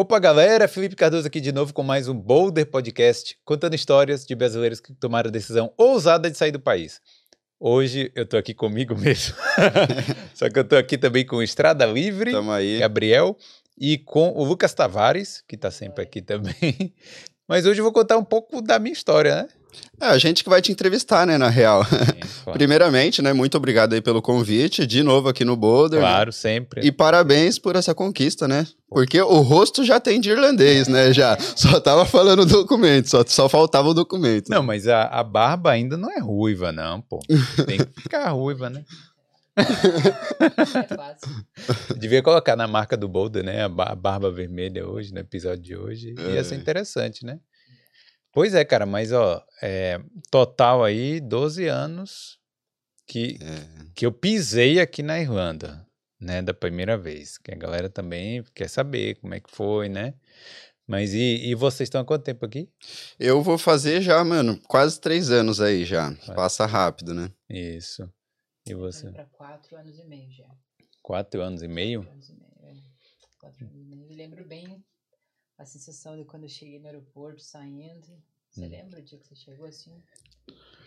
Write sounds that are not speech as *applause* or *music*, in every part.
Opa, galera! Felipe Cardoso aqui de novo com mais um Boulder Podcast, contando histórias de brasileiros que tomaram a decisão ousada de sair do país. Hoje eu tô aqui comigo *laughs* mesmo. Só que eu tô aqui também com o Estrada Livre, Tamo aí. Gabriel, e com o Lucas Tavares, que tá sempre aqui também. Mas hoje eu vou contar um pouco da minha história, né? É, a gente que vai te entrevistar, né, na real. Sim, *laughs* claro. Primeiramente, né, muito obrigado aí pelo convite, de novo aqui no Boulder. Claro, sempre. E parabéns por essa conquista, né? Porque o rosto já tem de irlandês, né? Já. Só tava falando o documento, só, só faltava o documento. Não, mas a, a barba ainda não é ruiva, não, pô. Tem que ficar ruiva, né? É fácil. Devia colocar na marca do Boulder, né? A ba- a barba vermelha hoje, no episódio de hoje. Ia ser É. interessante, né? Pois é, cara, mas ó, é, total aí 12 anos que, É. que eu pisei aqui na Irlanda, né? Da primeira vez. Que a galera também quer saber como é que foi, né? Mas e, e vocês estão há quanto tempo aqui? Eu vou fazer já, mano, quase três anos aí já. Passa rápido, né? Isso. E você? Quatro anos e meio já. Quatro anos e meio? Quatro anos e meio, é. Quatro anos e meio. Eu lembro bem a sensação de quando eu cheguei no aeroporto, saindo. Você Hum. lembra o dia que você chegou assim?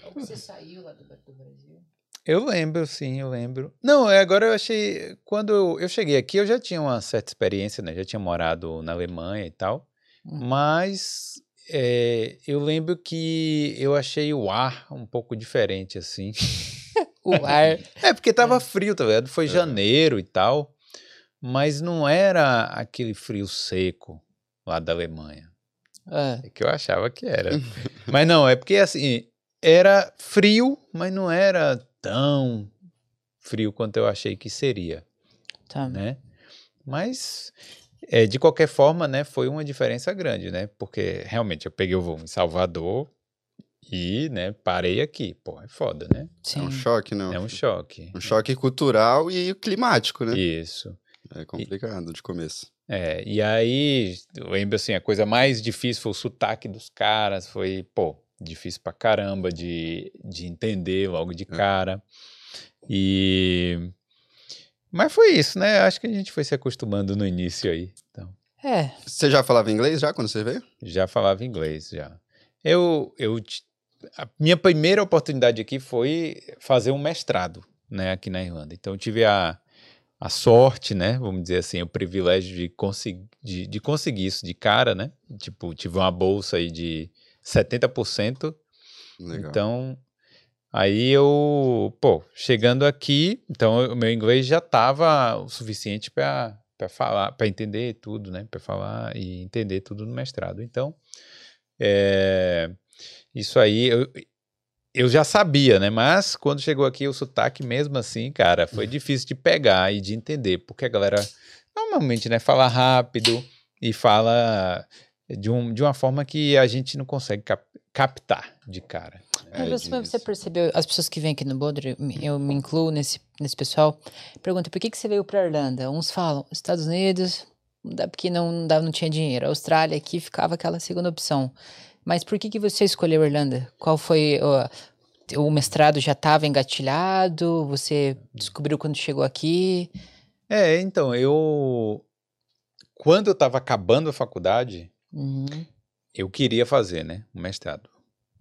Ou que você saiu lá do, do Brasil? Eu lembro, sim, eu lembro. Não, é, agora eu achei. Quando eu, cheguei aqui, eu já tinha uma certa experiência, né? Já tinha morado na Alemanha e tal. Uhum. Mas é, eu lembro que eu achei o ar um pouco diferente, assim. *laughs* O ar. É, porque tava frio, tá ligado? Foi janeiro e tal. Mas não era aquele frio seco lá da Alemanha. Ah, É que eu achava que era. *laughs* mas não, é porque assim, era frio, mas não era tão frio quanto eu achei que seria, tá. né? Mas é, de qualquer forma, né, foi uma diferença grande, né? Porque realmente eu peguei o voo em Salvador e, né, parei aqui. Pô, é foda, né? É um Sim. choque, não. É um choque. Um choque cultural e climático, né? Isso. É complicado de começo. É, e aí, eu lembro assim, a coisa mais difícil foi o sotaque dos caras, foi, pô, difícil pra caramba de, de entender logo de É. cara. E. Mas foi isso, né? Acho que a gente foi se acostumando no início aí. Então, É, Você já falava inglês já quando você veio? já falava inglês já. Eu, eu a minha primeira oportunidade aqui foi fazer um mestrado, né, aqui na Irlanda. Então eu tive a, a sorte, né, vamos dizer assim, o privilégio de, conseguir de, de conseguir isso de cara, né? Tipo, tive uma bolsa aí de 70%. Legal. Então, aí eu, pô, chegando aqui, então o meu inglês já estava o suficiente para para falar, para entender tudo, né? Para falar e entender tudo no mestrado. Então, é, isso aí eu, eu já sabia, né? Mas quando chegou aqui o sotaque mesmo assim, cara, foi difícil de pegar e de entender, porque a galera normalmente, né, fala rápido e fala de, um, de uma forma que a gente não consegue cap- captar de cara. É, Mas você, mas você disso. percebeu, as pessoas que vêm aqui no Boulder, eu me- incluo nesse, nesse pessoal, perguntam por que, que você veio pra Irlanda? Uns falam, Estados Unidos, porque não, não, não tinha dinheiro. A Austrália aqui ficava aquela segunda opção. Mas por que, que você escolheu a Irlanda? Qual foi. ó, o mestrado já estava engatilhado? Você descobriu quando chegou aqui? É, então, eu. Quando eu estava acabando a faculdade, Uhum. eu queria fazer, né? Um mestrado.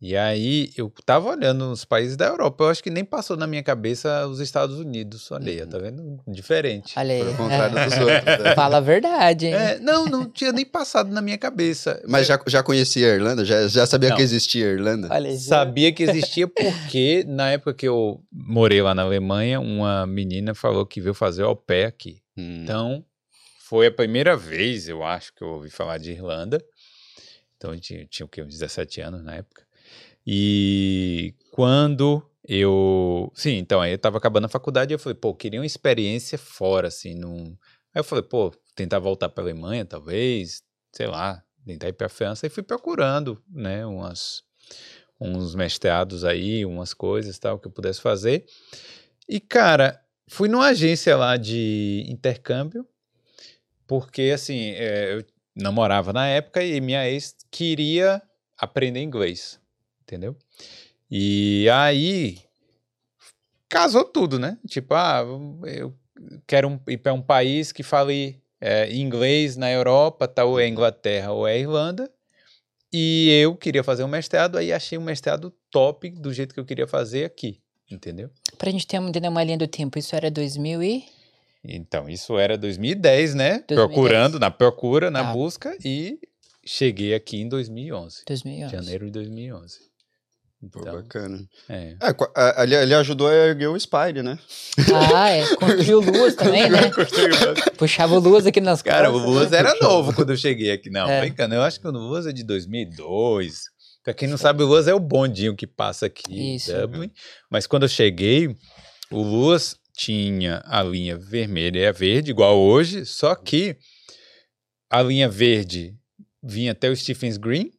E aí eu tava olhando os países da Europa, eu acho que nem passou na minha cabeça os Estados Unidos. Olha aí, tá vendo? Diferente. Olha aí. Contrário dos *laughs* outros. né? Fala a verdade, hein? É, não, não tinha nem passado na minha cabeça. Mas já, já conhecia a Irlanda? Já, já sabia Não. que existia a Irlanda? Olha. Sabia que existia porque na época que eu morei lá na Alemanha, uma menina falou que veio fazer o pair aqui. Hum. Então, foi a primeira vez, eu acho, que eu ouvi falar de Irlanda. Então, eu tinha, tinha o quê? Uns 17 anos na época. E quando eu. Sim, então, aí eu tava acabando a faculdade e eu falei, pô, queria uma experiência fora, assim, num. Aí eu falei, pô, tentar voltar pra Alemanha, talvez, sei lá, tentar ir pra França. E fui procurando, né, umas, uns mestrados aí, umas coisas tal, que eu pudesse fazer. E, cara, fui numa agência lá de intercâmbio, porque, assim, é, eu namorava na época e minha ex queria aprender inglês, entendeu? E aí casou tudo, né? Tipo, ah, eu quero um- ir para um país que fale é, inglês na Europa, tal, ou é Inglaterra ou é Irlanda. E eu queria fazer um mestrado, aí achei um mestrado top do jeito que eu queria fazer aqui, entendeu? Pra gente ter uma, uma linha do tempo, isso era 2000 e... Então, isso era 2010, né? 2010. Procurando, na procura, na Ah. busca, e cheguei aqui em 2011. 2011. Janeiro de 2011. Pô, Então, bacana. é. É, ele, ele ajudou a erguer o Spire, né? Ah, é. Construiu *laughs* luas também, né? *laughs* Puxava luas aqui nas Cara, o costas. Luas era novo quando eu cheguei aqui. Não, É. brincando, eu acho que o Luas é de 2002. Pra quem não sabe, o Luas é o bondinho que passa aqui em Isso. Dublin. Mas quando eu cheguei, o Luas tinha a linha vermelha e a verde, igual hoje, só que a linha verde vinha até o Stephens Green,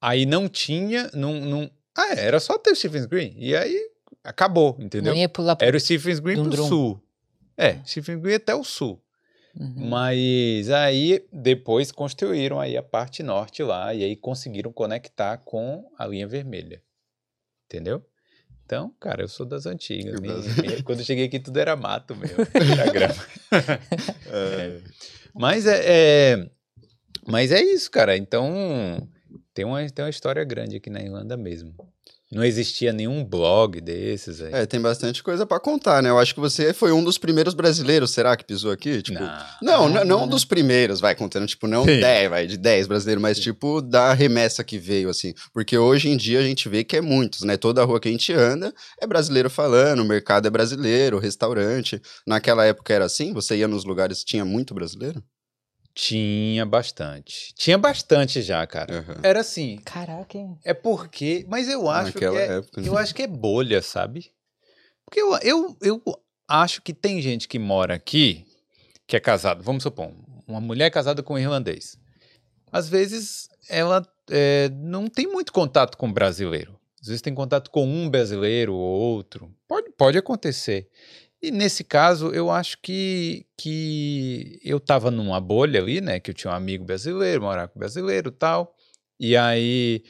aí não tinha, não, não, ah, é, era só até o Stephens Green, e aí acabou, entendeu? Não ia pular pro... Era o Stephens Green pro Dundrum. sul. É, Stephens Green até o sul. Uhum. Mas aí depois construíram aí a parte norte lá e aí conseguiram conectar com a linha vermelha. Entendeu? Então, cara, eu sou das antigas. Das- minha- quando eu cheguei aqui tudo era mato mesmo, *laughs* era grama. *laughs* É, Mas é, é- mas é isso, cara. Então tem uma, tem uma história grande aqui na Irlanda mesmo. Não existia nenhum blog desses aí. é, tem bastante coisa pra contar, né? Eu acho que você foi um dos primeiros brasileiros, será que pisou aqui? Tipo, Não. Não, não, não dos primeiros, vai, contando, tipo, não Sim. 10, vai, de 10 brasileiros, mas tipo, da remessa que veio, assim. Porque hoje em dia a gente vê que é muitos, né? Toda rua que a gente anda é brasileiro falando, o mercado é brasileiro, restaurante. Naquela época era assim? Você ia nos lugares, tinha muito brasileiro? Tinha bastante. Tinha bastante já, cara. Aham. Era assim, Caraca, hein? É porque. Mas eu acho Naquela que. É, época. né? eu acho que é bolha, sabe? Porque eu, eu, eu acho que tem gente que mora aqui, que é casado. Vamos supor, uma mulher casada com um irlandês. Às vezes ela é, não tem muito contato com brasileiro. Às vezes tem contato com um brasileiro ou outro. Pode, pode acontecer. E nesse caso, eu acho que, que eu tava numa bolha ali, né? Que eu tinha um amigo brasileiro, morava com brasileiro e tal. E aí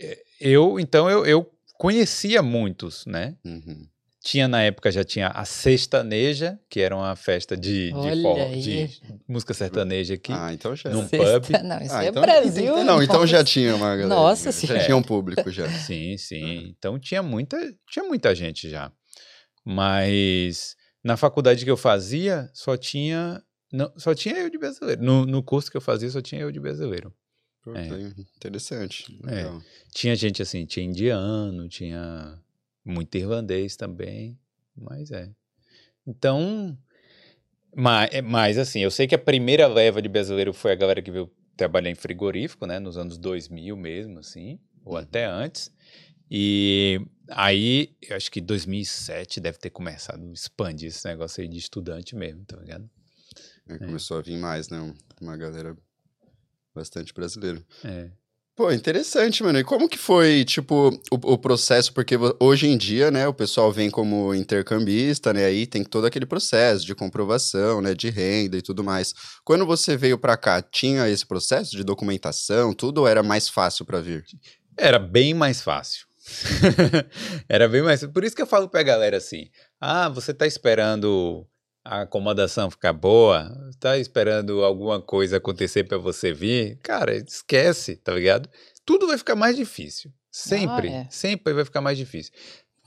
é, eu, então, eu, eu conhecia muitos, né? Uhum. Tinha na época, já tinha a Sextaneja, que era uma festa de, de, forró- de música sertaneja aqui. Ah, então já. Num Sexta- pub. Não, isso Ah, é então- Brasil. Não, então já tinha uma galera. Nossa já, Senhora. Já tinha um público já. Sim, sim. Então tinha muita, tinha muita gente já. Mas na faculdade que eu fazia, só tinha, não, só tinha eu de brasileiro. No, no curso que eu fazia, só tinha eu de brasileiro. Pô, É. Interessante. É. Tinha gente assim, tinha indiano, tinha muito irlandês também, mas é. Então, mas, mas assim, eu sei que a primeira leva de brasileiro foi a galera que veio trabalhar em frigorífico, né, nos anos 2000 mesmo, assim, ou até antes. E aí, eu acho que 2007 deve ter começado a expandir esse negócio aí de estudante mesmo, tá ligado? Aí começou a vir mais, né? um- Uma galera bastante brasileira. É. Pô, interessante, mano. E como que foi, tipo, o, o processo? Porque hoje em dia, né, o pessoal vem como intercambista, né, aí tem todo aquele processo de comprovação, né, de renda e tudo mais. Quando você veio pra cá, tinha esse processo de documentação, tudo ou era mais fácil pra vir? Era bem mais fácil. *laughs* Era bem mais Por isso que eu falo pra galera assim: ah, você tá esperando a acomodação ficar boa? Tá esperando alguma coisa acontecer pra você vir? Cara, esquece, tá ligado? Tudo vai ficar mais difícil. Sempre, é. sempre vai ficar mais difícil.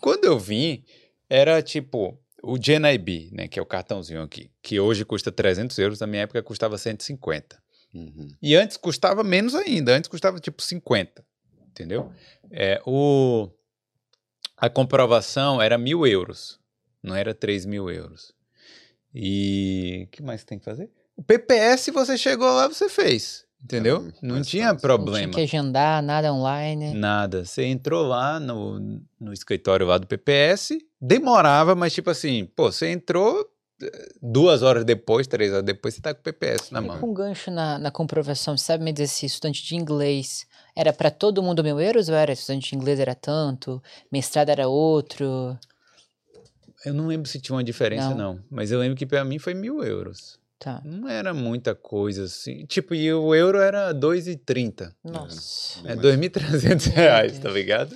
Quando eu vim, era tipo o GNIB, né, que é o cartãozinho aqui, que hoje custa 300 euros, na minha época custava 150. Uhum. E antes custava menos ainda, antes custava tipo 50, entendeu? É, o, a comprovação era mil euros, não era 3 mil euros. E o que mais tem que fazer? O PPS você chegou lá, você fez, entendeu? Hum, não mais tinha fácil. Não problema. tinha que agendar, nada online. Nada. Você entrou lá no, no escritório lá do PPS, demorava, mas tipo assim, pô, você entrou eh, duas horas depois, três horas depois, você tá com o PPS na E mão. com gancho na, na comprovação, você sabe me dizer se estudante de inglês era para todo mundo mil euros ou era estudante de inglês era tanto, mestrado era outro? Eu não lembro se tinha uma diferença, Não. não. Mas eu lembro que pra mim foi mil euros. Tá. Não era muita coisa assim. Tipo, e o euro era 2,30. Nossa. É Mas- 2.300 reais, tá ligado?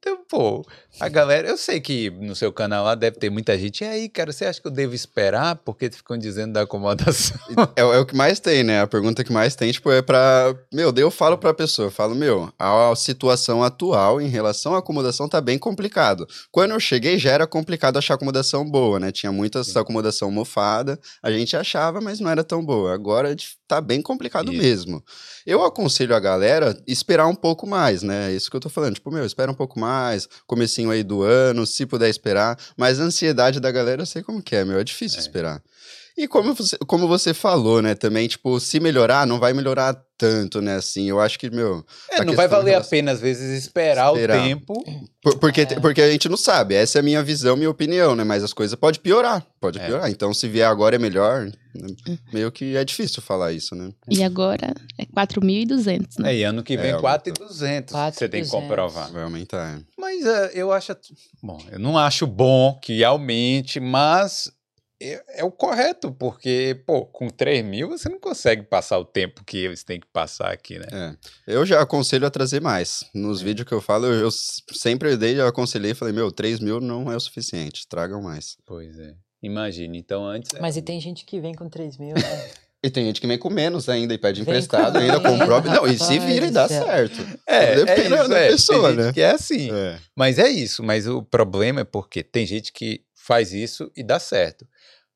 Então, pô, a galera, eu sei que no seu canal lá deve ter muita gente. E aí, cara, você acha que eu devo esperar? Porque ficam dizendo da acomodação. *laughs* É, é o que mais tem, né? A pergunta que mais tem, tipo, é pra. Meu, daí eu falo pra pessoa, eu falo, meu, a situação atual em relação à acomodação tá bem complicado. Quando eu cheguei, já era complicado achar acomodação boa, né? Tinha muita acomodação mofada, a gente achava, mas não era tão boa. Agora tá bem complicado mesmo. Eu aconselho a galera esperar um pouco mais, né? É isso que eu tô falando. Tipo, meu, espera um pouco mais, comecinho aí do ano, se puder esperar. Mas a ansiedade da galera, eu sei como que é, meu. É difícil é. esperar. E como você, como você falou, né, também, tipo, se melhorar, não vai melhorar tanto, né, assim, eu acho que, meu... É, não vai valer a pena, às vezes, esperar, esperar. o tempo. Por, porque, é. porque a gente não sabe, essa é a minha visão, minha opinião, né, mas as coisas podem piorar, pode é. piorar, então se vier agora é melhor, meio que é difícil falar isso, né. E agora é 4.200, né. É, e ano que vem é, 4.200, você tem que comprovar. Vai aumentar, é. Mas uh, eu acho, bom, eu não acho bom que aumente, mas é, é, o correto, porque, pô, com 3 mil você não consegue passar o tempo que eles têm que passar aqui, né? É. Eu já aconselho a trazer mais. Nos é. vídeos que eu falo, eu, eu sempre dei, eu aconselhei e falei, meu, 3 mil não é o suficiente, tragam mais. Pois é. Imagine, então antes. Mas e tem gente que vem com 3 mil, né? *laughs* E tem gente que vem com menos ainda e pede vem emprestado, ainda comprova. Não, e se vira e dá certo. É, Depende é isso, da é. pessoa, né? Que é assim. É. Mas é isso. Mas o problema é porque tem gente que faz isso e dá certo.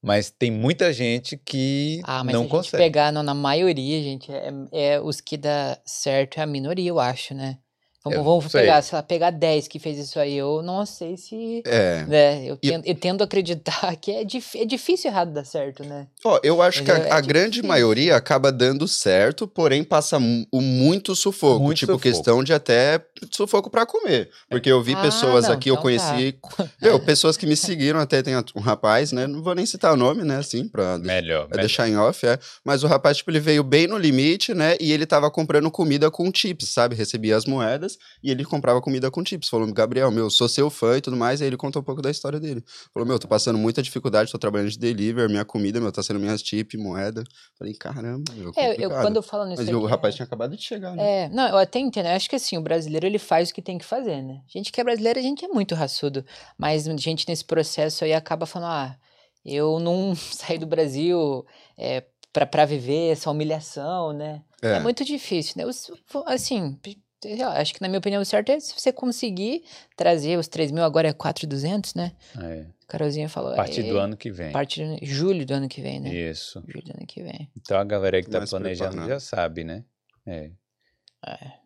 Mas tem muita gente que ah, mas não se a consegue. Gente pegar na maioria, gente, é, é, os que dá certo é a minoria, eu acho, né? Vamos, vamos pegar, sei lá, pegar 10 que fez isso aí. Eu não sei se. É. Né, eu, tendo, eu tendo a acreditar *laughs* que é, dif, é difícil errado dar certo, né? Ó, eu acho Mas que a, é a grande maioria acaba dando certo, porém passa o muito sufoco. Muito tipo, sufoco. questão de até sufoco para comer. Porque eu vi ah, pessoas não, aqui, então eu conheci. Tá. *laughs* Meu, pessoas que me seguiram, até tem um rapaz, né? Não vou nem citar o nome, né? Assim, pra melhor, melhor. deixar em off, é. Mas o rapaz, tipo, ele veio bem no limite, né? E ele tava comprando comida com chips, sabe? Recebia as moedas e ele comprava comida com chips. Falou, Gabriel, meu, sou seu fã e tudo mais. E aí ele contou um pouco da história dele. Falou, meu, tô passando muita dificuldade, tô trabalhando de delivery, minha comida, meu, tá sendo minhas chips, moeda. Falei, caramba, meu, é, eu, quando eu falo nisso Mas aqui, o rapaz tinha acabado de chegar, né? É, não, eu até entendo. Eu acho que assim, o brasileiro, ele faz o que tem que fazer, né? A gente que é brasileiro, a gente é muito raçudo. Mas a gente nesse processo aí acaba falando, ah, eu não *laughs* saí do Brasil é, para viver essa humilhação, né? É. é muito difícil, né? Assim, acho que na minha opinião o certo é se você conseguir trazer os 3 mil, agora é 4,200, né? É. Carolzinha falou. A partir é, do ano que vem. A partir de julho do ano que vem, né? Isso. Julho do ano que vem. Então a galera que tá Mais planejando preparado. já sabe, né? É. É.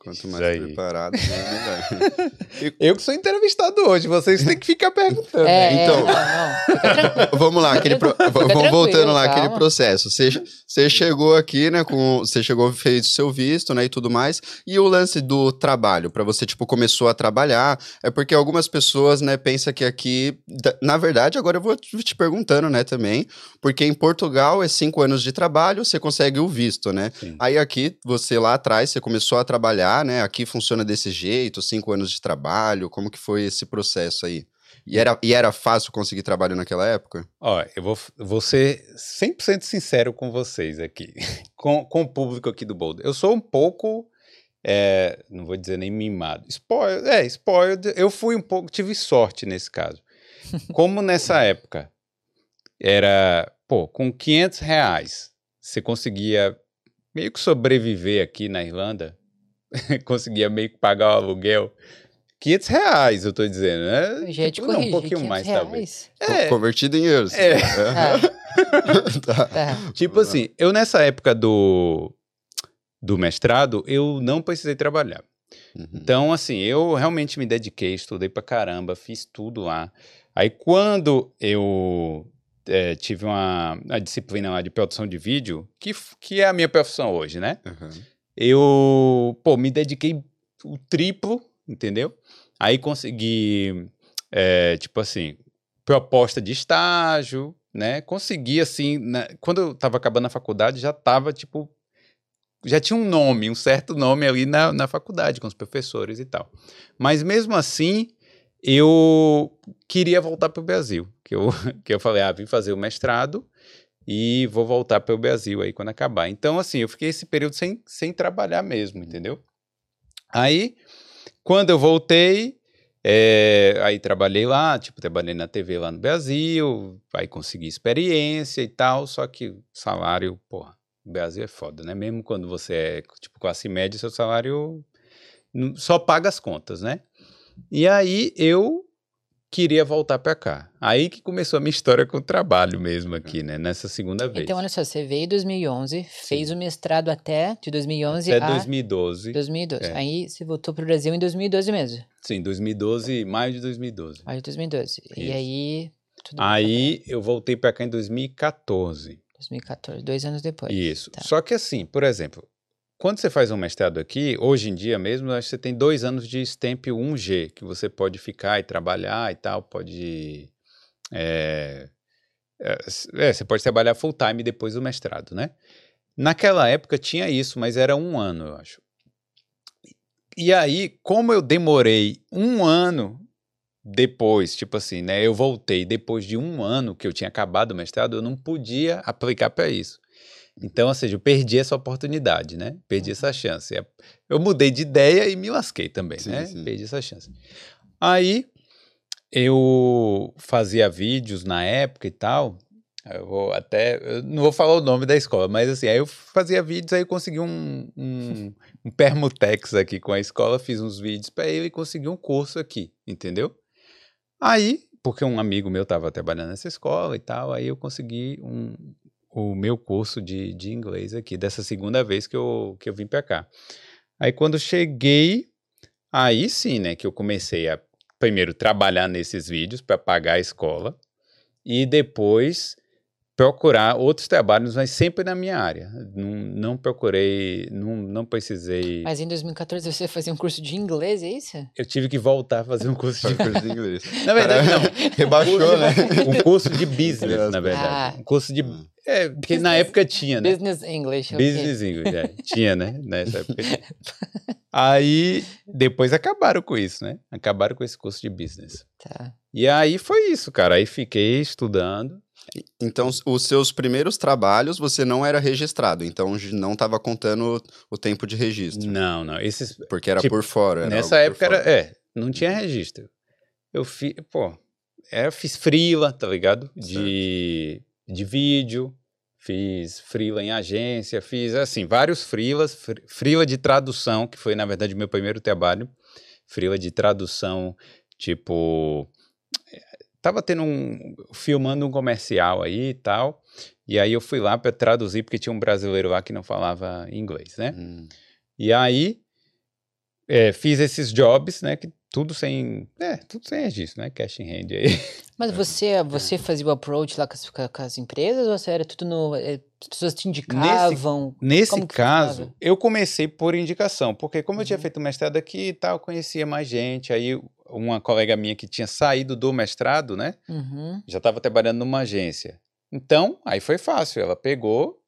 Quanto mais preparado, melhor. *laughs* Eu que sou entrevistado hoje, vocês têm que ficar perguntando. É, né? então, não, não. *laughs* vamos lá, aquele pro, vamos voltando lá, aquele processo. Você, você chegou aqui, né, com, você chegou, fez o seu visto, né, e tudo mais, e o lance do trabalho, para você, tipo, começou a trabalhar, é porque algumas pessoas, né, pensam que aqui, na verdade, agora eu vou te perguntando, né, também, porque em Portugal é cinco anos de trabalho, você consegue o visto, né? Sim. Aí aqui, você lá atrás, você começou a trabalhar trabalhar, né? Aqui funciona desse jeito, cinco anos de trabalho, como que foi esse processo aí? E era, e era fácil conseguir trabalho naquela época? Ó, eu vou, vou ser 100% sincero com vocês aqui, *laughs* com, com o público aqui do Boulder. Eu sou um pouco, é, não vou dizer nem mimado, spoiled, é, spoiled, eu fui um pouco, tive sorte nesse caso. *laughs* Como nessa época era, pô, com 500 reais você conseguia meio que sobreviver aqui na Irlanda, *laughs* conseguia meio que pagar o aluguel. 500 reais, eu tô dizendo, né? Gente, tipo, não, um pouquinho mais, reais. talvez. É. Convertido em euros. É. *laughs* é. tá. tá. Tipo assim, eu nessa época do, do mestrado, eu não precisei trabalhar. Uhum. Então, assim, eu realmente me dediquei, estudei pra caramba, fiz tudo lá. Aí, quando eu é, tive uma, uma, disciplina lá de produção de vídeo, que, que é a minha profissão hoje, né? Uhum eu, pô, me dediquei o triplo, entendeu? Aí consegui, é, tipo assim, proposta de estágio, né? Consegui, assim, na, quando eu tava acabando a faculdade, já tava, tipo, já tinha um nome, um certo nome ali na, na faculdade, com os professores e tal. Mas mesmo assim, eu queria voltar para o Brasil, que eu, *laughs* que eu falei, ah, vim fazer o mestrado, e vou voltar para o Brasil aí quando acabar. Então, assim, eu fiquei esse período sem, sem trabalhar mesmo, entendeu? Aí, quando eu voltei, é, aí trabalhei lá, tipo, trabalhei na TV lá no Brasil, aí consegui experiência e tal, só que salário, porra, o Brasil é foda, né? Mesmo quando você é, tipo, classe média, seu salário só paga as contas, né? E aí eu queria voltar pra cá. Aí que começou a minha história com o trabalho mesmo aqui, né? Nessa segunda vez. Então, olha só, você veio em 2011, fez o mestrado até de 2011 Até a 2012. 2012. é. Aí você voltou pro Brasil em 2012 mesmo. Sim, 2012, maio de 2012. Aí 2012. E Isso. aí. Tudo Aí eu voltei pra cá em 2014. 2014, dois anos depois. Isso. Tá. Só que assim, por exemplo, quando você faz um mestrado aqui, hoje em dia mesmo, acho que você tem dois anos de STEMP 1G, que você pode ficar e trabalhar e tal, pode. É, é, você pode trabalhar full time depois do mestrado, né? Naquela época tinha isso, mas era um ano, eu acho. E aí, como eu demorei um ano depois, tipo assim, né? Eu voltei depois de um ano que eu tinha acabado o mestrado, eu não podia aplicar para isso. Então, ou seja, eu perdi essa oportunidade, né? Perdi essa chance. É, Eu mudei de ideia e me lasquei também, Sim, né? sim. Perdi essa chance. Aí eu fazia vídeos na época e tal. Eu vou até. Eu não vou falar o nome da escola, mas assim, aí eu fazia vídeos, aí eu consegui um, um, *laughs* um permutex aqui com a escola, fiz uns vídeos para ele e consegui um curso aqui, entendeu? Aí, porque um amigo meu estava trabalhando nessa escola e tal, aí eu consegui um, o meu curso de, de inglês aqui, dessa segunda vez que eu, que eu vim para cá. Aí quando cheguei, aí sim, né, que eu comecei a primeiro trabalhar nesses vídeos para pagar a escola e depois procurar outros trabalhos, mas sempre na minha área. Não, não procurei, não, não precisei. Mas em 2014 você fazia um curso de inglês, é isso? Eu tive que voltar a fazer um curso de curso *laughs* de inglês. Na verdade, não. *laughs* Rebaixou, né? Um curso de business, na verdade. Ah. Um curso de. É, porque na época tinha, né? Business English. ok. Business English, é. Tinha, né? Nessa época. *laughs* Aí, depois acabaram com isso, né? Acabaram com esse curso de business. Tá. E aí foi isso, cara. Aí fiquei estudando. Então, os seus primeiros trabalhos você não era registrado, então não estava contando o tempo de registro, Não, não. Esses, porque era tipo, por fora. era nessa época era. fora. É, não tinha registro. Eu fiz. Pô, eu fiz freela, tá ligado? De, de vídeo. Fiz freela em agência, fiz assim, vários freelas, fr- freela de tradução, que foi na verdade o meu primeiro trabalho, freela de tradução, tipo, tava tendo um, filmando um comercial aí e tal, e aí eu fui lá para traduzir, porque tinha um brasileiro lá que não falava inglês, né? Hum. E aí eh, fiz esses jobs, né, que tudo sem, é, tudo sem registro, né, cash in hand aí. Mas você, *laughs* você fazia o approach lá com as, com as empresas ou você era tudo no. eh, As pessoas te indicavam? Nesse que caso, funcionava? eu comecei por indicação, porque como eu tinha Uhum. feito mestrado aqui e tal, eu conhecia mais gente. Aí uma colega minha que tinha saído do mestrado, né, Uhum. já estava trabalhando numa agência. Então, aí foi fácil. Ela pegou,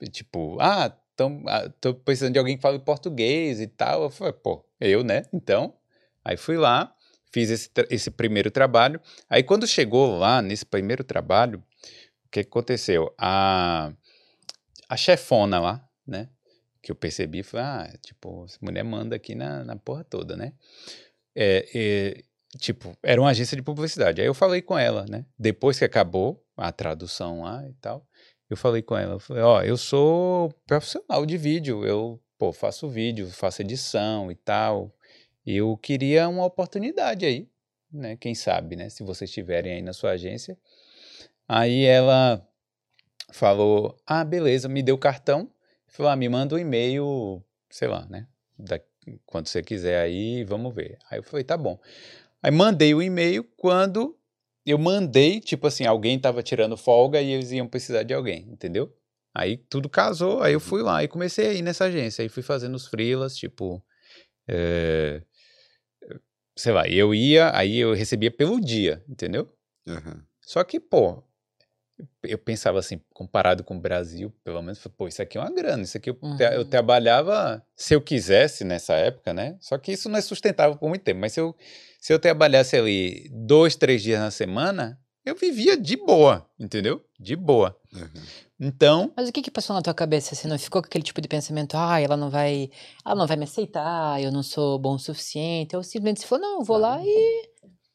e tipo, ah, tão, ah, tô precisando de alguém que fale português e tal. Eu falei, pô, eu, né? Então, aí fui lá, fiz esse, esse primeiro trabalho. Aí quando chegou lá nesse primeiro trabalho, o que que aconteceu? A, a chefona lá, né? Que eu percebi, foi, ah, tipo, essa mulher manda aqui na, na porra toda, né? É, é, tipo, era uma agência de publicidade. Aí eu falei com ela, né? Depois que acabou a tradução lá e tal, eu falei com ela, eu falei, ó, eu sou profissional de vídeo, eu, pô, faço vídeo, faço edição e tal. Eu queria uma oportunidade aí, né? Quem sabe, né? Se vocês tiverem aí na sua agência. Aí ela falou, ah, beleza, me deu o cartão, falou, ah, me manda um e-mail, sei lá, né? Quando você quiser aí, vamos ver. Aí eu falei, tá bom. Aí mandei o e-mail quando eu mandei, tipo assim, alguém tava tirando folga e eles iam precisar de alguém, entendeu? Aí tudo casou, aí eu fui lá e comecei a ir nessa agência. Aí fui fazendo os freelas, tipo. é, sei lá, eu ia, aí eu recebia pelo dia, entendeu? Aham. Só que, pô, eu pensava assim, comparado com o Brasil, pelo menos, pô, isso aqui é uma grana, isso aqui eu, tra- eu Uhum. trabalhava se eu quisesse nessa época, né? Só que isso não é sustentável por muito tempo, mas se eu, se eu trabalhasse ali dois, três dias na semana, eu vivia de boa, entendeu? De boa. aham. Então, Mas o que que passou na tua cabeça? Você não ficou com aquele tipo de pensamento, ah, ela não vai, ela não vai me aceitar, eu não sou bom o suficiente. Ou simplesmente você falou, não, eu vou lá e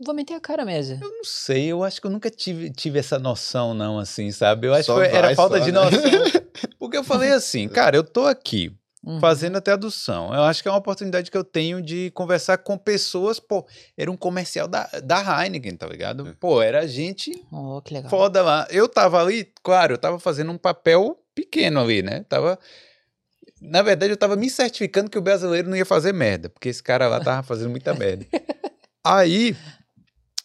vou meter a cara mesmo. eu não sei, eu acho que eu nunca tive, tive essa noção, não, assim, sabe? Eu acho Só que foi- era vai, falta só, de né? noção. *laughs* Porque eu falei assim, cara, eu tô aqui Uhum. fazendo a tradução. Eu acho que é uma oportunidade que eu tenho de conversar com pessoas, pô, era um comercial da, da Heineken, tá ligado? Pô, era gente Oh, que legal. foda lá. Eu tava ali, claro, eu tava fazendo um papel pequeno ali, né? Tava. Na verdade, eu tava me certificando que o brasileiro não ia fazer merda, porque esse cara lá tava fazendo muita merda. *laughs* Aí,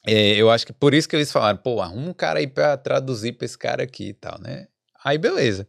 é, eu acho que por isso que eles falaram, pô, arruma um cara aí pra traduzir pra esse cara aqui e tal, né? Aí, beleza.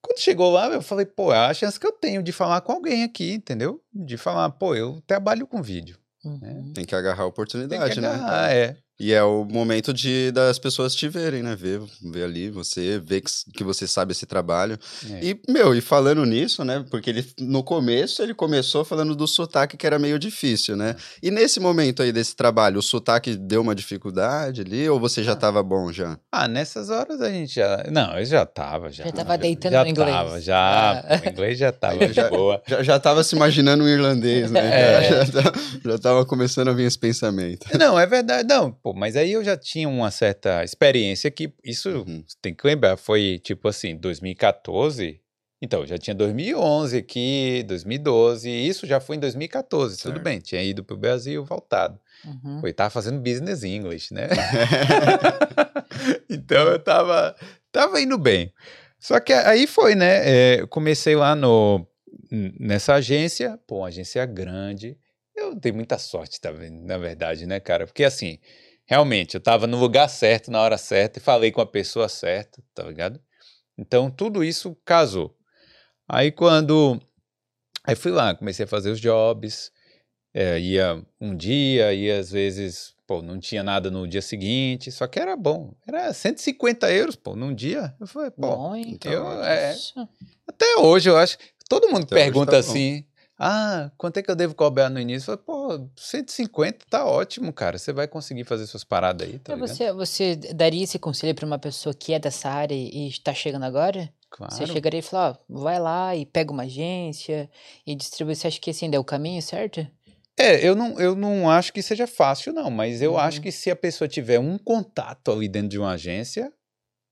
Quando chegou lá, eu falei, pô, é a chance que eu tenho de falar com alguém aqui, entendeu? De falar, pô, eu trabalho com vídeo. Uhum. Tem que agarrar a Tem oportunidade, que né? agarrar, é. E é o momento de das pessoas te verem, né? Ver, ver ali você, ver que, que você sabe esse trabalho. É. E, meu, e falando nisso, né? Porque ele, no começo, ele começou falando do sotaque que era meio difícil, né? E nesse momento aí desse trabalho, o sotaque deu uma dificuldade ali ou você já tava bom já? Ah, nessas horas a gente já. Não, eu já tava. Já, Já tava deitando já no inglês. Tava, já. Ah. O inglês já tava Aí *laughs* de já- boa. Já, já tava se imaginando um irlandês, né? É. Já, *laughs* já, tava, já tava começando a vir esse pensamento. Não, é verdade. Não, pô, mas aí eu já tinha uma certa experiência que isso Uhum. você tem que lembrar. Foi tipo assim, 2014. Então, já tinha 2011 aqui, 2012. E isso já foi em 2014. Tudo Certo. bem, tinha ido pro Brasil, voltado. Uhum. Eu tava fazendo business English, né? *laughs* *laughs* então eu tava, tava indo bem. Só que aí foi, né? é, eu comecei lá no, nessa agência, pô, uma agência grande. Eu dei muita sorte, tá? Na verdade, né, cara? Porque assim, realmente, eu tava no lugar certo, na hora certa, e falei com a pessoa certa, tá ligado? Então tudo isso casou. Aí quando. Aí fui lá, comecei a fazer os jobs. É, ia um dia, ia às vezes, pô, não tinha nada no dia seguinte, só que era bom. Era 150 euros, pô, num dia. Eu falei, pô, Bom, então, eu, é, até hoje eu acho. Todo mundo Até pergunta tá assim: ah, quanto é que eu devo cobrar no início? Eu falei, pô, 150 tá ótimo, cara. Você vai conseguir fazer suas paradas aí, tá você, você daria esse conselho para uma pessoa que é dessa área e está chegando agora? Claro. Você chegaria e falar, ó, vai lá e pega uma agência e distribui. Você acha que esse ainda é o caminho, certo? É, eu não, eu não acho que seja fácil, não, mas eu acho Uhum. que se a pessoa tiver um contato ali dentro de uma agência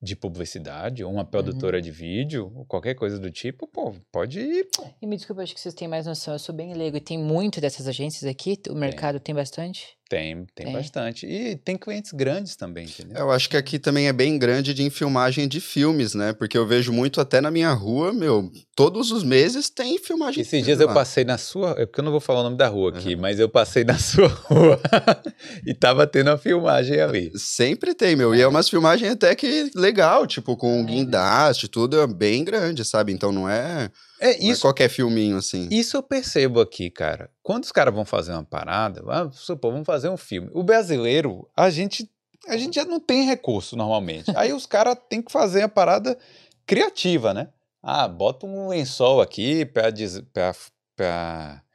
de publicidade, ou uma produtora de vídeo, ou qualquer coisa do tipo, pô, pode ir. pô. E me desculpa, acho que vocês têm mais noção. Eu sou bem leigo e tem muito dessas agências aqui. O mercado tem bastante. Tem, tem Tem. bastante. E tem clientes grandes também, entendeu? Eu acho que aqui também é bem grande de em filmagem de filmes, né? Porque eu vejo muito até na minha rua, meu, todos os meses tem filmagem de Esses dias eu lá. passei na sua, é porque eu não vou falar o nome da rua aqui, mas eu passei na *laughs* sua rua *laughs* e tava tendo uma filmagem ali. Sempre tem, meu. E é umas filmagens até que legal, tipo, com É. guindaste, tudo é bem grande, sabe? Então não é, É não é isso. qualquer filminho assim. Isso eu percebo aqui, cara. Quando os caras vão fazer uma parada, ah, supor, vamos fazer um filme. O brasileiro, a gente, a gente já não tem recurso normalmente. Aí os caras têm que fazer a parada criativa, né? Ah, bota um lençol aqui pra,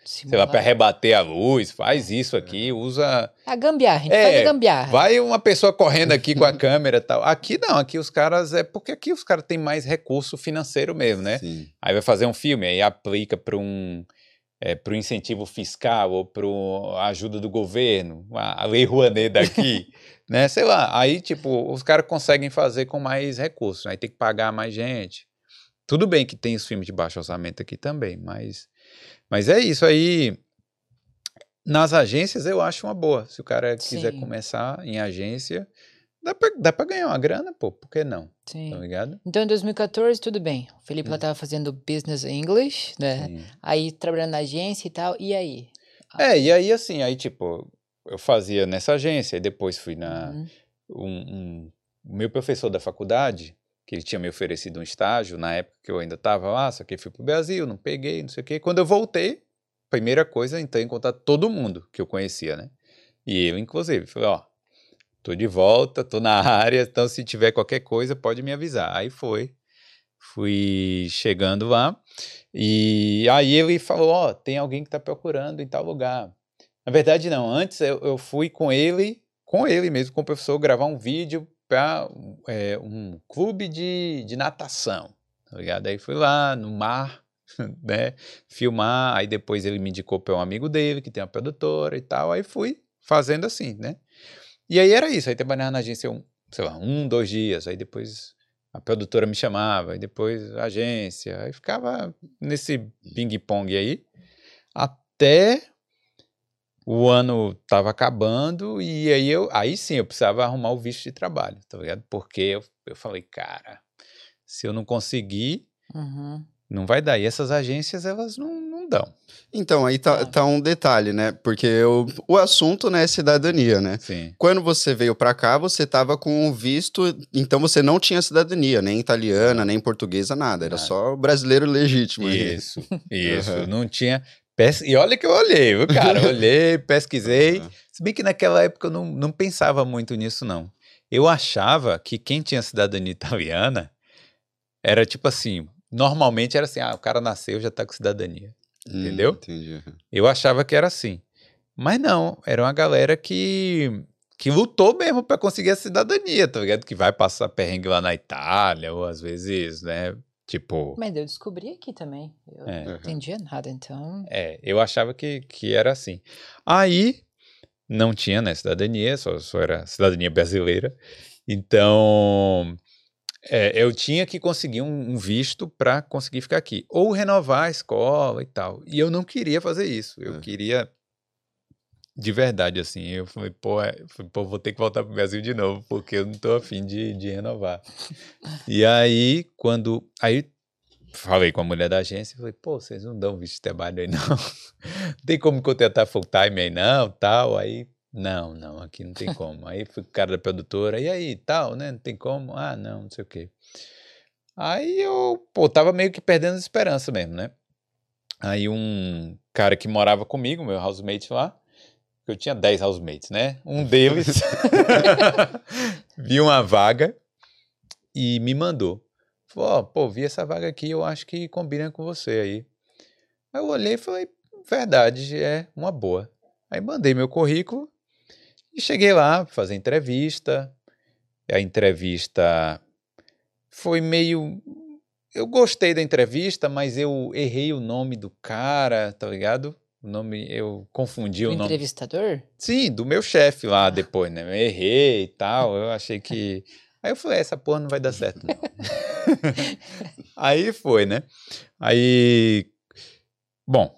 pra, sei lá, Simular. rebater a luz, faz isso aqui, usa. A gambiarra, a gente É, faz a gambiarra. Vai uma pessoa correndo aqui com a *laughs* câmera e tal. Aqui não, aqui os caras. É porque aqui os caras têm mais recurso financeiro mesmo, né? Sim. Aí vai fazer um filme, aí aplica para um é, para incentivo fiscal ou para a ajuda do governo, a a lei Rouanet daqui, *laughs* né? Sei lá. Aí, tipo, os caras conseguem fazer com mais recursos. Aí tem que pagar mais gente. Tudo bem que tem os filmes de baixo orçamento aqui também, mas, mas é isso aí. Nas agências eu acho uma boa. Se o cara quiser Sim. começar em agência, dá pra, dá pra ganhar uma grana, pô. Por que não? Sim. Tá ligado? Então, em 2014, tudo bem. O Felipe lá tava fazendo Business English, né? Sim. Aí, trabalhando na agência e tal. E aí? É, e aí assim, aí tipo, eu fazia nessa agência, e depois fui na. Uhum. Um, um- o meu professor da faculdade, que ele tinha me oferecido um estágio, na época que eu ainda estava lá, só que fui pro Brasil, não peguei, não sei o quê. Quando eu voltei, primeira coisa, entrei em contato todo mundo que eu conhecia, né? E eu, inclusive, falei, ó, tô de volta, tô na *laughs* área, então se tiver qualquer coisa, pode me avisar. Aí foi, fui chegando lá, e aí ele falou, ó, tem alguém que tá procurando em tal lugar. Na verdade, não, antes eu, eu fui com ele, com ele mesmo, com o professor, gravar um vídeo para um clube de, de natação, tá ligado? Aí fui lá no mar, *laughs* né, filmar, aí depois ele me indicou para um amigo dele, que tem uma produtora e tal, aí fui fazendo assim, né? E aí era isso, aí trabalhava na agência um, sei lá, um, dois dias, aí depois a produtora me chamava, aí depois a agência, aí ficava nesse ping-pong aí, até o ano tava acabando e aí eu, aí sim eu precisava arrumar o visto de trabalho, tá ligado? Porque eu, eu falei, cara, se eu não conseguir, Uhum. não vai dar. E essas agências, elas não, não dão. Então, aí tá, É. tá um detalhe, né? Porque o, o assunto, né, é cidadania, né? Sim. Quando você veio pra cá, você tava com o visto, então você não tinha cidadania, nem italiana, nem portuguesa, nada. Era Nada. só brasileiro legítimo. aí. Isso, isso. *laughs* Aham. Não tinha. Pes... E olha que eu olhei, viu, cara? *laughs* Olhei, pesquisei. Se bem que naquela época eu não, não pensava muito nisso, não. Eu achava que quem tinha cidadania *laughs* italiana era tipo assim. Normalmente era assim: ah, o cara nasceu já tá com cidadania. Hum, Entendeu? entendi. Eu achava que era assim. Mas não, era uma galera que, que lutou mesmo para conseguir a cidadania, tá ligado? Que vai passar perrengue lá na Itália, ou às vezes, né? Tipo. Mas eu descobri aqui também. Eu É. não entendia nada, então. É, eu achava que, que era assim. Aí não tinha, né, cidadania, só, só era cidadania brasileira. Então, é, eu tinha que conseguir um, um visto para conseguir ficar aqui. Ou renovar a escola e tal. E eu não queria fazer isso. Eu É. queria. De verdade, assim, eu falei, pô, é, pô, vou ter que voltar pro Brasil de novo, porque eu não tô afim de, de renovar. *laughs* E aí, quando. Aí falei com a mulher da agência, falei, pô, vocês não dão visto de trabalho aí, *laughs* não. Não tem como contratar full time aí, não, tal. Aí, não, não, aqui não tem como. Aí fui com o cara da produtora, e aí, tal, né? Não tem como? Ah, não, não sei o quê. Aí eu, pô, tava meio que perdendo a esperança mesmo, né? Aí um cara que morava comigo, meu housemate lá, eu tinha 10 housemates, né? Um *laughs* deles *laughs* viu uma vaga e me mandou. Falou, ó, pô, vi essa vaga aqui, eu acho que combina com você aí. Aí eu olhei e falei, verdade, é uma boa. Aí mandei meu currículo e cheguei lá pra fazer entrevista. A entrevista foi meio. Eu gostei da entrevista, mas eu errei o nome do cara, tá ligado? O nome, eu confundi O o nome. entrevistador? Sim, do meu chefe lá depois, né? Eu errei e tal. Eu achei que. *laughs* Aí eu falei, essa porra não vai dar certo, não. *laughs* Aí foi, né? Aí. Bom,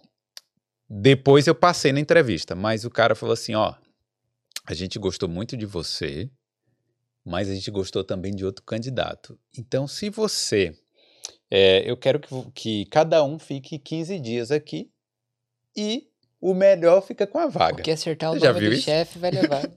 depois eu passei na entrevista, mas o cara falou assim: ó, a gente gostou muito de você, mas a gente gostou também de outro candidato. Então, se você. é, eu quero que, que cada um fique 15 dias aqui e o melhor fica com a vaga. Porque acertar o Você já nome viu do isso? chefe vai levar. *laughs*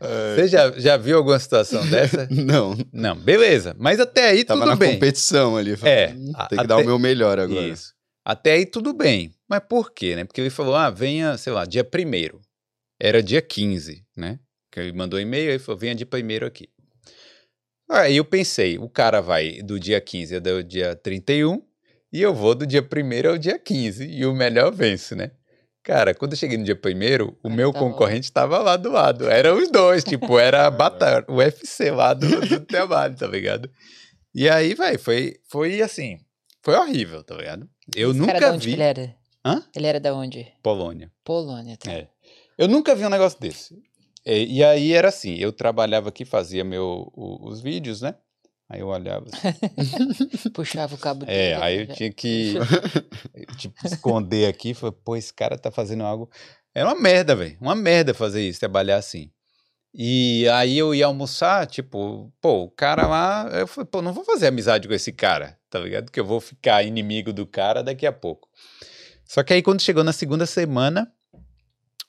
É, Você já, já viu alguma situação *laughs* dessa? Não, Não, beleza. Mas até aí tava tudo na bem. competição ali. É, Hum, a- Tem que dar o meu melhor agora. Isso. Até aí tudo bem. Mas por quê, né? Porque ele falou, ah, venha, sei lá, dia primeiro. Era dia 15, né? Que ele mandou e-mail e falou, venha de primeiro aqui. Aí eu pensei, o cara vai do dia 15 ao dia 31 e eu vou do dia primeiro ao dia 15 e o melhor vence, né? Cara, quando eu cheguei no dia primeiro, o meu tava- concorrente estava lá do lado. Eram os dois, tipo, era a *laughs* batalha, o UFC lá do, do trabalho, tá ligado? E aí, vai, foi, foi assim, foi horrível, tá ligado? Eu Esse cara nunca da onde que vi. ele era? Hã? Ele era da onde? Polônia. Polônia, tá? É. Eu nunca vi um negócio desse. E, e aí era assim, eu trabalhava aqui, fazia meu, o- os vídeos, né? Aí eu olhava assim, *laughs* Puxava o cabo É, dele, aí eu já- tinha que, *laughs* tipo, esconder aqui. Falei, pô, esse cara tá fazendo algo. Era uma merda, velho. Uma merda fazer isso, trabalhar assim. E aí eu ia almoçar, tipo, pô, o cara lá. Eu falei, pô, não vou fazer amizade com esse cara, tá ligado? Que eu vou ficar inimigo do cara daqui a pouco. Só que aí quando chegou na segunda semana,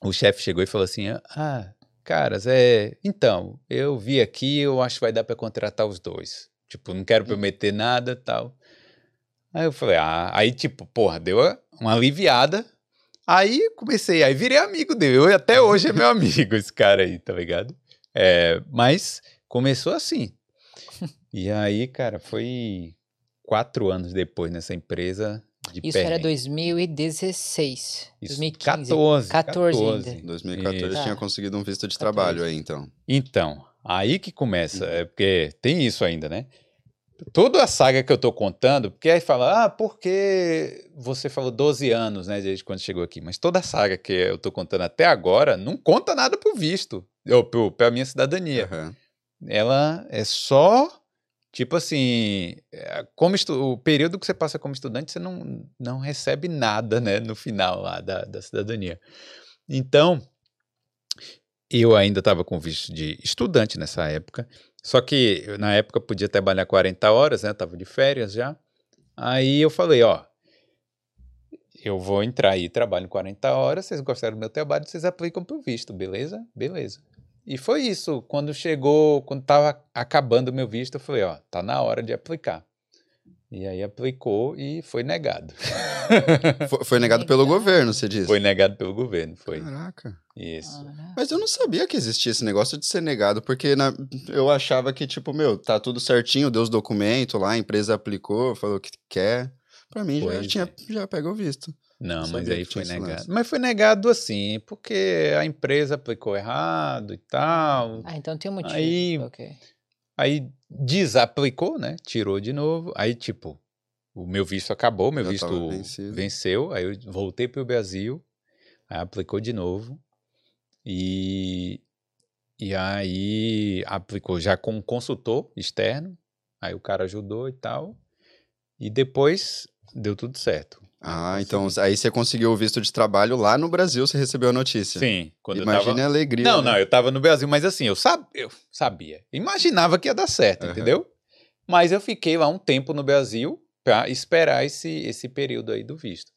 o chefe chegou e falou assim: Ah, caras, é. Então, eu vi aqui, eu acho que vai dar pra contratar os dois. Tipo, não quero prometer nada tal. Aí eu falei, ah, aí tipo, porra, deu uma aliviada. Aí comecei, aí virei amigo dele. Eu, até hoje é meu amigo esse cara aí, tá ligado? É, mas começou assim. E aí, cara, foi quatro anos depois nessa empresa de Isso era perrengue. 2016. Isso, 2015. 14, 14 ainda. Em 2014 Isso. tinha conseguido um visto de 14. trabalho aí, então. Então, Aí que começa, é porque tem isso ainda, né? Toda a saga que eu tô contando, porque aí fala, ah, porque você falou 12 anos, né, desde quando chegou aqui. Mas toda a saga que eu tô contando até agora não conta nada pro visto, ou pro, pra minha cidadania. Aham. Ela é só, tipo assim, é, como o período que você passa como estudante, você não, não recebe nada, né, no final lá da, da cidadania. Então, eu ainda estava com visto de estudante nessa época, só que na época podia trabalhar 40 horas, né? Tava de férias já. Aí eu falei, ó, eu vou entrar aí, trabalho 40 horas, vocês gostaram do meu trabalho, vocês aplicam pro visto, beleza? Beleza. E foi isso, quando chegou, quando tava acabando o meu visto, eu falei, ó, tá na hora de aplicar. E aí aplicou e foi negado. *laughs* Foi, foi negado pelo governo, você disse? Foi negado pelo governo, foi. Caraca. Isso. Mas eu não sabia que existia esse negócio de ser negado, porque na- eu achava que, tipo, meu, tá tudo certinho, deu os documentos lá, a empresa aplicou, falou que quer. Pra mim, já, tinha, é. já pegou visto. Não, Não mas aí foi negado. Mas foi negado assim, porque a empresa aplicou errado e tal. Ah, então tem um motivo. Aí- Ok. Aí desaplicou, né? Tirou de novo. Aí, tipo, o meu visto acabou, meu Já visto venceu. Aí eu voltei pro Brasil, aí aplicou de novo. E, e aí aplicou já com um consultor externo. Aí o cara ajudou e tal. E depois deu tudo certo. Ah, então aí você conseguiu o visto de trabalho lá no Brasil, você recebeu a notícia. Sim, quando Imagine tava... a alegria. Não, né? não, eu tava no Brasil, mas assim, eu, sab... eu sabia. Imaginava que ia dar certo, Aham. entendeu? Mas eu fiquei lá um tempo no Brasil pra esperar esse, esse período aí do visto.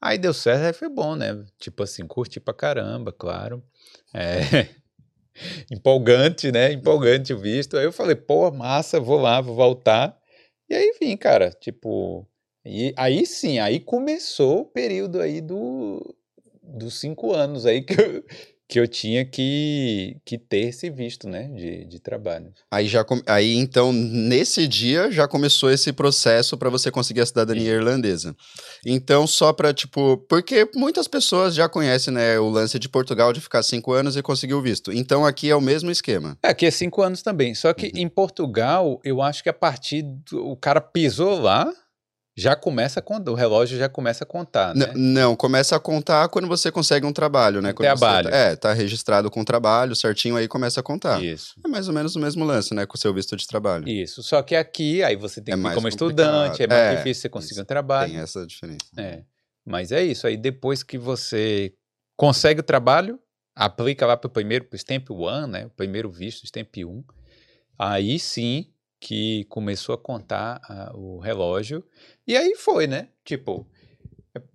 Aí deu certo, aí foi bom, né? Tipo assim, curti pra caramba, claro. É... *laughs* Empolgante, né? Empolgante o visto. Aí eu falei, pô, massa, vou lá, vou voltar. E aí vim, cara, tipo... E aí sim, aí começou o período aí do, dos cinco anos aí que eu, *laughs* que eu tinha que, que ter esse visto, né, de, de trabalho. Aí já aí então nesse dia já começou esse processo para você conseguir a cidadania Sim. irlandesa. Então só para tipo, porque muitas pessoas já conhecem, né, o lance de Portugal de ficar cinco anos e conseguir o visto. Então aqui é o mesmo esquema. É, aqui é cinco anos também. Só que Uhum. em Portugal, eu acho que a partir do o cara pisou lá, já começa contar, o relógio já começa a contar, né? Não, começa a contar quando você consegue um trabalho, né? Quando você trabalho. tá- é, tá registrado com trabalho, certinho, aí começa a contar. Isso. É mais ou menos o mesmo lance, né, com o seu visto de trabalho. Isso. Só que aqui, aí você tem É que ir como complicado. estudante, é mais É, difícil você conseguir um trabalho. Tem essa diferença. É. Mas é isso. Aí depois que você consegue o trabalho, aplica lá para o primeiro, para o Stamp One, né? O primeiro visto, Stamp 1. Aí sim que começou a contar ah, o relógio. E aí foi, né? Tipo,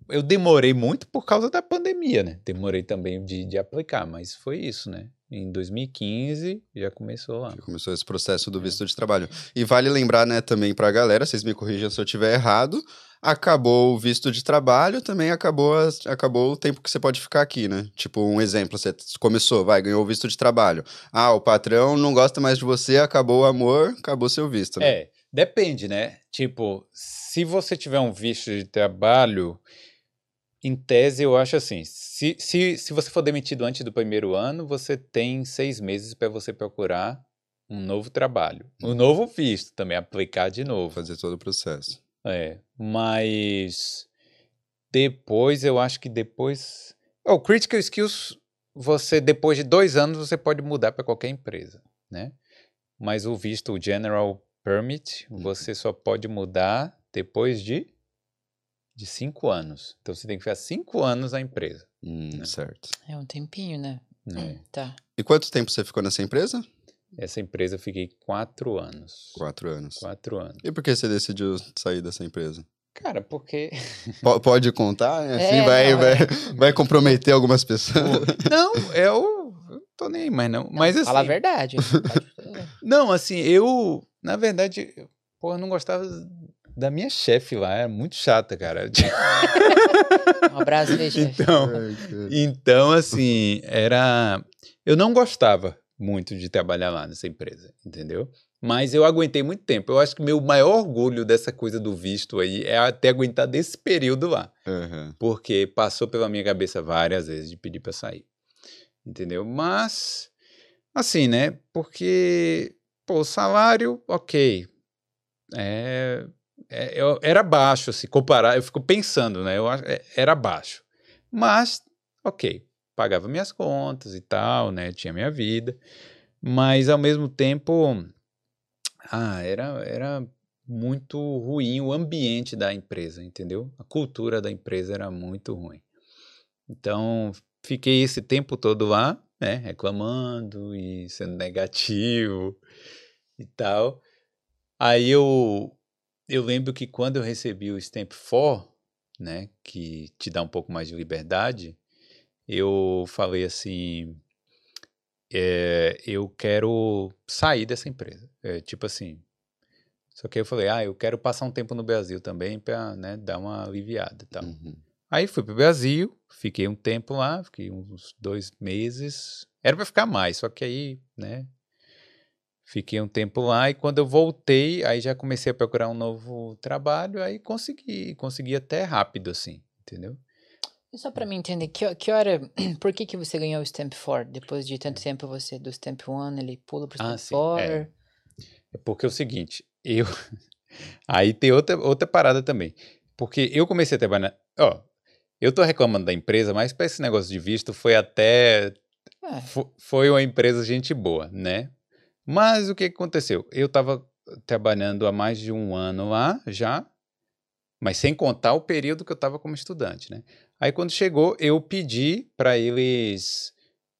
eu demorei muito por causa da pandemia, né? Demorei também de, de aplicar, mas foi isso, né? Em 2015 já começou lá. que começou esse processo do visto de trabalho. E vale lembrar, né, também pra galera, vocês me corrijam se eu tiver errado, acabou o visto de trabalho, também acabou, acabou o tempo que você pode ficar aqui, né? Tipo, um exemplo, você começou, vai, ganhou o visto de trabalho. Ah, o patrão não gosta mais de você, acabou o amor, acabou seu visto, né? É, depende, né? Tipo, se você tiver um visto de trabalho, em tese eu acho assim, se, se, se você for demitido antes do primeiro ano, você tem seis meses para você procurar um novo trabalho. Um novo visto também, aplicar de novo. Fazer todo o processo. É, mas depois eu acho que depois. O Critical Skills, você depois de dois anos você pode mudar para qualquer empresa, né? Mas o visto o General Permit Uhum. você só pode mudar depois de de cinco anos. Então você tem que ficar cinco anos na empresa. Hum, Né? certo. É um tempinho, né? né? Tá. E quanto tempo você ficou nessa empresa? Essa empresa eu fiquei quatro anos. Quatro anos. Quatro anos. E por que você decidiu sair dessa empresa? Cara, porque *laughs* Po- pode contar? né? Assim, É, vai, não, vai, é. vai comprometer algumas pessoas. não, eu, tô nem aí mais não. Mas assim, Fala a verdade. Pode- *laughs* Não, assim, eu, na verdade, eu não gostava da minha chefe lá, era muito chata, cara. *laughs* Um abraço aí, chefe. então, então, assim, era. Eu não gostava muito de trabalhar lá nessa empresa, entendeu? Mas eu aguentei muito tempo. Eu acho que meu maior orgulho dessa coisa do visto aí é ter aguentado esse período lá. Aham. Porque passou pela minha cabeça várias vezes de pedir pra sair. Entendeu? Mas Assim, né? Porque, pô, o salário, ok. É, é, eu- era baixo, assim, comparar. Eu fico pensando, né? Eu, é, era baixo. Mas, ok. Pagava minhas contas e tal, né? Tinha minha vida. Mas, ao mesmo tempo, ah, era, era muito ruim o ambiente da empresa, entendeu? A cultura da empresa era muito ruim. Então, fiquei esse tempo todo lá, né, reclamando e sendo negativo e tal. Aí eu eu lembro que quando eu recebi o Stamp 4, né, que te dá um pouco mais de liberdade, eu falei assim, é, eu quero sair dessa empresa. É, tipo assim, só que eu falei, ah, eu quero passar um tempo no Brasil também para, né, dar uma aliviada e tal. Uhum. Aí fui pro Brasil, fiquei um tempo lá, fiquei uns dois meses. Era para ficar mais, só que aí, né? Fiquei um tempo lá e quando eu voltei, aí já comecei a procurar um novo trabalho, aí consegui, consegui até rápido, assim, entendeu? Só pra mim entender, que, que hora, *clears throat* por que que você ganhou o Stamp 4? Depois de tanto tempo você, do Stamp 1, ele pula pro Ah, Stamp sim, 4? é. É porque é o seguinte, eu. *laughs* Aí tem outra, outra parada também. Porque eu comecei a trabalhar. Ó, eu tô reclamando da empresa, mas para esse negócio de visto foi até É. Fo- Foi uma empresa gente boa, né? Mas o que que aconteceu? Eu estava trabalhando há mais de um ano lá já, mas sem contar o período que eu estava como estudante, né? Aí quando chegou, eu pedi para eles.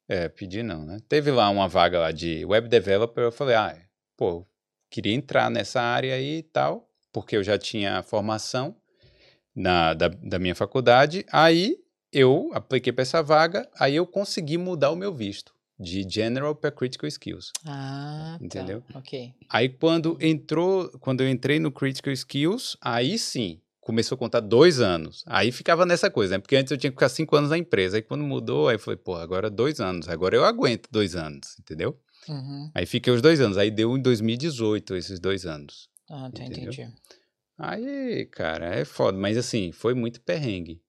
É, pedi não, né? Teve lá uma vaga lá de web developer, eu falei, ah, pô, queria entrar nessa área aí e tal, porque eu já tinha formação na, da, da minha faculdade. Aí eu apliquei para essa vaga, aí eu consegui mudar o meu visto de General para Critical Skills. Ah, tá. Entendeu? Ok. Aí quando entrou, quando eu entrei no Critical Skills, aí sim começou a contar dois anos. Aí ficava nessa coisa, né? Porque antes eu tinha que ficar cinco anos na empresa. Aí quando mudou, aí eu falei, pô, agora dois anos. Agora eu aguento dois anos, entendeu? Uhum. Aí fiquei os dois anos. Aí deu em 2018 esses dois anos. Ah, tá, entendi. Aí, cara, é foda. Mas assim, foi muito perrengue.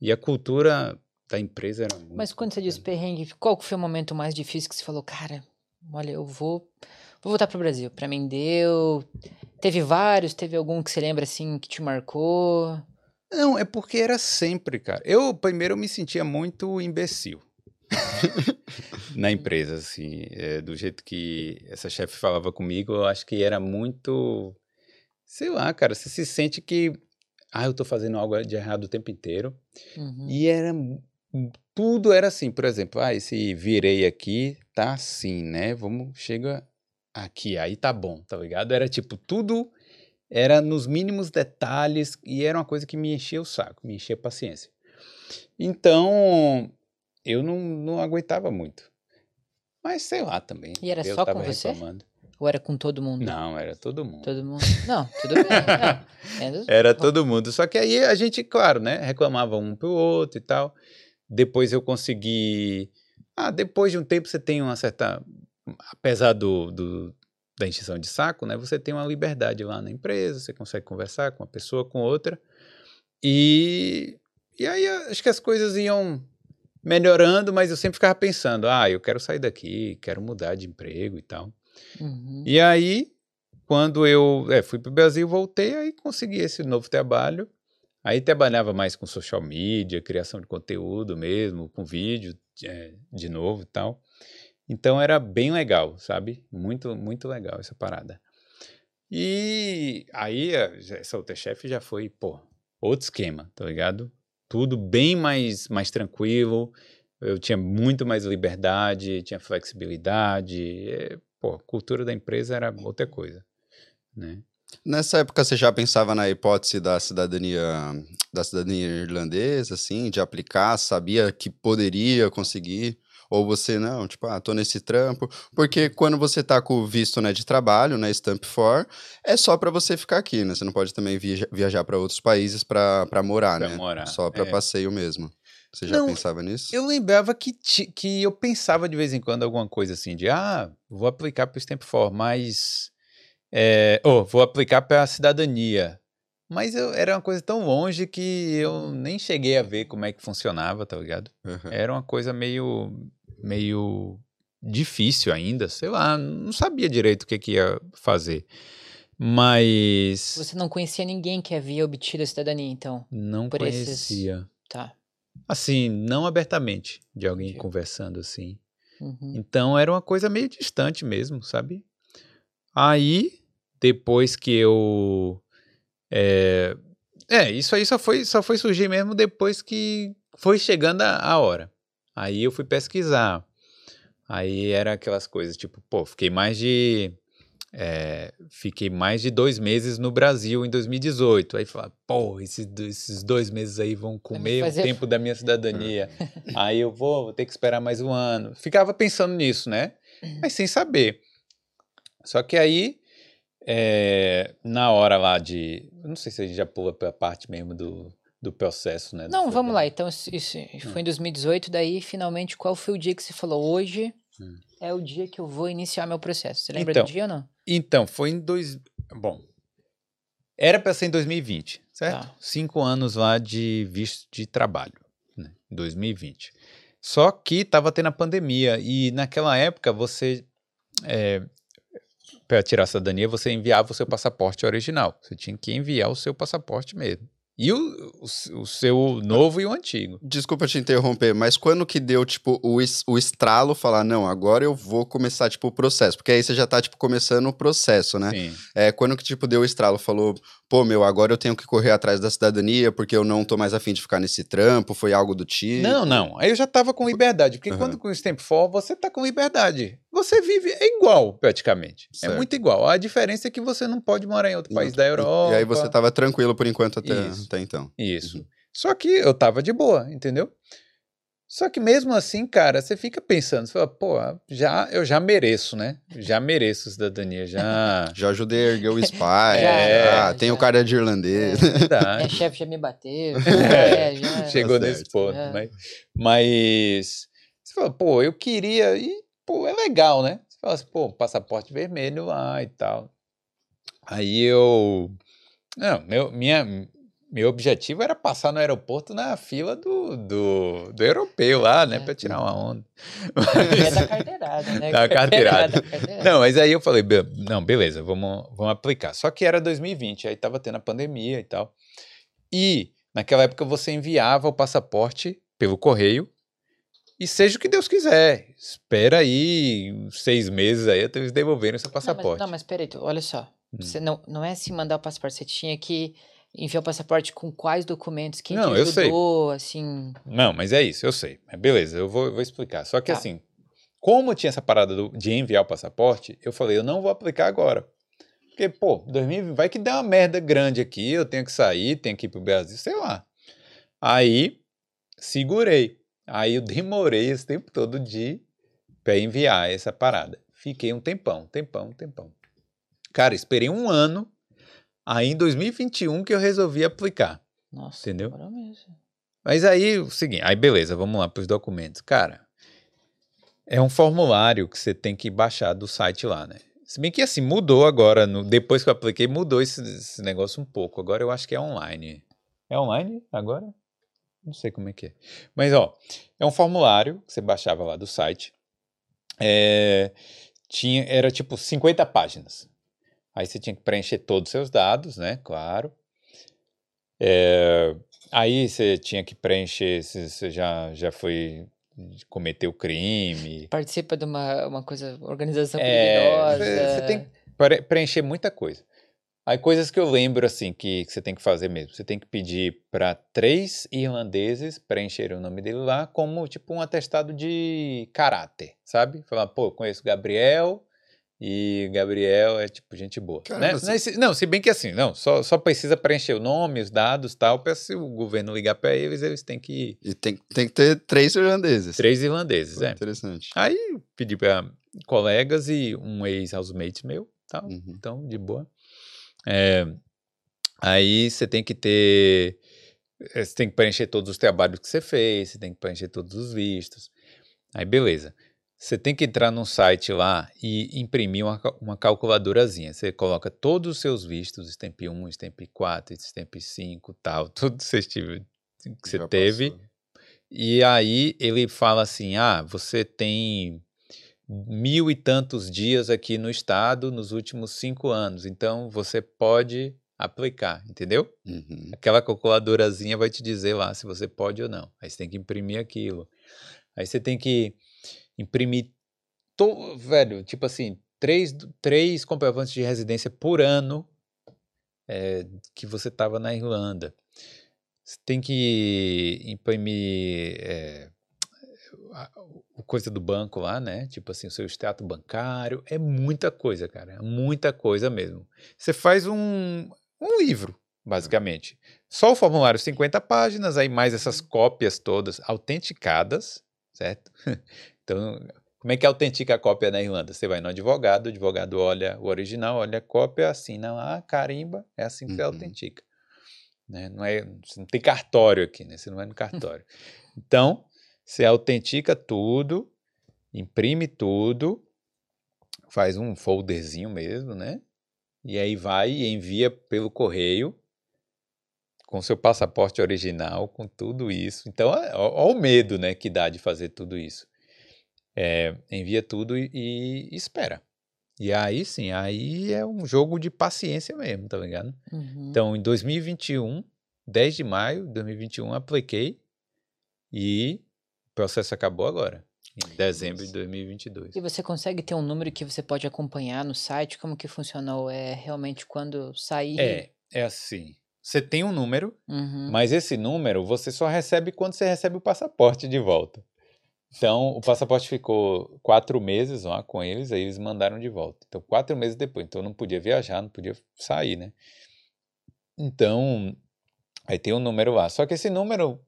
E a cultura da empresa era muito. Mas quando você diz perrengue, qual foi o momento mais difícil que você falou, cara, olha, eu vou, vou voltar pro Brasil. Pra mim deu. Teve vários, teve algum que você lembra assim que te marcou? Não, é porque era sempre, cara. Eu, primeiro, eu me sentia muito imbecil. *laughs* Na empresa, assim, é, do jeito que essa chefe falava comigo, eu acho que era muito. Sei lá, cara, você se sente que. Ah, eu tô fazendo algo de errado o tempo inteiro. Uhum. E era. Tudo era assim, por exemplo, ah, esse virei aqui tá assim, né? Vamos, chega aqui, aí tá bom, tá ligado? Era tipo, tudo era nos mínimos detalhes e era uma coisa que me enchia o saco, me enchia a paciência. Então, eu não, não aguentava muito. Mas sei lá também. E era eu só com você? reclamando. Ou era com todo mundo? Não, era todo mundo. Todo mundo? Não, tudo bem. *laughs* não. Era *laughs* todo mundo. Só que aí a gente, claro, né? Reclamava um pro outro e tal. Depois eu consegui. Ah, depois de um tempo você tem uma certa. Apesar do, do- da encheção de saco, né? Você tem uma liberdade lá na empresa, você consegue conversar com uma pessoa, com outra. E, e aí acho que as coisas iam melhorando, mas eu sempre ficava pensando: ah, eu quero sair daqui, quero mudar de emprego e tal. Uhum. E aí, quando eu é, fui para o Brasil, voltei, aí consegui esse novo trabalho. Aí trabalhava mais com social media, criação de conteúdo mesmo, com vídeo é, de novo e tal. Então era bem legal, sabe? Muito, muito legal essa parada. E aí, já- essa outra chefe já foi, pô, outro esquema, tá ligado? Tudo bem mais, mais tranquilo. Eu tinha muito mais liberdade, tinha flexibilidade. é, pô, a cultura da empresa era outra coisa, né? Nessa época você já pensava na hipótese da cidadania da cidadania irlandesa, assim, de aplicar, sabia que poderia conseguir, ou você não, tipo, ah, tô nesse trampo, porque quando você tá com o visto, né, de trabalho, né, Stamp 4, é só pra você ficar aqui, né? Você não pode também viaja- viajar pra outros países pra pra morar, Pra né? morar, Só pra é. passeio mesmo. Você já Não, pensava nisso? Eu lembrava que, ti- que eu pensava de vez em quando alguma coisa assim, de ah, vou aplicar para o Stamp for, mas. É, oh, vou aplicar para a cidadania. Mas eu, era uma coisa tão longe que eu nem cheguei a ver como é que funcionava, tá ligado? Uhum. Era uma coisa meio. Meio. difícil ainda, sei lá, não sabia direito o que, que ia fazer. Mas Você não conhecia ninguém que havia obtido a cidadania, então. não por esses- conhecia. Tá. Assim, não abertamente, de alguém Entendi. conversando assim. Uhum. Então era uma coisa meio distante mesmo, sabe? Aí, depois que eu. É, é, isso aí só foi, só foi surgir mesmo depois que foi chegando a, a hora. Aí eu fui pesquisar. Aí era aquelas coisas, tipo, pô, fiquei mais de. é, fiquei mais de dois meses no Brasil em 2018. Aí falar, pô, esses, esses dois meses aí vão comer fazer- o tempo da minha cidadania. *laughs* aí eu vou, vou ter que esperar mais um ano. Ficava pensando nisso, né? Mas sem saber. Só que aí, é, na hora lá de. Não sei se a gente já pula pra parte mesmo do, do processo, né? Não, vamos lá. Então, isso, isso foi em 2018. Daí, finalmente, qual foi o dia que você falou? Hoje Hum. é o dia que eu vou iniciar meu processo. Você lembra Então, do dia ou não? Então, foi em dois. Bom, era para ser em 2020, certo? Tá. Cinco anos lá de visto de trabalho, né? Em 2020. Só que tava tendo a pandemia e naquela época você. para tirar a cidadania, você enviava o seu passaporte original. Você tinha que enviar o seu passaporte mesmo. E o, o, o seu novo e o antigo. Desculpa te interromper, mas quando que deu, tipo, o, o estralo falar, não, agora eu vou começar, tipo, o processo? Porque aí você já tá, tipo, começando o processo, né? Sim. É, quando que, tipo, deu o estralo, falou, pô, meu, agora eu tenho que correr atrás da cidadania porque eu não tô mais afim de ficar nesse trampo, foi algo do tipo? Não, não. Aí eu já tava com liberdade. Porque Aham. quando com o Stamp for, você tá com liberdade. Você vive é igual, praticamente. Certo. É muito igual. A diferença é que você não pode morar em outro país outro- da e- Europa. E aí você tava tranquilo por enquanto até, até então. Isso. Uhum. Só que eu tava de boa, entendeu? Só que mesmo assim, cara, você fica pensando, você fala, pô, já, eu já mereço, né? Já mereço cidadania, já. *laughs* Já ajudei a erguer o *laughs* spy, É, já, tem o já. cara de irlandês. Minha Verdade. chefe já me bateu. É, *laughs* é, já... Chegou Tá nesse ponto. É. Mas, mas você fala, pô, eu queria e, pô, é legal, né? Você fala assim, pô, passaporte vermelho lá e tal. Aí eu. Não, meu, minha, meu objetivo era passar no aeroporto na fila do, do, do europeu lá, né? É. Pra tirar uma onda. *laughs* É da carteirada, né? *laughs* Da carteirada. *laughs* Da carteirada. Não, mas aí eu falei, "Be- não, beleza, vamos, vamos aplicar. Só que era 2020, aí tava tendo a pandemia e tal. E naquela época você enviava o passaporte pelo correio e seja o que Deus quiser. Espera aí seis meses aí até eles devolverem o seu Não, mas, passaporte. não, mas peraí, olha só. Hum. Você não, não é assim mandar o passaporte, você tinha que enviar o passaporte com quais documentos, quem Não, te eu sei. ajudou, assim. Não, mas é isso, eu sei. Beleza, eu vou, eu vou explicar. Só que Tá. assim, como tinha essa parada do- de enviar o passaporte, eu falei, eu não vou aplicar agora. Porque, pô, 2020 vai que dá uma merda grande aqui, eu tenho que sair, tenho que ir pro Brasil, sei lá. Aí, segurei. Aí eu demorei esse tempo todo de pra enviar essa parada. Fiquei um tempão, tempão, tempão. Cara, esperei um ano, aí em 2021 que eu resolvi aplicar. Nossa, Entendeu? Mas aí, o seguinte, aí beleza, vamos lá para os documentos. Cara, é um formulário que você tem que baixar do site lá, né? Se bem que assim, mudou agora, no- depois que eu apliquei, mudou esse, esse negócio um pouco. Agora eu acho que é online. É online agora? Não sei como é que é. Mas, ó, é um formulário que você baixava lá do site. É, tinha, era tipo 50 páginas. Aí você tinha que preencher todos os seus dados, né? Claro. É, aí você tinha que preencher se você já, já foi cometeu crime. Participa de uma, uma coisa, organização É, criminosa. você- você tem que pre- preencher muita coisa. Aí coisas que eu lembro assim que, que você tem que fazer mesmo. Você tem que pedir para três irlandeses preencherem o nome dele lá como tipo um atestado de caráter, sabe? Falar, pô, eu conheço o Gabriel e o Gabriel é tipo gente boa. Caramba, né? você- Não, se- bem que assim, não, só, só precisa preencher o nome, os dados tal, para se o governo ligar para eles, eles têm que. E tem, tem que ter três irlandeses. Três irlandeses, Pô, é. Interessante. Aí pedi para colegas e um ex-housemate meu, tal. Uhum. Então, de boa. É, aí você tem que ter. eh, Você tem que preencher todos os trabalhos que você fez, você tem que preencher todos os vistos. Aí, beleza. Você tem que entrar num site lá e imprimir uma, uma calculadorazinha. Você coloca todos os seus vistos, Stamp 1, Stamp 4, Stamp 5, tal, *laughs* tudo que você, tive- que você Já teve. passou. E aí ele fala assim: ah, você tem mil e tantos dias aqui no estado nos últimos cinco anos. Então você pode aplicar, entendeu? Uhum. Aquela calculadorazinha vai te dizer lá se você pode ou não. Aí você tem que imprimir aquilo. Aí você tem que imprimir, to... velho, tipo assim, três, três comprovantes de residência por ano é, que você estava na Irlanda. Você tem que imprimir é, a, a coisa do banco lá, né? Tipo assim, o seu extrato bancário. É muita coisa, cara. É muita coisa mesmo. Você faz um, um livro, basicamente. Só o formulário 50 páginas, aí mais essas cópias todas autenticadas, certo? *laughs* Então, como é que autentica a cópia na Irlanda? Você vai no advogado, o advogado olha o original, olha a cópia, assina lá, carimba, é assim que você Uhum. autentica. Né? Não, é, você não tem cartório aqui, né? Você não vai no cartório. *laughs* Então, você autentica tudo, imprime tudo, faz um folderzinho mesmo, né? E aí vai e envia pelo correio com seu passaporte original, com tudo isso. Então, olha o medo, né, que dá de fazer tudo isso. É, envia tudo e, e espera. E aí sim, aí é um jogo de paciência mesmo, tá ligado? Uhum. Então, em 2021, 10 de maio de 2021, apliquei e o processo acabou agora, em dezembro de 2022. E você consegue ter um número que você pode acompanhar no site? Como que funcionou? É realmente quando sair? É, é assim. Você tem um número, Uhum. mas esse número você só recebe quando você recebe o passaporte de volta. Então, o passaporte ficou quatro meses lá com eles, aí eles mandaram de volta. Então, quatro meses depois. Então, eu não podia viajar, não podia sair, né? Então, aí tem um número lá. Só que esse número,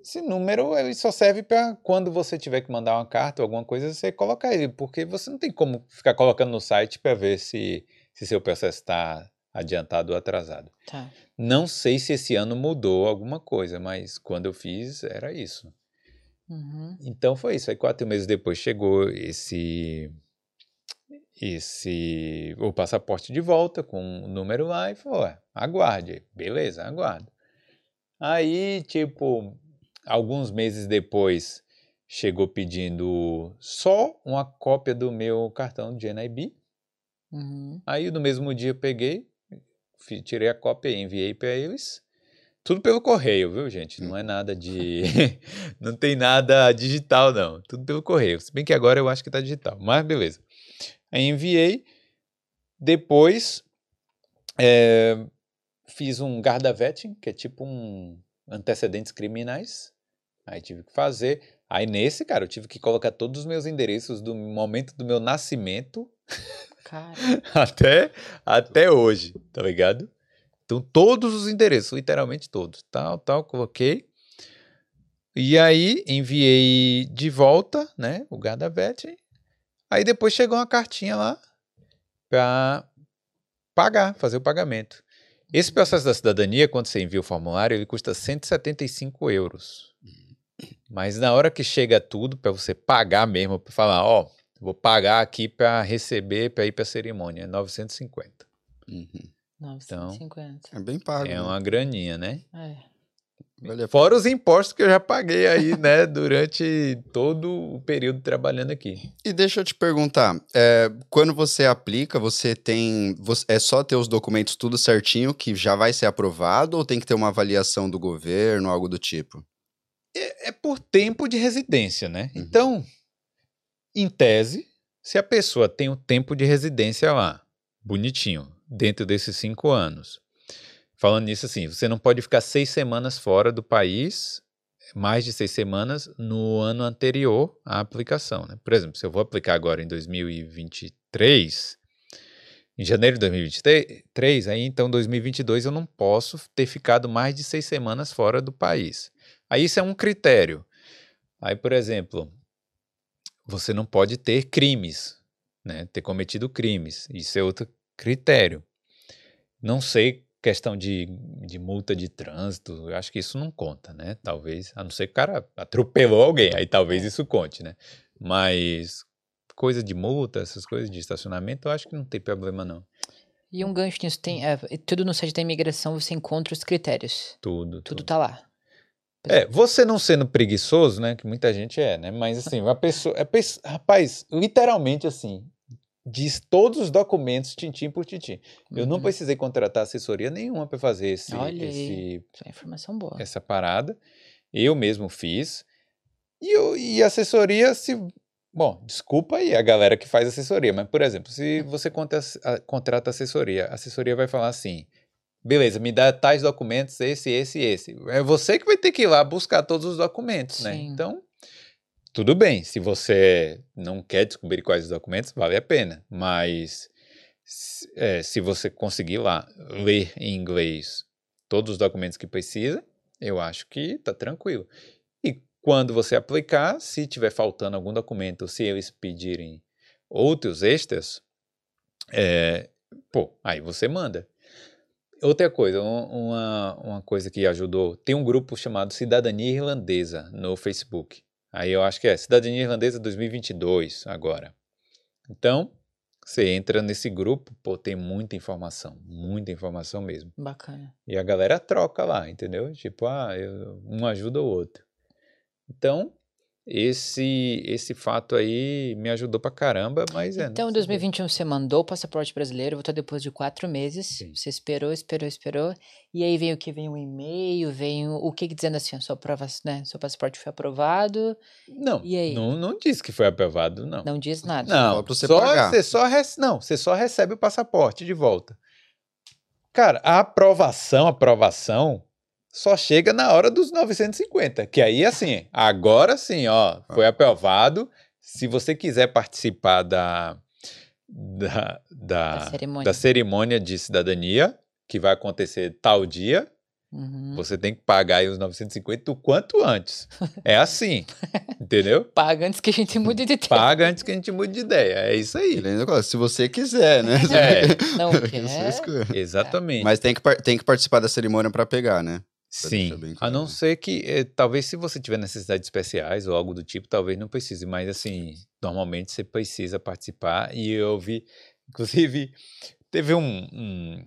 esse número ele só serve para quando você tiver que mandar uma carta ou alguma coisa, você colocar ele, porque você não tem como ficar colocando no site para ver se, se seu processo está adiantado ou atrasado. Tá. Não sei se esse ano mudou alguma coisa, mas quando eu fiz era isso. Uhum. Então foi isso. Aí quatro meses depois chegou esse esse o passaporte de volta com o número lá e falou, "Ué, aguarde, beleza, aguardo. Aí tipo alguns meses depois chegou pedindo só uma cópia do meu cartão de NIB. Uhum. Aí no mesmo dia eu peguei, tirei a cópia e enviei para eles. Tudo pelo correio, viu, gente? Não é nada de. *laughs* não tem nada digital, não. Tudo pelo correio. Se bem que agora eu acho que tá digital, mas beleza. Aí enviei. Depois eh, fiz um guarda vetting, que é tipo um antecedentes criminais. Aí tive que fazer. Aí nesse, cara, eu tive que colocar todos os meus endereços do momento do meu nascimento Cara, *laughs* até, até hoje, tá ligado? Então, todos os endereços, literalmente todos, tal, tal, coloquei. E aí, enviei de volta, né, o Gardavete. Aí depois chegou uma cartinha lá pra pagar, fazer o pagamento. Esse processo da cidadania, quando você envia o formulário, ele custa 175 euros. Mas na hora que chega tudo, pra você pagar mesmo, pra falar, ó, vou pagar aqui pra receber, pra ir pra cerimônia, é 950. Uhum. 950. É bem pago. É né? uma graninha, né? É. A Fora os impostos que eu já paguei aí, né, durante todo o período trabalhando aqui. E deixa eu te perguntar, é, quando você aplica, você tem. você- é só ter os documentos tudo certinho que já vai ser aprovado ou tem que ter uma avaliação do governo, algo do tipo? É, é por tempo de residência, né? Uhum. Então, em tese, se a pessoa tem o tempo de residência lá, bonitinho, dentro desses cinco anos. Falando nisso, assim, você não pode ficar seis semanas fora do país, mais de seis semanas, no ano anterior à aplicação, né? Por exemplo, se eu vou aplicar agora em 2023, em janeiro de 2023, aí então 2022 eu não posso ter ficado mais de seis semanas fora do país. Aí isso é um critério. Aí, por exemplo, você não pode ter crimes, né? Ter cometido crimes. Isso é outro critério. Não sei questão de, de multa de trânsito, eu acho que isso não conta, né? Talvez, a não ser que o cara atropelou alguém, aí talvez isso conte, né? Mas coisa de multa, essas coisas de estacionamento, eu acho que não tem problema não. E um gancho nisso tem. é, tudo no site da imigração você encontra os critérios. Tudo, Tudo tudo. tá lá. É, você não sendo preguiçoso, né? Que muita gente é, né? Mas assim, uma pessoa. É, pes- rapaz, literalmente assim, diz todos os documentos, tintim por tintim. Eu não Uhum. precisei contratar assessoria nenhuma para fazer esse, Olha esse, é informação boa. essa parada. Eu mesmo fiz. E, eu, e assessoria, se. Bom, desculpa aí a galera que faz assessoria, mas, por exemplo, se você conta- a- contrata assessoria, a assessoria vai falar assim: beleza, me dá tais documentos, esse, esse esse. É você que vai ter que ir lá buscar todos os documentos, né? Sim. Então, tudo bem. Se você não quer descobrir quais os documentos, vale a pena. Mas se, é, se você conseguir lá ler em inglês todos os documentos que precisa, eu acho que tá tranquilo. E quando você aplicar, se tiver faltando algum documento, se eles pedirem outros extras, é, pô, aí você manda. Outra coisa, um- uma, uma coisa que ajudou, tem um grupo chamado Cidadania Irlandesa no Facebook. Aí eu acho que é Cidadania Irlandesa 2022 agora. Então, você entra nesse grupo, pô, tem muita informação, muita informação mesmo. Bacana. E a galera troca lá, entendeu? Tipo, ah, eu- um ajuda o outro. Então, esse esse fato aí me ajudou pra caramba, mas é. Então, em não 2021, você mandou o passaporte brasileiro, voltou depois de quatro meses. Sim. Você esperou, esperou, esperou. E aí veio o que? Veio um e-mail, veio o que que dizendo assim, sua prova, né? Seu passaporte foi aprovado. Não, E aí? não, não disse que foi aprovado, não. Não diz nada. Não, você só, pagar. Você só rece- não, você só recebe o passaporte de volta. Cara, a aprovação, aprovação, só chega na hora dos 950, que aí assim, agora sim, ó, foi aprovado. Se você quiser participar da, da, da, Da cerimônia. da cerimônia de cidadania, que vai acontecer tal dia, Uhum. você tem que pagar aí os 950 o quanto antes. É assim, *laughs* entendeu? Paga antes que a gente mude de tempo. Paga antes que a gente mude de ideia. É isso aí. Se você quiser, né? É, *laughs* Não quer. exatamente. Mas tem que, tem que participar da cerimônia pra pegar, né? Sim, bem a claro. não ser que, eh, talvez se você tiver necessidades especiais ou algo do tipo, talvez não precise, mas assim, normalmente você precisa participar. E eu vi, inclusive, teve um, um,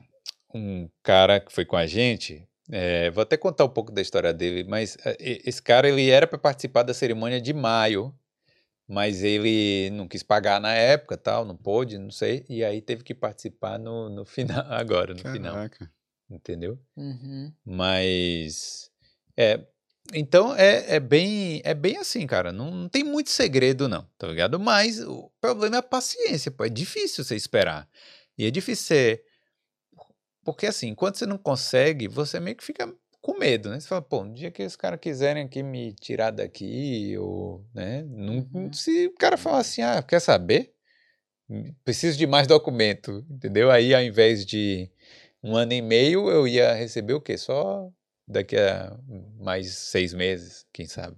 um cara que foi com a gente, eh, vou até contar um pouco da história dele, mas eh, esse cara ele era para participar da cerimônia de maio, mas ele não quis pagar na época, tal, não pôde, não sei, e aí teve que participar no, no final, *laughs* agora, no final, Caraca. Entendeu? Uhum. Mas é, então é, é bem é bem assim, cara. Não, não tem muito segredo não, tá ligado? Mas o problema é a paciência, pô. É difícil você esperar e é difícil você porque assim, enquanto você não consegue, você meio que fica com medo, né? Você fala, pô, um dia que os caras quiserem aqui me tirar daqui, ou, né? Não, Uhum. Se o cara falar assim, ah, quer saber? Preciso de mais documento, entendeu? Aí, ao invés de um ano e meio, eu ia receber o quê? Só daqui a mais seis meses, quem sabe?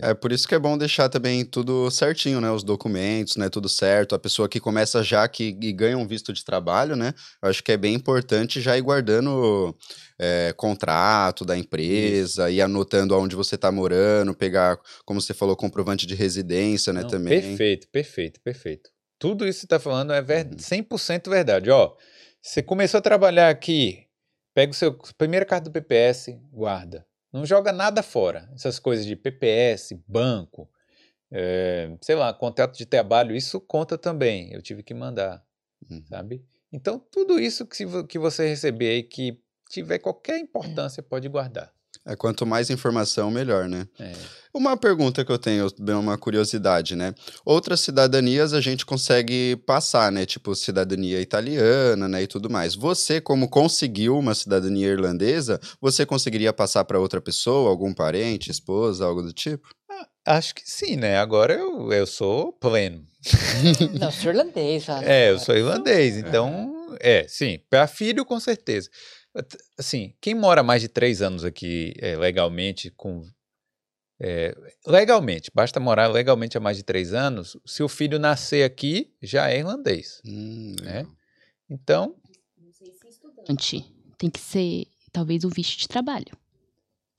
É por isso que é bom deixar também tudo certinho, né? Os documentos, né? Tudo certo. A pessoa que começa já que e ganha um visto de trabalho, né? Eu acho que é bem importante já ir guardando é, contrato da empresa, ir anotando aonde você tá morando, pegar, como você falou, comprovante de residência, né? Não, também. Perfeito, perfeito, perfeito. Tudo isso que você está falando é ver... Uhum. 100% verdade. Ó, você começou a trabalhar aqui, pega o seu primeira carta do PPS, guarda. Não joga nada fora. Essas coisas de PPS, banco, é, sei lá, contrato de trabalho, isso conta também. Eu tive que mandar, Uhum. sabe? Então, tudo isso que, que você receber aí, que tiver qualquer importância, pode guardar. É, quanto mais informação, melhor, né? É. Uma pergunta que eu tenho, bem uma curiosidade, né? Outras cidadanias a gente consegue passar, né? Tipo cidadania italiana, né? E tudo mais. Você, como conseguiu uma cidadania irlandesa, você conseguiria passar para outra pessoa, algum parente, esposa, algo do tipo? Acho que sim, né? Agora eu, eu sou pleno. *laughs* Não, sou irlandês. né, É, eu sou irlandês, então, é, sim, para filho com certeza. Assim, quem mora mais de três anos aqui é, legalmente, com é, legalmente, basta morar legalmente há mais de três anos, se o filho nascer aqui, já é irlandês. Hum, É? legal. Então, Estudante. Tem que ser, talvez, o visto de trabalho.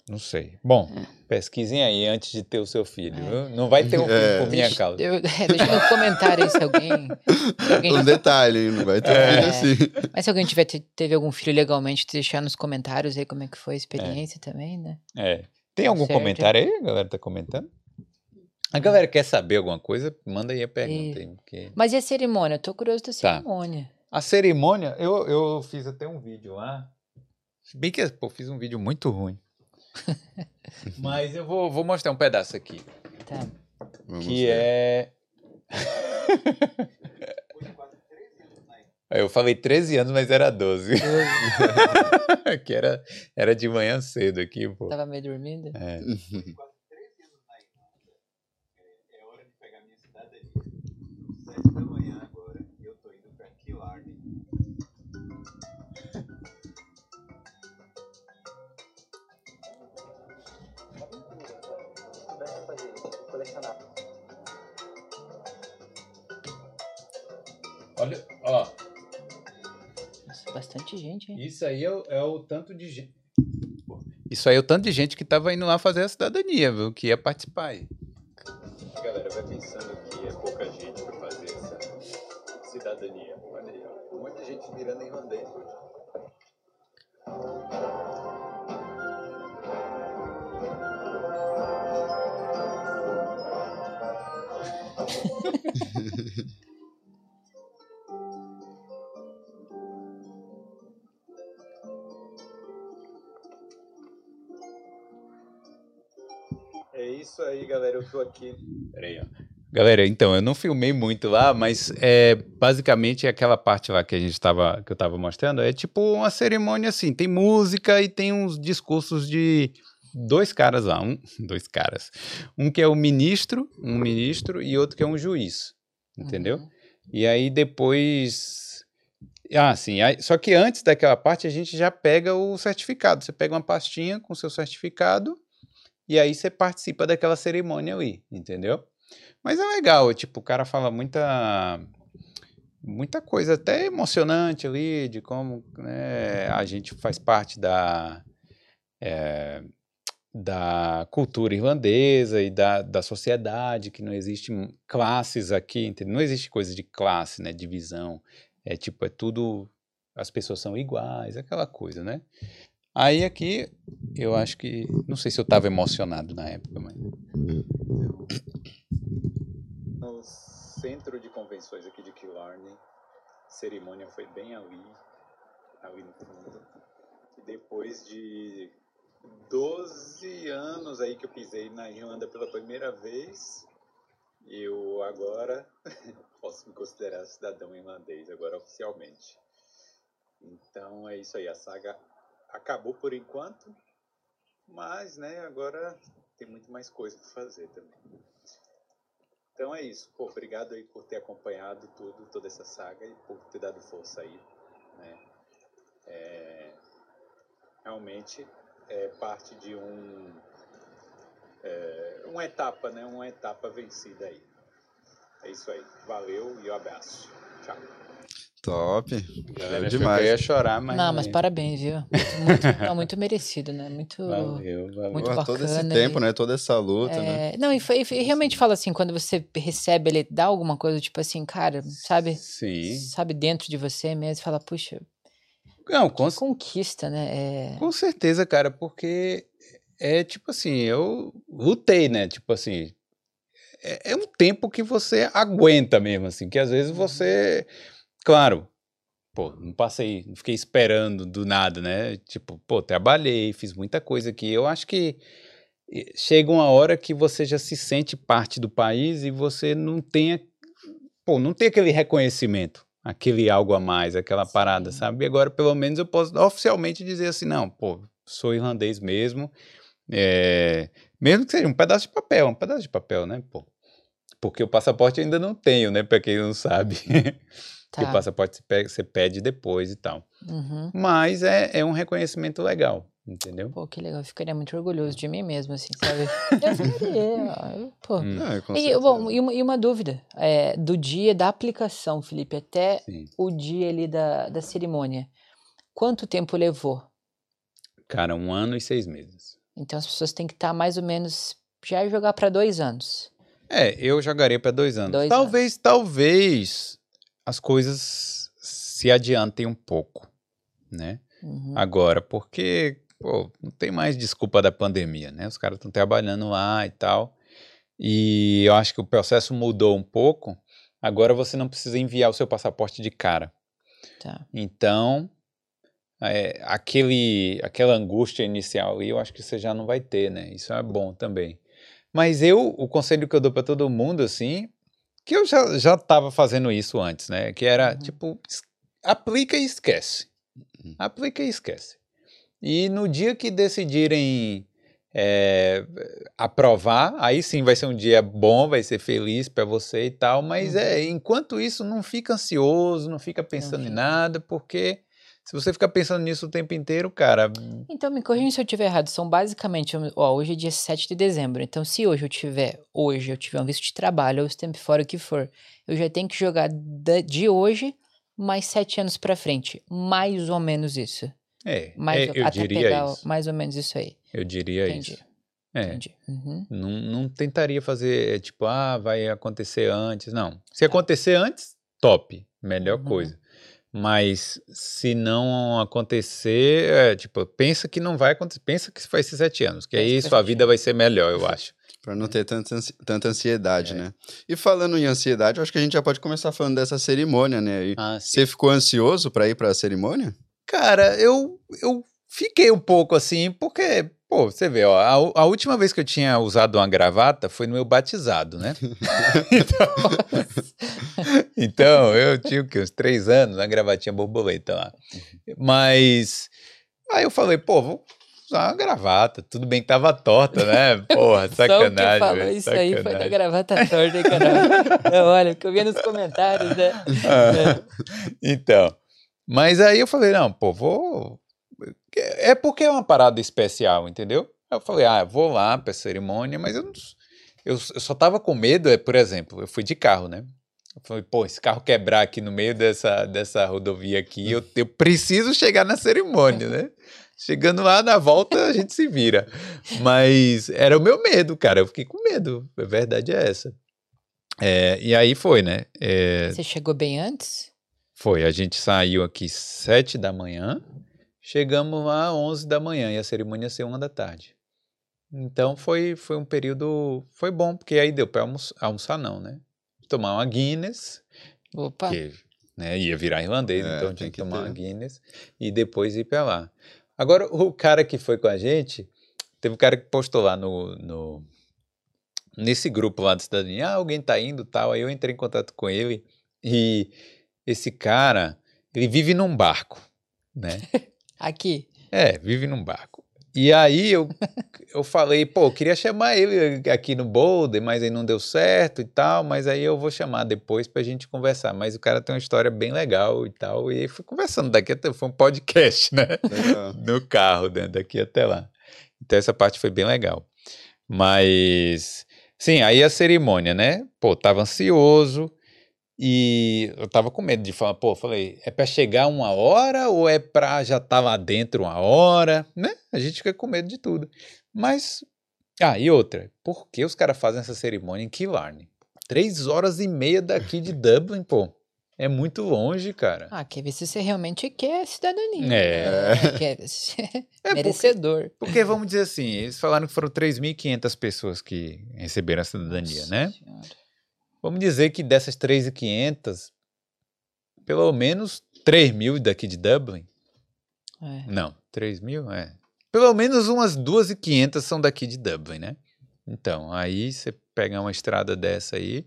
Não sei. Bom, pesquisem aí antes de ter o seu filho. É. viu? Não vai ter um filho É. por minha Deixa, causa. eu- é, deixa no comentário aí se alguém. se alguém- Um detalhe, não vai ter É. filho assim. mas se alguém tiver, te- teve algum filho legalmente, deixar nos comentários aí como é que foi a experiência também, né? É. Tem algum Certo. comentário aí? A galera tá comentando? A galera quer saber alguma coisa? Manda aí a pergunta. E- aí, porque- Mas e a cerimônia? Eu tô curioso da Tá. cerimônia. A cerimônia, eu, eu fiz até um vídeo lá. Se Bem que pô, fiz um vídeo muito ruim. *laughs* Mas eu vou, vou mostrar um pedaço aqui. Tá. Vamos que ver. é. *laughs* Eu falei 13 anos, mas era 12. *laughs* que era, era de manhã cedo aqui, pô. Tava meio dormindo? É. É Olha, ó. Nossa, bastante gente, hein? Isso aí é o, é o tanto de gente. Isso aí é o tanto de gente que tava indo lá fazer a cidadania, viu? Que ia participar aí. A galera vai pensando que é pouca gente pra fazer essa cidadania. Olha aí, ó. Muita gente virando irlandês hoje. *laughs* É isso aí, galera. Eu tô aqui Peraí, ó. Galera, então, eu não filmei muito lá, mas é basicamente aquela parte lá que a gente tava, que eu tava mostrando, é tipo uma cerimônia assim, tem música e tem uns discursos de dois caras lá, um, *laughs* dois caras. Um que é o ministro, um ministro e outro que é um juiz, entendeu? Uhum. E aí depois. Ah, sim. aí- Só que antes daquela parte a gente já pega o certificado. Você pega uma pastinha com seu certificado e aí você participa daquela cerimônia ali, entendeu? Mas é legal, tipo, o cara fala muita. Muita coisa até emocionante ali, de como né, a gente faz parte da. eh, da cultura irlandesa e da, da sociedade, que não existe classes aqui, entendeu? não existe coisa de classe, né, divisão, é tipo, é tudo, as pessoas são iguais, aquela coisa, né? Aí aqui, eu acho que, não sei se eu estava emocionado na época, mas... no centro de convenções aqui de Killarney. A cerimônia foi bem ali, ali no fundo. E depois de 12 anos aí que eu pisei na Irlanda pela primeira vez, eu agora *laughs* posso me considerar cidadão irlandês, agora oficialmente. Então é isso aí, a saga acabou por enquanto, mas né, agora tem muito mais coisa para fazer também. Então é isso. Pô, obrigado aí por ter acompanhado tudo, toda essa saga e por ter dado força aí. Né? É, realmente é parte de um é, uma etapa, né? Uma etapa vencida aí. É isso aí. Valeu e um abraço. Tchau. Top. Galera, É demais. eu ia chorar, mas... Não, mas parabéns, viu? Muito, muito, *laughs* não, muito merecido, né? Muito. Valeu, valeu. Muito Pô, todo esse bacana tempo, e- né? Toda essa luta, né? É, não, e, foi, e realmente fala assim, quando você recebe, ele dá alguma coisa, tipo assim, cara, sabe? Sim. Sabe dentro de você mesmo, fala, puxa, Não, com, conquista, né? É, com certeza, cara, porque é tipo assim, eu lutei, né? Tipo assim, é, é um tempo que você aguenta mesmo, assim, que às vezes você, claro, pô, não passei, não fiquei esperando do nada, né? Tipo, pô, trabalhei, fiz muita coisa aqui. Eu acho que eh, chega uma hora que você já se sente parte do país e você não tem, pô, não tem aquele reconhecimento, aquele algo a mais, aquela parada, sabe? E agora, pelo menos, eu posso oficialmente dizer assim, não, pô, sou irlandês mesmo, é, mesmo que seja um pedaço de papel, um pedaço de papel, né, pô? Porque o passaporte ainda não tenho, né, pra quem não sabe. *laughs* Tá. o passaporte você pede depois e tal. Uhum. Mas é, é um reconhecimento legal, entendeu? Pô, que legal, eu ficaria muito orgulhoso de mim mesmo, assim, sabe? *laughs* Eu ficaria, pô. Hum, É, E, bom, e uma, e uma dúvida, é, do dia da aplicação, Felipe, até sim. o dia ali da, da cerimônia, quanto tempo levou? Cara, um ano e seis meses. Então as pessoas têm que estar mais ou menos, já jogar para dois anos. É, eu jogaria para dois anos. Dois talvez, talvez as coisas se adiantem um pouco, né? Uhum. Agora, porque, pô, não tem mais desculpa da pandemia, né? Os caras estão trabalhando lá e tal. E eu acho que o processo mudou um pouco. Agora você não precisa enviar o seu passaporte de cara. Tá. Então, é, aquele, aquela angústia inicial ali, eu acho que você já não vai ter, né? Isso é bom também. Mas eu, o conselho que eu dou para todo mundo, assim, que eu já, já tava fazendo isso antes, né? Que era, Uhum. tipo, aplica e esquece. Aplica e esquece. E no dia que decidirem é, aprovar, aí sim vai ser um dia bom, vai ser feliz para você e tal, mas é, enquanto isso, não fica ansioso, não fica pensando em fica. nada, porque se você ficar pensando nisso o tempo inteiro, cara, Então, me corrija se eu estiver errado. São basicamente, ó, hoje é dia 7 de dezembro. Então, se hoje eu tiver, hoje eu tiver um visto de trabalho, ou tempo fora o que for, eu já tenho que jogar de hoje mais sete anos pra frente. Mais ou menos isso. É, Mais, é, eu até diria pegar isso. mais ou menos isso aí. Eu diria Entendi. isso. É. Entendi. Uhum. Não, não tentaria fazer, é, tipo, ah, vai acontecer antes. Não. Se acontecer antes, top. Melhor Uhum. coisa. Mas se não acontecer, é, tipo, pensa que não vai acontecer. Pensa que vai ser sete anos. Que aí sua vida vai ser melhor, eu *laughs* acho. Pra não ter tanta, ansi- tanta ansiedade, É. né? E falando em ansiedade, eu acho que a gente já pode começar falando dessa cerimônia, né? E Ah, você ficou ansioso pra ir pra cerimônia? Cara, eu, eu fiquei um pouco assim, porque, pô, você vê, ó, a, a última vez que eu tinha usado uma gravata foi no meu batizado, né? *laughs* então, então, eu tinha o quê, uns três anos, uma gravatinha borboleta lá. Mas, aí eu falei, pô, vou usar uma gravata, tudo bem que tava torta, né? Porra, *laughs* Só o que sacanagem. falou velho, isso aí foi da sacanagem. gravata torta, hein, cara? *laughs* Não, olha, o que eu vi nos comentários, né? Ah, então, mas aí eu falei, não, pô, vou. É porque é uma parada especial, entendeu? Eu falei, ah, eu vou lá pra cerimônia, mas eu, não- eu, eu só tava com medo, é, por exemplo, eu fui de carro, né? Eu falei, pô, esse carro quebrar aqui no meio dessa, dessa rodovia aqui, eu, eu preciso chegar na cerimônia, né? Chegando lá na volta, a gente se vira. Mas era o meu medo, cara. Eu fiquei com medo. A verdade é essa. É, e aí foi, né? É, Você chegou bem antes? Foi, a gente saiu aqui sete da manhã, chegamos lá onze da manhã e a cerimônia ia ser uma da tarde. Então foi, foi um período, foi bom, porque aí deu para almoçar, almoçar não, né? Tomar uma Guinness, Opa. que né, ia virar irlandês, É, então tinha que que tomar ter. uma Guinness e depois ir para lá. Agora, o cara que foi com a gente, teve um cara que postou lá no, no nesse grupo lá de cidadania, ah, alguém tá indo tal, aí eu entrei em contato com ele e esse cara, ele vive num barco, né? *laughs* Aqui. É, vive num barco. E aí eu, *laughs* eu falei, pô, eu queria chamar ele aqui no Boulder, mas aí não deu certo e tal, mas aí eu vou chamar depois pra gente conversar. Mas o cara tem uma história bem legal e tal, e aí fui conversando daqui até, foi um podcast, né? Legal. *laughs* no carro, né, daqui até lá. Então essa parte foi bem legal. Mas, sim, aí a cerimônia, né? Pô, tava ansioso e eu tava com medo de falar, pô, falei, é pra chegar uma hora ou é pra já estar lá dentro uma hora, né? A gente fica com medo de tudo. Mas, ah, e outra, por que os caras fazem essa cerimônia em Killarney? Três horas e meia daqui de *laughs* Dublin, pô. É muito longe, cara. Ah, quer ver se você realmente quer cidadania. É. né? Quer ver se... *laughs* É porque- Merecedor. Porque vamos dizer assim, eles falaram que foram 3.500 pessoas que receberam a cidadania, Nossa né? Senhora. Vamos dizer que dessas 3.500, pelo menos 3 mil daqui de Dublin. É. Não, 3 mil, é. Pelo menos umas 2.500 são daqui de Dublin, né? Então, aí você pega uma estrada dessa aí.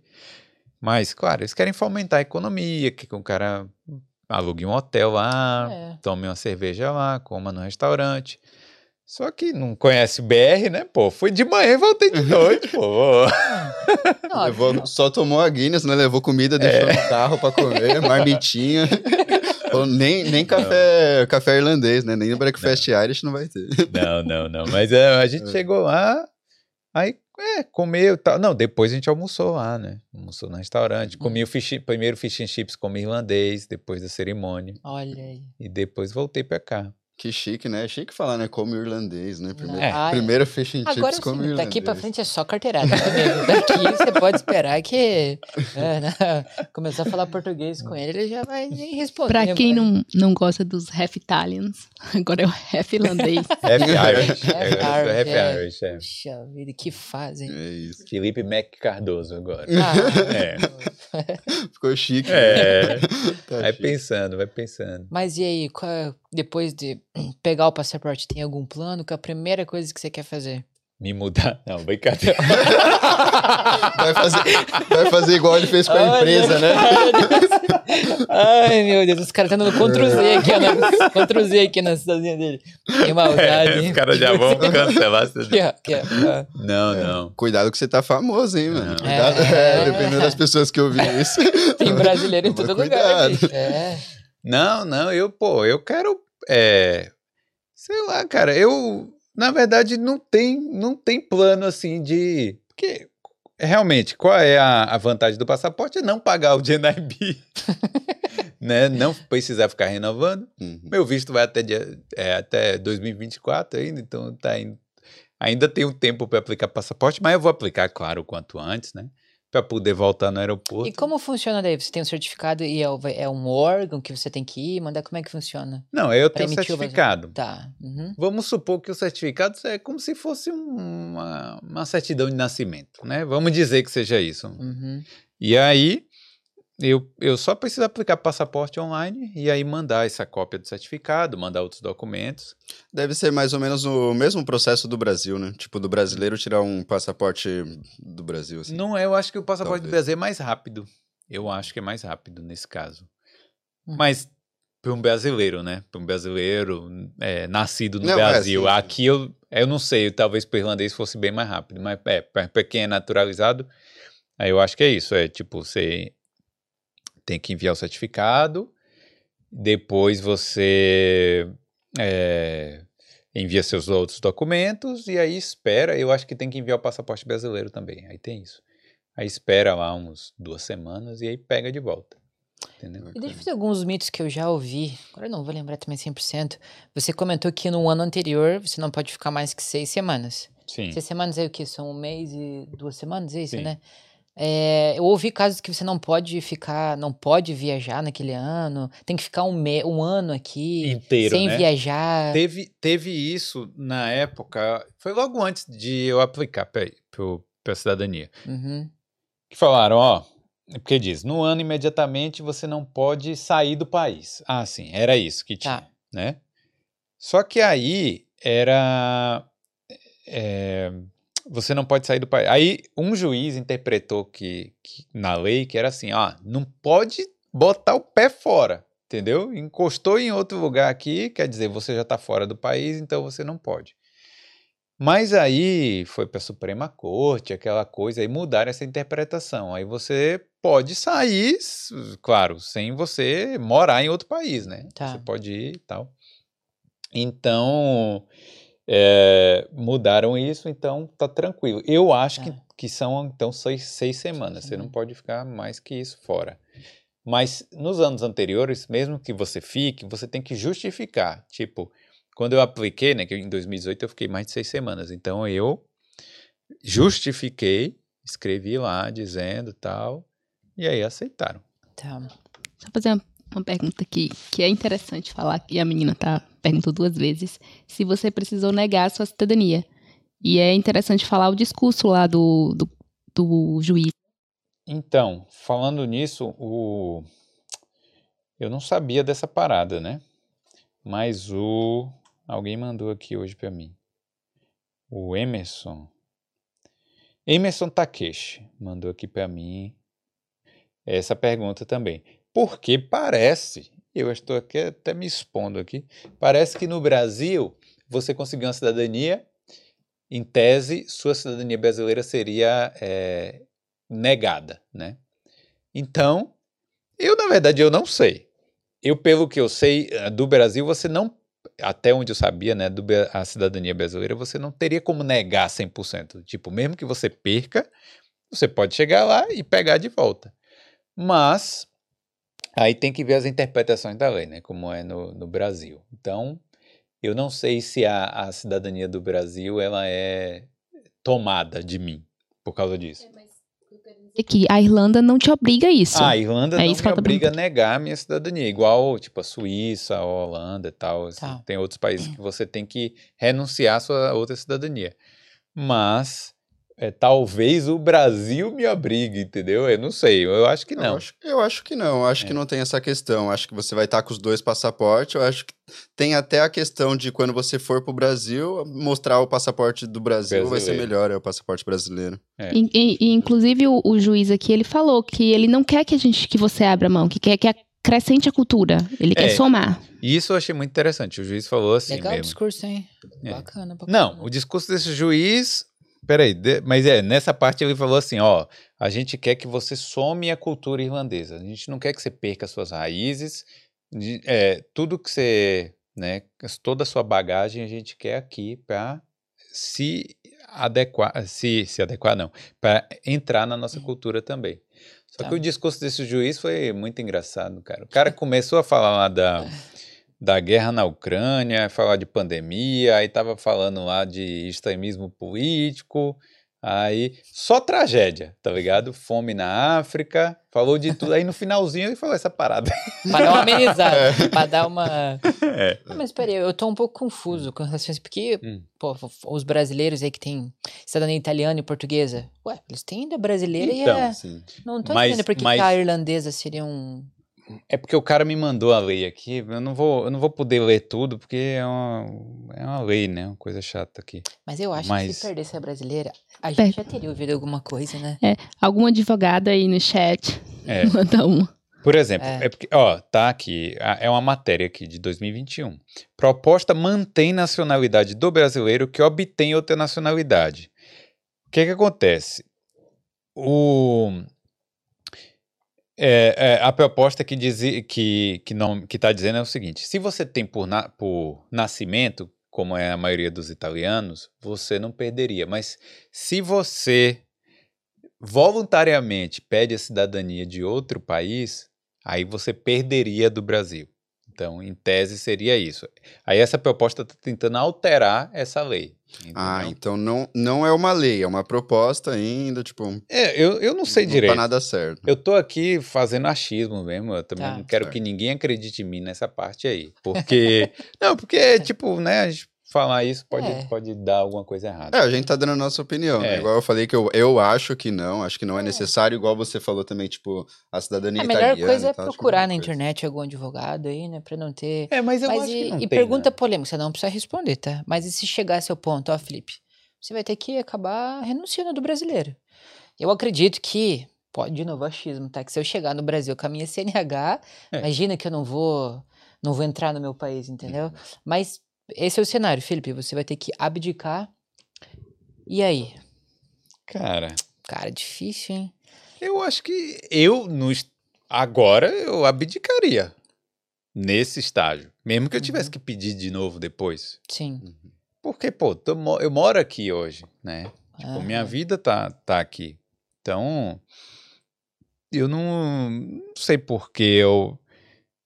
Mas, claro, eles querem fomentar a economia, que o cara alugue um hotel lá, É. tome uma cerveja lá, coma no restaurante. Só que não conhece o BR, né? Pô, fui de manhã e voltei de noite, pô. *laughs* Não, Levou, só tomou a Guinness, né? Levou comida, deixou É. no carro pra comer, *laughs* marmitinha. *laughs* Ou nem nem café, café irlandês, né? Nem o breakfast Irish não vai ter. Não, não, não. Mas é, a gente chegou lá, aí, é, comeu e tal. Não, depois a gente almoçou lá, né? Almoçou no restaurante. Comi o fish, primeiro fish and chips como irlandês, depois da cerimônia. Olha aí. E depois voltei pra cá. Que chique, né? Chique falar, né? Como irlandês, né? Primeiro, É. Ah, primeiro fish and Agora chips como sim, irlandês. daqui pra frente é só carteirada. Daqui você pode esperar que é, né, começar a falar português com ele, ele já vai nem responder. Pra quem mas- não, não gosta dos half Italians, *laughs* agora é o half irlandês. *laughs* Happy Irish. Happy É, Irish, é. Irish, é. Puxa vida, que fazem. É isso. Felipe Mac Cardoso agora. Ah, É. *laughs* Ficou chique. É. Tá Vai chique. pensando, vai pensando. Mas e aí, qual é- depois de pegar o passaporte, tem algum plano? Que é a primeira coisa que você quer fazer? Me mudar? Não, brincadeira. *laughs* Vai fazer, vai fazer igual ele fez com a empresa, né? Ai, meu Deus, os caras estão dando Ctrl Z aqui, ó. na- Ctrl Z aqui na cidadinha dele. Que maldade, É, hein? os caras já vão cancelar. Aqui, ó, aqui, ó. Não, não. Cuidado que você tá famoso, hein, mano? Não. Cuidado. É. É, dependendo das pessoas que ouvem isso. Tem brasileiro em todo lugar, bicho. É. Não, não, eu, pô, eu quero. É, sei lá, cara, eu. Na verdade, não tem, não tem plano assim de. Porque, realmente, qual é a, a vantagem do passaporte? É não pagar o GNIB. *laughs* né? Não precisar ficar renovando. Uhum. Meu visto vai até, dia, é, até 2024 ainda, então tá indo. Ainda tem um tempo para aplicar passaporte, mas eu vou aplicar, claro, o quanto antes, né? Para poder voltar no aeroporto. E como funciona daí? Você tem um certificado e é, é um órgão que você tem que ir, mandar como é que funciona? Não, eu Pra tenho um o certificado. Tá. Uhum. Vamos supor que o certificado é como se fosse um- uma, uma certidão de nascimento, né? Vamos dizer que seja isso. Uhum. E aí, eu, eu só preciso aplicar passaporte online e aí mandar essa cópia do certificado, mandar outros documentos. Deve ser mais ou menos o mesmo processo do Brasil, né? Tipo, do brasileiro tirar um passaporte do Brasil, assim. Não é, eu acho que o passaporte do Talvez. Brasil é mais rápido. Eu acho que é mais rápido nesse caso. Mas para um brasileiro, né? Para um brasileiro é, nascido no Não, é, Brasil. Aqui eu, eu não sei, talvez para o irlandês fosse bem mais rápido. Mas é, para quem é naturalizado, aí eu acho que é isso. É tipo, você tem que enviar o certificado, depois você é, envia seus outros documentos e aí espera. Eu acho que tem que enviar o passaporte brasileiro também. Aí tem isso. Aí espera lá uns duas semanas e aí pega de volta. Entendeu? E deixa eu fazer alguns mitos que eu já ouvi. Agora eu não vou lembrar também 100%. Você comentou que no ano anterior você não pode ficar mais que seis semanas. Sim. Seis semanas é o quê? São um mês e duas semanas, é isso, Sim. né? É, eu ouvi casos que você não pode ficar, não pode viajar naquele ano, tem que ficar um, me, um ano aqui Inteiro, sem né? viajar. Teve, teve isso na época, foi logo antes de eu aplicar para a cidadania. Uhum. Que falaram, ó, é porque diz, no ano imediatamente você não pode sair do país. Ah, sim, era isso que tinha, Tá. né? Só que aí era. é, você não pode sair do país. Aí um juiz interpretou que, que na lei que era assim, ó, não pode botar o pé fora, entendeu? Encostou em outro lugar aqui, quer dizer, você já está fora do país, então você não pode. Mas aí foi para a Suprema Corte, aquela coisa, aí mudaram essa interpretação. Aí você pode sair, claro, sem você morar em outro país, né? Tá. Você pode ir e tal. Então, é, mudaram isso, então tá tranquilo. Eu acho que, Tá. que são, então, seis, seis semanas. Você não pode ficar mais que isso fora. Mas nos anos anteriores, mesmo que você fique, você tem que justificar. Tipo, quando eu apliquei, né, que em 2018 eu fiquei mais de seis semanas. Então eu justifiquei, escrevi lá dizendo tal, e aí aceitaram. Tá. Só fazer uma, uma pergunta aqui, que é interessante falar, e a menina tá perguntou duas vezes, se você precisou negar a sua cidadania. E é interessante falar o discurso lá do, do, do juiz. Então, falando nisso, o... eu não sabia dessa parada, né? Mas o. Alguém mandou aqui hoje pra mim. O Emerson. Emerson Takeshi mandou aqui pra mim essa pergunta também. Porque parece, eu estou aqui até me expondo aqui, parece que no Brasil você conseguiu uma cidadania, em tese, sua cidadania brasileira seria é, negada, né? Então, eu na verdade eu não sei. Eu pelo que eu sei eh, do Brasil, você não até onde eu sabia, né, do, a cidadania brasileira, você não teria como negar 100%. Tipo, mesmo que você perca, você pode chegar lá e pegar de volta. Mas aí tem que ver as interpretações da lei, né, como é no, no Brasil. Então, eu não sei se a, a cidadania do Brasil ela é tomada de mim por causa disso. E que a Irlanda não te obriga a isso. Ah, a Irlanda É não isso que me eu tô obriga a negar a minha cidadania, igual tipo a Suíça, a Holanda e tal. assim, Tá. Tem outros países que você tem que renunciar à sua outra cidadania. Mas é, talvez o Brasil me obrigue, entendeu? Eu não sei, eu acho que Eu não. acho, eu acho que não, eu acho que É. não tem essa questão. Acho que você vai estar com os dois passaportes. Eu acho que tem até a questão de quando você for pro Brasil, mostrar o passaporte do Brasil vai ser Brasileiro. melhor, é o passaporte brasileiro. É. E, e- inclusive o, o juiz aqui ele falou que ele não quer que a gente que você abra mão, que quer que acrescente a cultura. Ele quer É. somar. Isso eu achei muito interessante. O juiz falou assim Legal o mesmo. discurso, hein? É. Bacana, bacana. Não, o discurso desse juiz. Peraí, de- mas é, nessa parte ele falou assim: ó, a gente quer que você some a cultura irlandesa. A gente não quer que você perca suas raízes. de- é, tudo que você. Né, toda a sua bagagem a gente quer aqui para se adequar. Se, se adequar, não. Para entrar na nossa cultura também. Só Tá. que o discurso desse juiz foi muito engraçado, cara. O cara começou a falar lá da da guerra na Ucrânia, falar de pandemia, aí tava falando lá de extremismo político, aí só tragédia, tá ligado? Fome na África, falou de tudo, aí no finalzinho ele falou essa parada. *laughs* Pra dar uma amenizada, pra dar uma... É. Não, mas peraí, eu tô um pouco confuso com relação a isso, porque, Hum. pô, os brasileiros aí que tem cidadania italiana e portuguesa, ué, eles têm ainda brasileira Então, e a... Sim. Não tô mas- entendendo por que que mas- a irlandesa seria um... É porque o cara me mandou a lei aqui, eu não vou, eu não vou poder ler tudo, porque é uma, é uma lei, né? Uma coisa chata aqui. Mas eu acho que Mas- se perdesse a brasileira, a Per- gente já teria ouvido alguma coisa, né? Alguma advogada aí no chat É. *laughs* manda uma. Por exemplo, É. é. porque, ó, tá aqui, é uma matéria aqui de 2021. Proposta mantém nacionalidade do brasileiro que obtém outra nacionalidade. O que que acontece? O, é, é, a proposta que diz, que que não que está dizendo é o seguinte: se você tem por, na- por nascimento, como é a maioria dos italianos, você não perderia. Mas se você voluntariamente pede a cidadania de outro país, aí você perderia do Brasil. Então, em tese, seria isso. Aí essa proposta está tentando alterar essa lei. Ah, entendeu? então não, não é uma lei, é uma proposta ainda, tipo, não É, eu, eu não sei tá direito. nada certo. Eu tô aqui fazendo achismo mesmo, eu também Tá. não quero Certo. que ninguém acredite em mim nessa parte aí. Porque. *laughs* não, porque, tipo, né, a gente falar isso pode, É. pode dar alguma coisa errada. É, a gente tá dando a nossa opinião, né? É. Igual eu falei que eu, eu acho que não, acho que não é necessário, igual você falou também, tipo, a cidadania A melhor italiana coisa é tal, que procurar é na internet algum advogado aí, né? Pra não ter. É, mas eu Mas acho e, que não e tem, pergunta né? polêmica, você não precisa responder, tá? Mas e se chegasse ao ponto, ó, Felipe, você vai ter que acabar renunciando do brasileiro. Eu acredito que, pode de novo achismo, tá? Que se eu chegar no Brasil com a minha CNH, É. imagina que eu não vou, não vou entrar no meu país, entendeu? Mas esse é o cenário, Felipe, você vai ter que abdicar. E aí? Cara, Cara, difícil, hein? eu acho que eu, no, est- agora, eu abdicaria nesse estágio. Mesmo que eu tivesse Uhum. que pedir de novo depois. Sim. Porque, pô, tô eu moro aqui hoje, né? Tipo, minha Aham. vida tá, tá aqui. Então, eu não, não sei por que eu.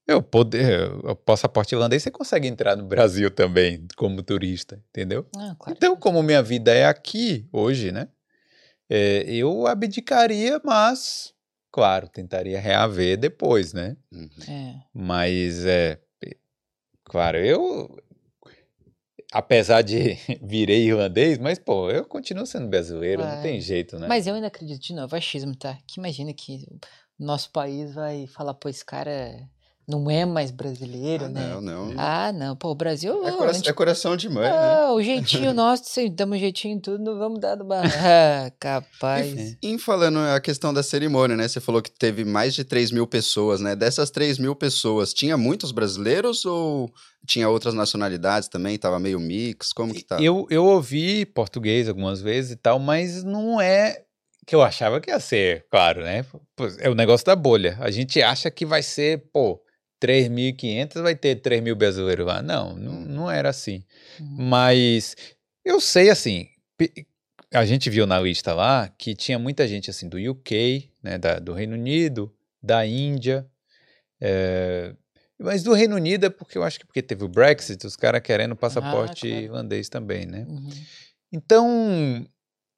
Eu poder. O passaporte irlandês você consegue entrar no Brasil também como turista, entendeu? Ah, claro. Então, como minha vida é aqui hoje, né? é, eu abdicaria, mas, claro, tentaria reaver depois, né? Uhum. É. Mas é. Claro, eu. Apesar de *laughs* virei irlandês, mas, pô, eu continuo sendo brasileiro, não tem jeito, né? Mas eu ainda acredito de novo, achismo, tá? Que imagina que o nosso país vai falar, pô, esse cara não é mais brasileiro, Ah, né? não, não. Ah, não, pô, o Brasil. É, cora- gente- é coração de mãe, né? Ah, o jeitinho *laughs* nosso, se damos jeitinho em tudo, não vamos dar do bar. *laughs* Ah, capaz. E em falando a questão da cerimônia, né? Você falou que teve mais de 3 mil pessoas, né? Dessas 3 mil pessoas, tinha muitos brasileiros ou tinha outras nacionalidades também? Tava meio mix? Como que tá? Eu, eu ouvi português algumas vezes e tal, mas não é que eu achava que ia ser, claro, né? É o negócio da bolha. A gente acha que vai ser, pô, 3.500 vai ter 3 mil brasileiros lá. Não, não, não era assim. Uhum. Mas eu sei, assim, a gente viu na lista lá que tinha muita gente, assim, do UK, né, da- do Reino Unido, da Índia, eh, Mas do Reino Unido é porque eu acho que porque teve o Brexit, os caras querendo passaporte claro. irlandês também, né? Uhum. Então,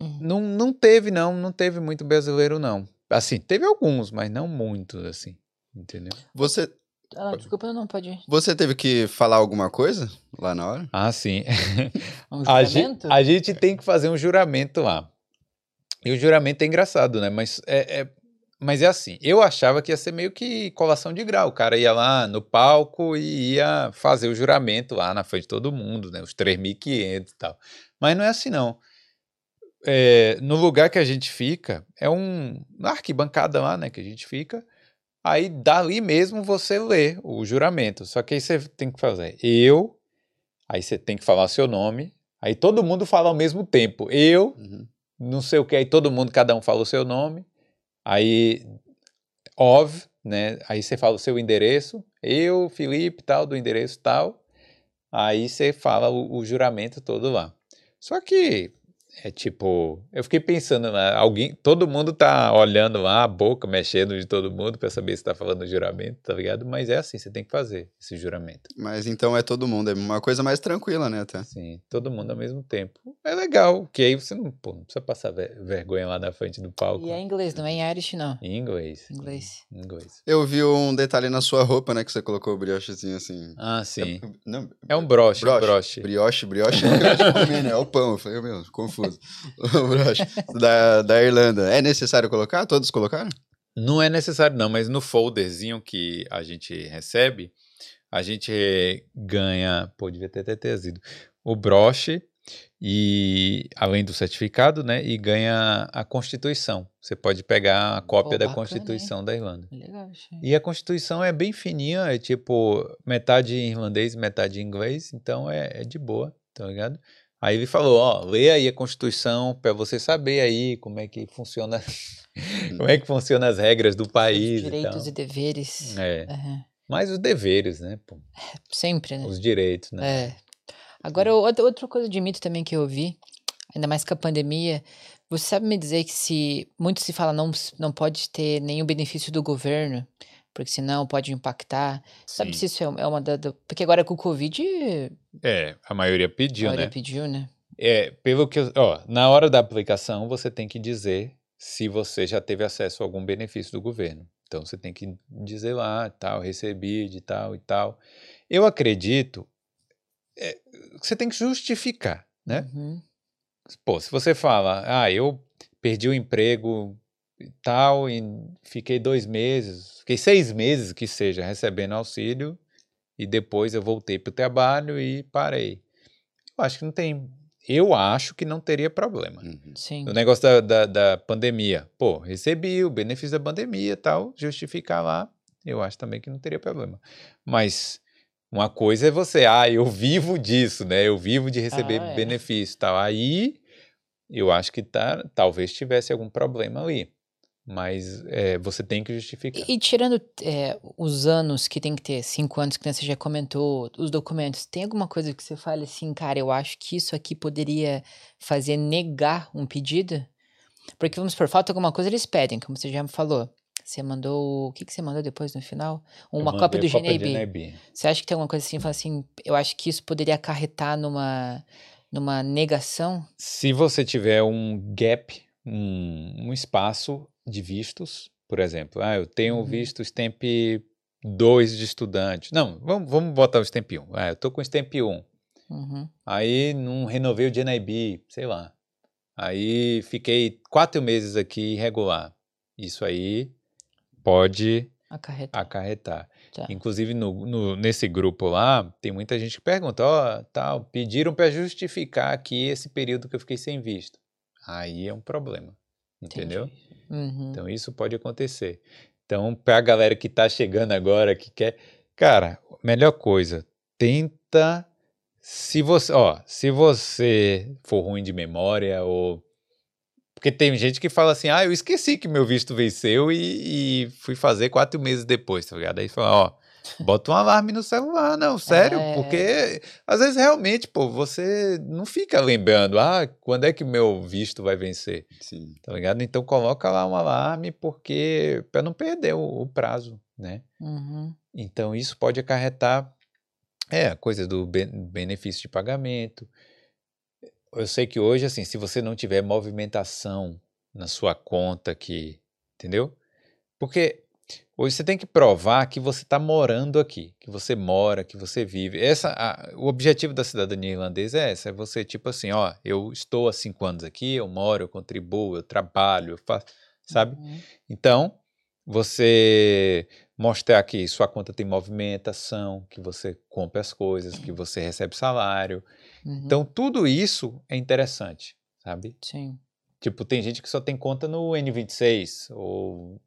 Uhum. não, não teve, não, não teve muito brasileiro, não. Assim, teve alguns, mas não muitos, assim. Entendeu? Você, Ah, desculpa, não pode ir. você teve que falar alguma coisa lá na hora? Ah, sim. *laughs* Um A gente, juramento? a gente tem que fazer um juramento lá. E o juramento é engraçado, né? Mas é, é- mas é assim, eu achava que ia ser meio que colação de grau. O cara ia lá no palco e ia fazer o juramento lá na frente de todo mundo, né? Os 3.500 e tal. Mas não é assim, não. É, no lugar que a gente fica, é um, na arquibancada lá, né? Que a gente fica. Aí dali mesmo você lê o juramento. Só que aí você tem que fazer eu, aí você tem que falar seu nome, aí todo mundo fala ao mesmo tempo. Eu, Uhum. não sei o que, aí todo mundo, cada um fala o seu nome. Aí, OV, né? Aí você fala o seu endereço. Eu, Felipe, tal, do endereço tal. Aí você fala o, o juramento todo lá. Só que é tipo, eu fiquei pensando lá, alguém, todo mundo tá olhando lá, a boca mexendo de todo mundo pra saber se tá falando o juramento, tá ligado? Mas é assim, você tem que fazer esse juramento. Mas então é todo mundo, é uma coisa mais tranquila, né, até. Sim, todo mundo ao mesmo tempo. É legal, que aí você não, pô, não precisa passar ver- vergonha lá na frente do palco. E é inglês, não é em Irish, não. Em inglês. Inglês. Em inglês. Eu vi um detalhe na sua roupa, né, que você colocou o briochezinho assim. Ah, sim. Não, É um broche, broche. broche. Brioche, brioche *laughs* é comer, né? É o pão. Eu falei, meu, confuso. O *laughs* broche da, da Irlanda. É necessário colocar? Todos colocaram? Não é necessário não, mas no folderzinho que a gente recebe, a gente ganha, pô, devia ter até trazido, o broche e além do certificado, né, e ganha a Constituição. Você pode pegar a cópia da bacana, hein? Constituição da Irlanda. Legal, achei. E a Constituição é bem fininha, é tipo metade em irlandês, metade em inglês, então é, é de boa, tá ligado? Aí ele falou, ó, lê aí a Constituição pra você saber aí como é que funciona, *laughs* como é que funciona as regras do país e Direitos tal. e deveres. É, Aham. mais os deveres, né? pô, Sempre, né? Os direitos, né? É. Agora, outra, coisa de mito também que eu vi, ainda mais com a pandemia, você sabe me dizer que se muito se fala não, não pode ter nenhum benefício do governo, porque senão pode impactar. Sabe Sim. se isso é é uma da. da- Porque agora com o Covid, É, a maioria a pediu, maioria né? pediu, né? É, pelo que, ó, na hora da aplicação você tem que dizer se você já teve acesso a algum benefício do governo. Então você tem que dizer lá, tal, recebi de tal e tal. Eu acredito, é, que você tem que justificar, né? Uhum. Pô, se você fala, ah, eu perdi o emprego e tal, e fiquei dois meses, fiquei seis meses que seja recebendo auxílio, e depois eu voltei para o trabalho e parei. Eu acho que não tem. Eu acho que não teria problema. Uhum. Sim. O negócio da, da, da pandemia. Pô, recebi o benefício da pandemia e tal, justificar lá, eu acho também que não teria problema. Mas uma coisa é você, ah, eu vivo disso, né? Eu vivo de receber Ah, é. benefício e tal. Aí eu acho que tá, talvez tivesse algum problema ali. Mas é, você tem que justificar. E, e tirando é, os anos que tem que ter, cinco anos que você já comentou, os documentos, tem alguma coisa que você fale assim, cara, eu acho que isso aqui poderia fazer negar um pedido? Porque, vamos por falta alguma coisa, eles pedem, como você já me falou. Você mandou. O que, que você mandou depois no final? Uma cópia do. NIB. Você acha que tem alguma coisa assim, fala assim, eu acho que isso poderia acarretar numa, numa negação? Se você tiver um gap, um, um espaço de vistos, por exemplo, ah, eu tenho Uhum. visto Stamp 2 de estudante. Não, vamos, vamos botar o Stamp 1. Ah, eu tô com Stamp 1. Uhum. Aí não renovei o GNIB, sei lá. Aí fiquei quatro meses aqui irregular. Isso aí pode Acarretar. acarretar. Tá. Inclusive, no, no- nesse grupo lá, tem muita gente que pergunta, ó, tal, pediram para justificar aqui esse período que eu fiquei sem visto. Aí é um problema, entendeu? Entendi. Uhum. Então isso pode acontecer. Então, pra galera que tá chegando agora, que quer, cara, melhor coisa, tenta se você, ó, se você for ruim de memória ou porque tem gente que fala assim, ah, eu esqueci que meu visto venceu e, e fui fazer quatro meses depois, tá ligado? Aí fala, ó, Bota um alarme no celular, não, sério, É. porque às vezes realmente, pô, você não fica lembrando, ah, quando é que meu visto vai vencer, Sim. tá ligado? Então coloca lá um alarme porque para não perder o, o prazo, né? Uhum. Então isso pode acarretar é a coisa do ben- benefício de pagamento. Eu sei que hoje assim, se você não tiver movimentação na sua conta aqui, entendeu? Porque hoje você tem que provar que você está morando aqui, que você mora, que você vive. Essa, a- o objetivo da cidadania irlandesa é essa, é você tipo assim, ó, eu estou há cinco anos aqui, eu moro, eu contribuo, eu trabalho, eu faço, sabe? Uhum. Então, você mostrar que sua conta tem movimentação, que você compra as coisas, que você recebe salário. Uhum. Então, tudo isso é interessante, sabe? Sim. Tipo, tem gente que só tem conta no N26 ou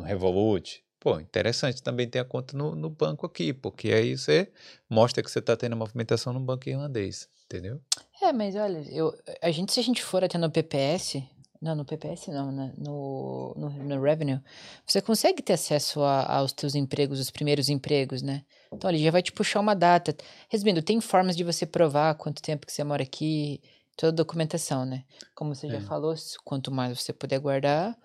no Revolut. Pô, interessante também ter a conta no, no banco aqui, porque aí você mostra que você está tendo movimentação no banco irlandês, entendeu? É, mas olha, eu, a gente, se a gente for até no PPS, não, no PPS não, né? No, no, no Revenue, você consegue ter acesso a- aos teus empregos, os primeiros empregos, né? Então ele já vai te puxar uma data. Resumindo, tem formas de você provar quanto tempo que você mora aqui, toda a documentação, né? Como você já É. falou, se- quanto mais você puder guardar,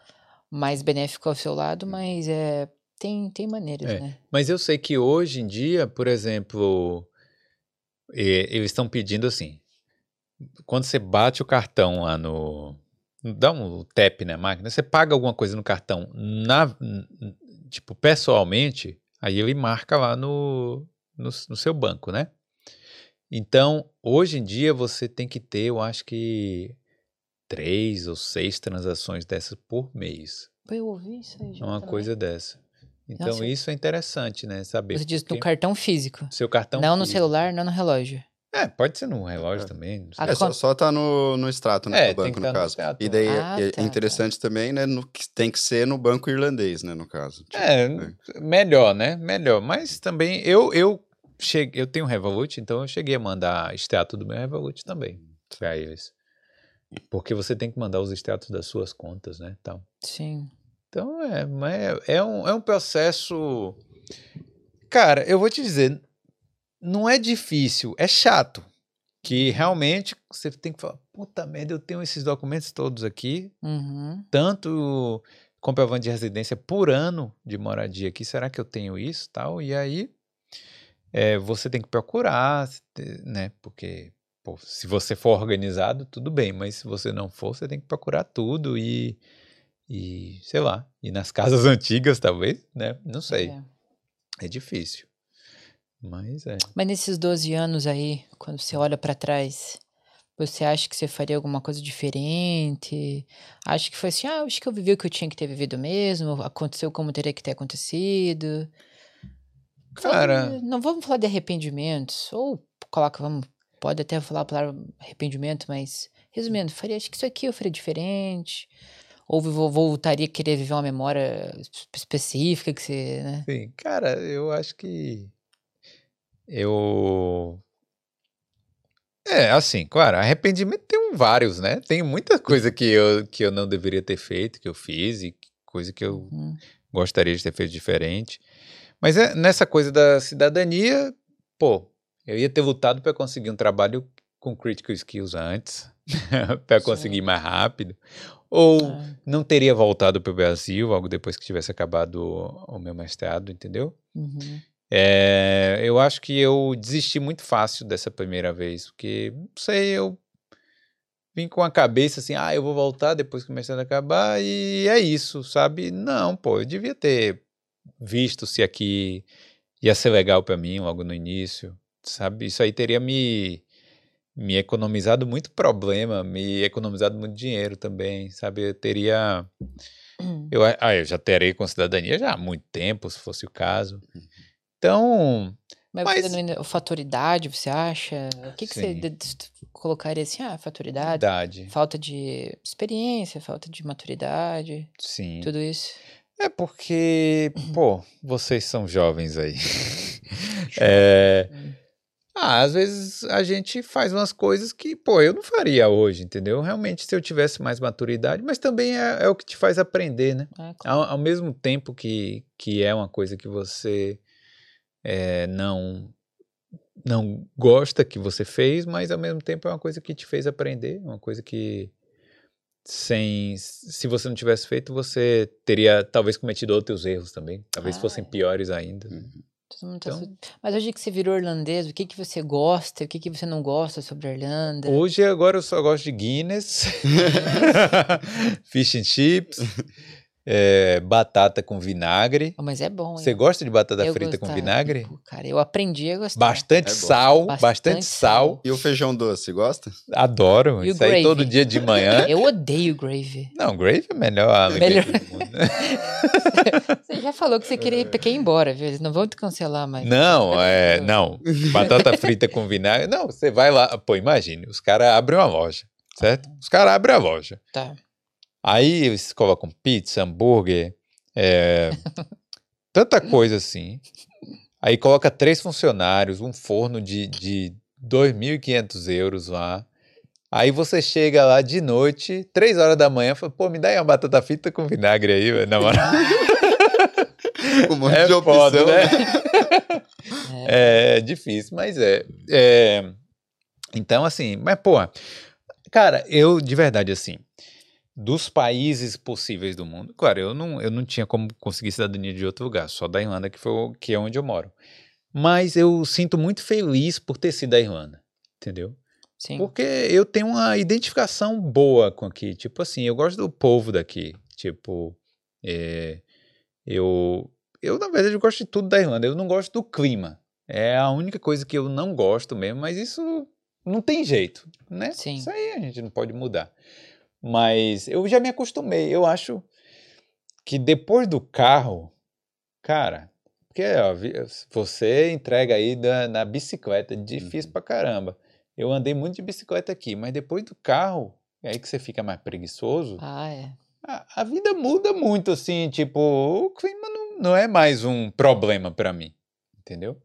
mais benéfico ao seu lado, mas é, tem, tem maneiras, É. né? Mas eu sei que hoje em dia, por exemplo, eles estão pedindo assim, quando você bate o cartão lá no. Dá um tap na máquina, você paga alguma coisa no cartão, na, tipo, pessoalmente, aí ele marca lá no, no, no seu banco, né? Então, hoje em dia, você tem que ter, eu acho que, três ou seis transações dessas por mês. Eu ouvi isso aí já Uma também. coisa dessa. Então, Nossa. isso é interessante, né? Saber. Você diz no cartão físico. Seu cartão. não no físico. celular, não no relógio. É, pode ser no relógio É. também. não A sei. É, só, só tá no, no extrato, né? É, do tem banco, que no tá no caso. extrato. E daí é- Ah, é, tá, interessante também, né? No, que tem que ser no banco irlandês, né? No caso. Tipo, É, melhor, né? Melhor. Mas também, eu, eu, cheguei, eu tenho Revolut, então eu cheguei a mandar extrato do meu Revolut também para eles. Porque você tem que mandar os extratos das suas contas, né? Então, Sim. então é, é, é, um, é um processo. Cara, eu vou te dizer, não é difícil, é chato. Que realmente você tem que falar, puta merda, eu tenho esses documentos todos aqui, Uhum. tanto comprovante de residência por ano de moradia aqui, será que eu tenho isso tal? E aí é, você tem que procurar, né? Porque pô, se você for organizado, tudo bem, mas se você não for, você tem que procurar tudo e, e sei lá, e nas casas *laughs* antigas talvez, né? Não sei, É. é difícil. Mas é. Mas nesses 12 anos aí, quando você olha pra trás, você acha que você faria alguma coisa diferente? Acha que foi assim, ah, acho que eu vivi o que eu tinha que ter vivido mesmo, aconteceu como teria que ter acontecido. Cara- não vamos falar de arrependimentos, ou coloca, vamos, pode até falar a palavra arrependimento, mas resumindo, faria, acho que isso aqui eu faria diferente. Ou vo- voltaria a querer viver uma memória es- específica que você, né? Sim, cara, eu acho que eu é assim, claro, arrependimento tem um vários, né? Tem muita coisa que eu, que eu não deveria ter feito, que eu fiz e coisa que eu Uhum. gostaria de ter feito diferente. Mas é, nessa coisa da cidadania, pô, eu ia ter lutado para conseguir um trabalho com critical skills antes, *laughs* para conseguir mais rápido, ou Ah, não teria voltado para o Brasil logo depois que tivesse acabado o, o meu mestrado, entendeu? uhum. É, eu acho que eu desisti muito fácil dessa primeira vez, porque, não sei, eu vim com a cabeça assim, ah, eu vou voltar depois que o mestrado acabar e é isso, sabe? Não, pô, eu devia ter visto se aqui ia ser legal pra mim logo no início, sabe? Isso aí teria me, me economizado muito problema, me economizado muito dinheiro também, sabe? Eu teria... Eu, ah, eu já terei com cidadania já há muito tempo, se fosse o caso. Então, Mas, Mas- não ainda- fatoridade, você acha? O que, que você colocaria assim? Ah, fatoridade, idade, falta de experiência, falta de maturidade, sim. tudo isso. É porque, pô, vocês são jovens aí. *laughs* É, ah, às vezes a gente faz umas coisas que, pô, eu não faria hoje, entendeu? Realmente, se eu tivesse mais maturidade, mas também é, é o que te faz aprender, né? É, claro. Ao, ao mesmo tempo que, que é uma coisa que você é, não não gosta que você fez, mas ao mesmo tempo é uma coisa que te fez aprender, uma coisa que sem se você não tivesse feito, você teria talvez cometido outros erros também, talvez Ah, fossem é. piores ainda. Uhum. Todo mundo tá Então- su- Mas hoje que você virou irlandês, o que, que você gosta, o que, que você não gosta sobre a Irlanda? Hoje agora eu só gosto de Guinness, *laughs* fish and chips, é, batata com vinagre. Oh, mas é bom, Você gosta de batata Eu frita com gostava. vinagre? Pô, Cara, eu aprendi a gostar. Bastante É sal, Bastante bastante, sal. sal. E o feijão doce, gosta? Adoro. E Isso aí todo dia de manhã. *laughs* Eu odeio gravy. Não, gravy é melhor Melhor. do mundo. *laughs* Você já falou que você queria ir, quer ir embora, viu? Eles não vão te cancelar mais. Não, é, não. Batata frita com vinagre. Não, você vai lá. Pô, imagine, os caras abrem uma loja, certo? Os caras abrem a loja. Tá. Aí eles colocam pizza, hambúrguer, é, *laughs* tanta coisa assim. Aí coloca três funcionários, um forno de, de 2.500 euros lá. Aí você chega lá de noite, três horas da manhã, fala, pô, me dá aí uma batata frita com vinagre aí, na moral. *laughs* Um monte É de opção. foda, né? *laughs* É. É difícil, mas é, é. Então, assim, mas, pô, cara, eu, de verdade, assim, dos países possíveis do mundo, claro, eu não, eu não tinha como conseguir cidadania de outro lugar, só da Irlanda, que, foi, que é onde eu moro. Mas eu sinto muito feliz por ter sido da Irlanda, entendeu? Sim. Porque eu tenho uma identificação boa com aqui. Tipo assim, eu gosto do povo daqui. Tipo, é, eu, eu, na verdade, eu gosto de tudo da Irlanda. Eu não gosto do clima. É a única coisa que eu não gosto mesmo, mas isso não tem jeito, né? Sim. Isso aí a gente não pode mudar. Mas eu já me acostumei. Eu acho que depois do carro, cara, porque ó, você entrega aí da- na bicicleta, difícil Uhum. pra caramba. Eu andei muito de bicicleta aqui, mas depois do carro, é aí que você fica mais preguiçoso, Ah, é. a, a vida muda muito, assim, tipo, o clima não, não é mais um problema pra mim, entendeu?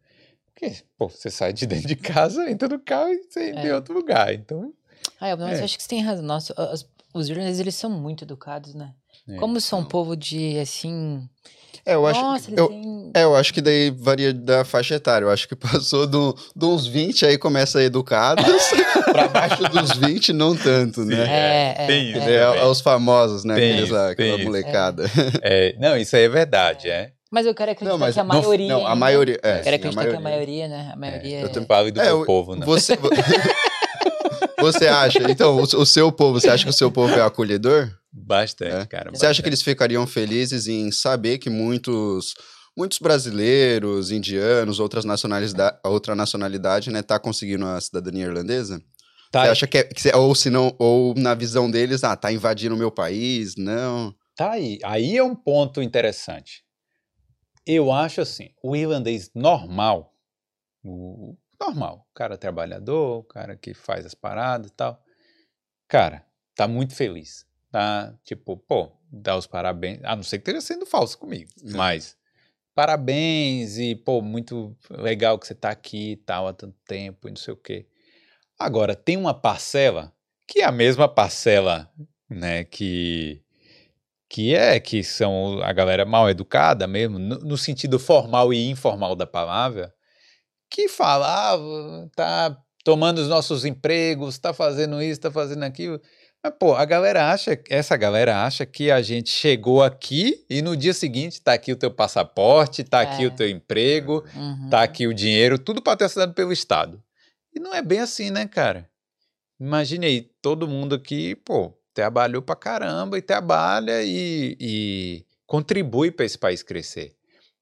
Porque, pô, você sai de dentro de casa, entra no carro e você entra em É. outro lugar, então... Ah, eu, mas É. eu acho que você tem razão. Nossa, as- os irlandeses, eles são muito educados, né? é. Como são um povo de, assim... É, eu acho, Nossa, eles eu, têm... é, eu acho que daí varia da faixa etária. Eu acho que *laughs* passou do, uns 20 aí começa educados, *laughs* pra baixo dos 20 não tanto, né? É, é, tem é. isso. É, também. aos famosos, né? Tem Aqueles isso, tem aquela isso. molecada. É, não, isso aí é verdade, é. Mas eu quero acreditar Não, mas que a não- maioria... não, a ainda- maioria- é, eu quero sim, a acreditar que a maioria. né? A maioria... Eu é- tenho falo do É, meu o- povo, não. Você, *laughs* você acha, então, o, o seu povo, você acha que o seu povo é acolhedor? Bastante, É. cara. Você acha que bastante. eles ficariam felizes em saber que muitos, muitos brasileiros, indianos, outras nacionalidade, outra nacionalidade, né, tá conseguindo a cidadania irlandesa? Tá, Você acha que, é, que ou se não, ou na visão deles, ah, tá invadindo o meu país? Não. tá aí. Aí é um ponto interessante. Eu acho assim, o irlandês normal, o normal, cara trabalhador, o cara que faz as paradas e tal, cara, tá muito feliz. Tá, tipo, pô, dá os parabéns, a não ser que esteja sendo falso comigo, mas parabéns e, pô, muito legal que você tá aqui e tal há tanto tempo e não sei o quê. Agora, tem uma parcela, que é a mesma parcela, né, que que é que são a galera mal educada mesmo, no, no sentido formal e informal da palavra, que falava, tá tomando os nossos empregos, tá fazendo isso, tá fazendo aquilo. Mas, pô, a galera acha, essa galera acha que a gente chegou aqui e no dia seguinte tá aqui o teu passaporte, tá aqui É. o teu emprego, Uhum. tá aqui o dinheiro, tudo patrocinado pelo Estado. E não é bem assim, né, cara? Imagine aí, todo mundo aqui, pô, trabalhou pra caramba e trabalha e, e contribui para esse país crescer,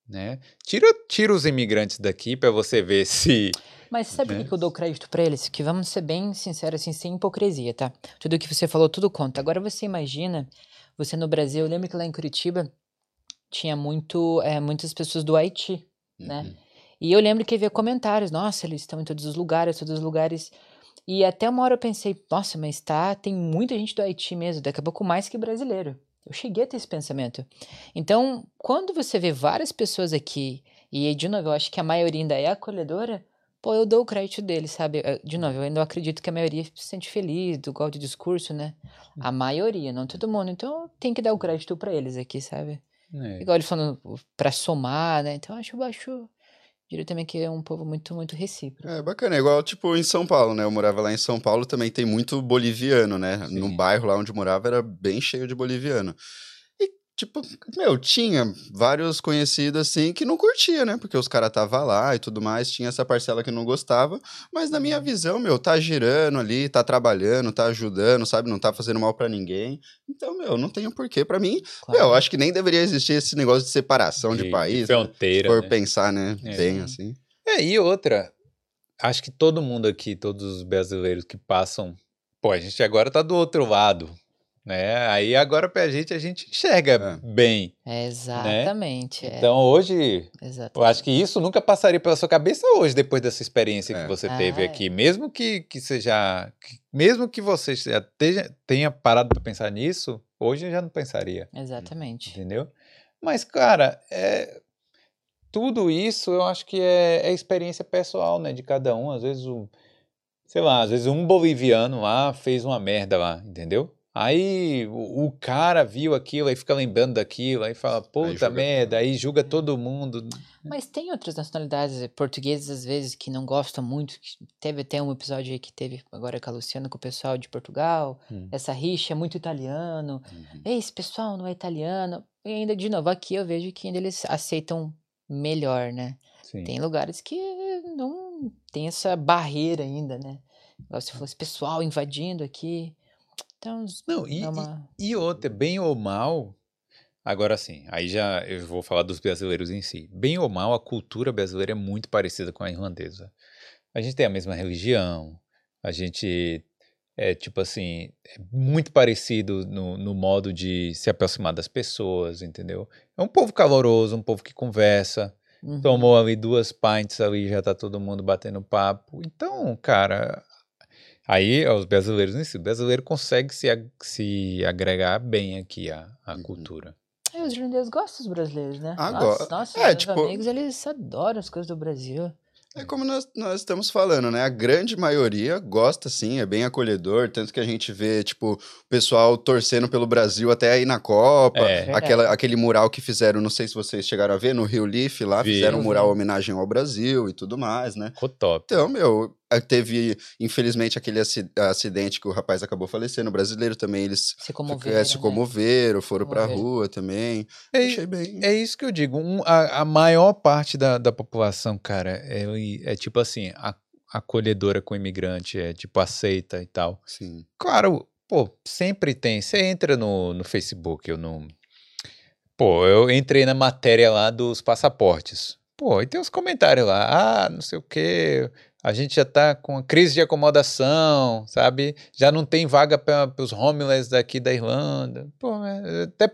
né? Tira, tira os imigrantes daqui para você ver *laughs* se... Mas sabe né? que eu dou crédito pra eles? Que vamos ser bem sinceros, assim, sem hipocrisia, tá? Tudo que você falou, tudo conta. Agora você imagina, você no Brasil, eu lembro que lá em Curitiba tinha muito, é, muitas pessoas do Haiti, né? Uhum. E eu lembro que havia comentários, nossa, eles estão em todos os lugares, todos os lugares. E até uma hora eu pensei, nossa, mas tá, tem muita gente do Haiti mesmo, daqui a pouco mais que brasileiro. Eu cheguei a ter esse pensamento. Então, quando você vê várias pessoas aqui, e de novo, eu acho que a maioria ainda é acolhedora, pô, eu dou o crédito deles, sabe? De novo, eu ainda acredito que a maioria se sente feliz, do igual de discurso, né? A maioria, não todo mundo. Então, tem que dar o crédito pra eles aqui, sabe? É, Igual ele falando pra somar, né? Então, acho, eu acho Diria também que é um povo muito, muito recíproco. É bacana, é igual tipo em São Paulo, né? Eu morava lá em São Paulo, também tem muito boliviano, né? Sim. No bairro lá onde eu morava era bem cheio de boliviano. Tipo, meu, tinha vários conhecidos assim que não curtia, né? Porque os caras tava lá e tudo mais, tinha essa parcela que não gostava, mas na minha visão, meu, tá girando ali, tá trabalhando, tá ajudando, sabe? Não tá fazendo mal pra ninguém. Então, meu, não tem o porquê. Pra mim, Claro. meu, acho que nem deveria existir esse negócio de separação de, país. né? fronteira. Se for né? pensar, né? É. Bem Sim. assim. É, e outra, acho que todo mundo aqui, todos os brasileiros que passam, pô, a gente agora tá do outro lado, né? Aí agora pra gente, a gente enxerga bem. É, exatamente. é, Então hoje, exatamente. eu acho que isso nunca passaria pela sua cabeça hoje, depois dessa experiência É. que você Ah, teve é. aqui. Mesmo que, que seja. que- mesmo que você já tenha, tenha parado pra pensar nisso, hoje eu já não pensaria. Exatamente. Entendeu? Mas, cara, é, tudo isso eu acho que é, é experiência pessoal, né? De cada um. Às vezes, o, sei lá, às vezes um boliviano lá fez uma merda lá, entendeu? Aí o, o cara viu aquilo, aí fica lembrando daquilo, aí fala, puta julga merda, aí julga todo mundo. Mas tem outras nacionalidades portuguesas, às vezes, que não gostam muito. que Teve até um episódio aí que teve agora com a Luciana, com o pessoal de Portugal. Hum. Essa rixa é muito italiano. Uhum. Ei, esse pessoal não é italiano. E ainda, de novo, aqui eu vejo que ainda eles aceitam melhor, né? Sim. Tem lugares que não tem essa barreira ainda, né? Igual se fosse pessoal invadindo aqui. Então, Não, e, é e- uma... E outra, bem ou mal, agora sim, aí já eu vou falar dos brasileiros em si. Bem ou mal, a cultura brasileira é muito parecida com a irlandesa. A gente tem a mesma religião, a gente é tipo assim, é muito parecido no, no modo de se aproximar das pessoas, entendeu? É um povo caloroso, um povo que conversa, Uhum. tomou ali duas pints ali, já tá todo mundo batendo papo. Então, cara, aí é os brasileiros em si. O brasileiro consegue se, ag- se agregar bem aqui à, à Uhum. cultura. É, os irlandeses gostam dos brasileiros, né? Ah, Nossa, nossa, é, meus tipo- amigos, eles adoram as coisas do Brasil. É como nós, nós estamos falando, né? A grande maioria gosta, sim, é bem acolhedor. Tanto que a gente vê, tipo, o pessoal torcendo pelo Brasil até aí na Copa. É. Aquela, aquele mural que fizeram, não sei se vocês chegaram a ver, no Rio Leaf lá, Vi. fizeram um mural em homenagem ao Brasil e tudo mais, né? Ficou top. Então, meu, teve, infelizmente, aquele aci- acidente que o rapaz acabou falecendo. O brasileiro também, eles Se eh, comoveram, se né? comoveram, foram pra Comoveram. rua também. É, Achei bem. é isso que eu digo. um- a, a maior parte da, da população, cara, é, é tipo assim, a- acolhedora com o imigrante, é tipo aceita e tal. Sim. Claro, pô, sempre tem. Você entra no, no Facebook, eu não. Pô, eu entrei na matéria lá dos passaportes. Pô, e tem uns comentários lá. Ah, não sei o quê. A gente já tá com a crise de acomodação, sabe? Já não tem vaga para os homeless daqui da Irlanda. Pô, é, até.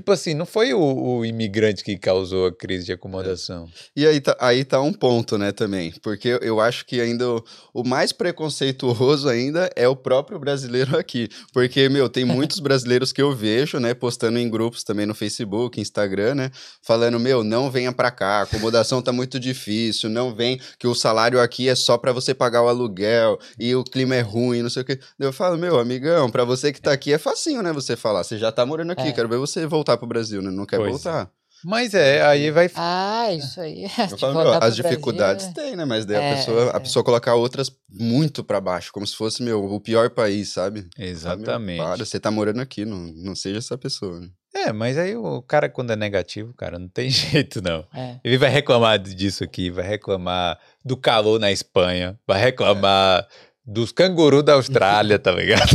Po- é, Tipo assim, não foi o, o imigrante que causou a crise de acomodação. E aí tá, aí tá um ponto, né, também. Porque eu- eu acho que ainda o, o mais preconceituoso ainda é o próprio brasileiro *laughs* aqui. Porque, meu, tem muitos *laughs* brasileiros que eu vejo, né, postando em grupos também no Facebook, Instagram, né, falando, meu, não venha pra cá, a acomodação tá muito difícil, não vem, que o salário aqui é só pra você pagar o aluguel e o clima é ruim, não sei o quê. Eu falo, meu, amigão, pra você que tá aqui é facinho, né, você falar, você já tá morando aqui, É. quero ver você voltar pro Brasil, né, não quer Pois é. voltar. Mas é, aí vai. Ah, isso aí. Eu *laughs* falo, voltar meu, as dificuldades Brasil, tem, né? Mas daí a, É, pessoa, é. a pessoa colocar outras muito pra baixo, como se fosse, meu, o pior país, sabe? Exatamente. Para, você tá morando aqui, não, não seja essa pessoa. né? É, mas aí o cara, quando é negativo, cara, não tem *laughs* jeito, não. É. Ele vai reclamar disso aqui, vai reclamar do calor na Espanha, vai reclamar dos cangurus da Austrália, tá ligado?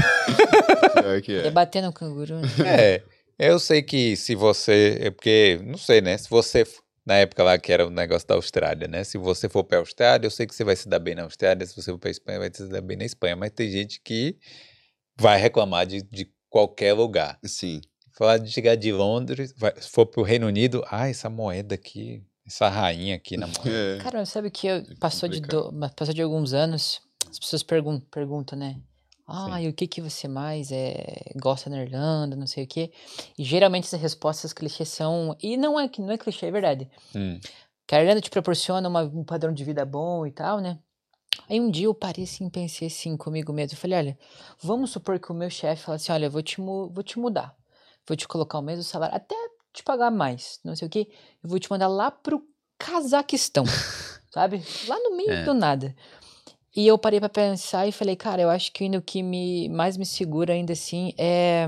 *laughs* Pior que é. Debatendo o canguru. né? É, eu sei que se você, é porque, não sei, né, se você, na época lá que era o negócio da Austrália, né, se você for pra Austrália, eu sei que você vai se dar bem na Austrália, se você for pra Espanha, vai se dar bem na Espanha, mas tem gente que vai reclamar de, de qualquer lugar. Sim. Falar de chegar de Londres, vai, se for pro Reino Unido, ah, essa moeda aqui, essa rainha aqui na *laughs* moeda. É. Cara, sabe que eu- passou de, do- passou de alguns anos, as pessoas pergun perguntam, né? Ah, Sim. e o que que você mais é, gosta na Irlanda, não sei o quê. E geralmente essas respostas clichês são... E não é, que- não é clichê, é verdade. Hum, Que a Irlanda te proporciona uma- um padrão de vida bom e tal, né? Aí um dia eu parei assim, pensei assim comigo mesmo. Eu falei, olha, vamos supor que o meu chefe fala assim, olha, eu vou te, vou te mudar. Vou te colocar o mesmo salário, até te pagar mais, não sei o quê. Eu vou te mandar lá pro Cazaquistão, *laughs* sabe? Lá no meio É. do nada. E eu parei pra pensar e falei, cara, eu acho que ainda o que me, mais me segura ainda assim é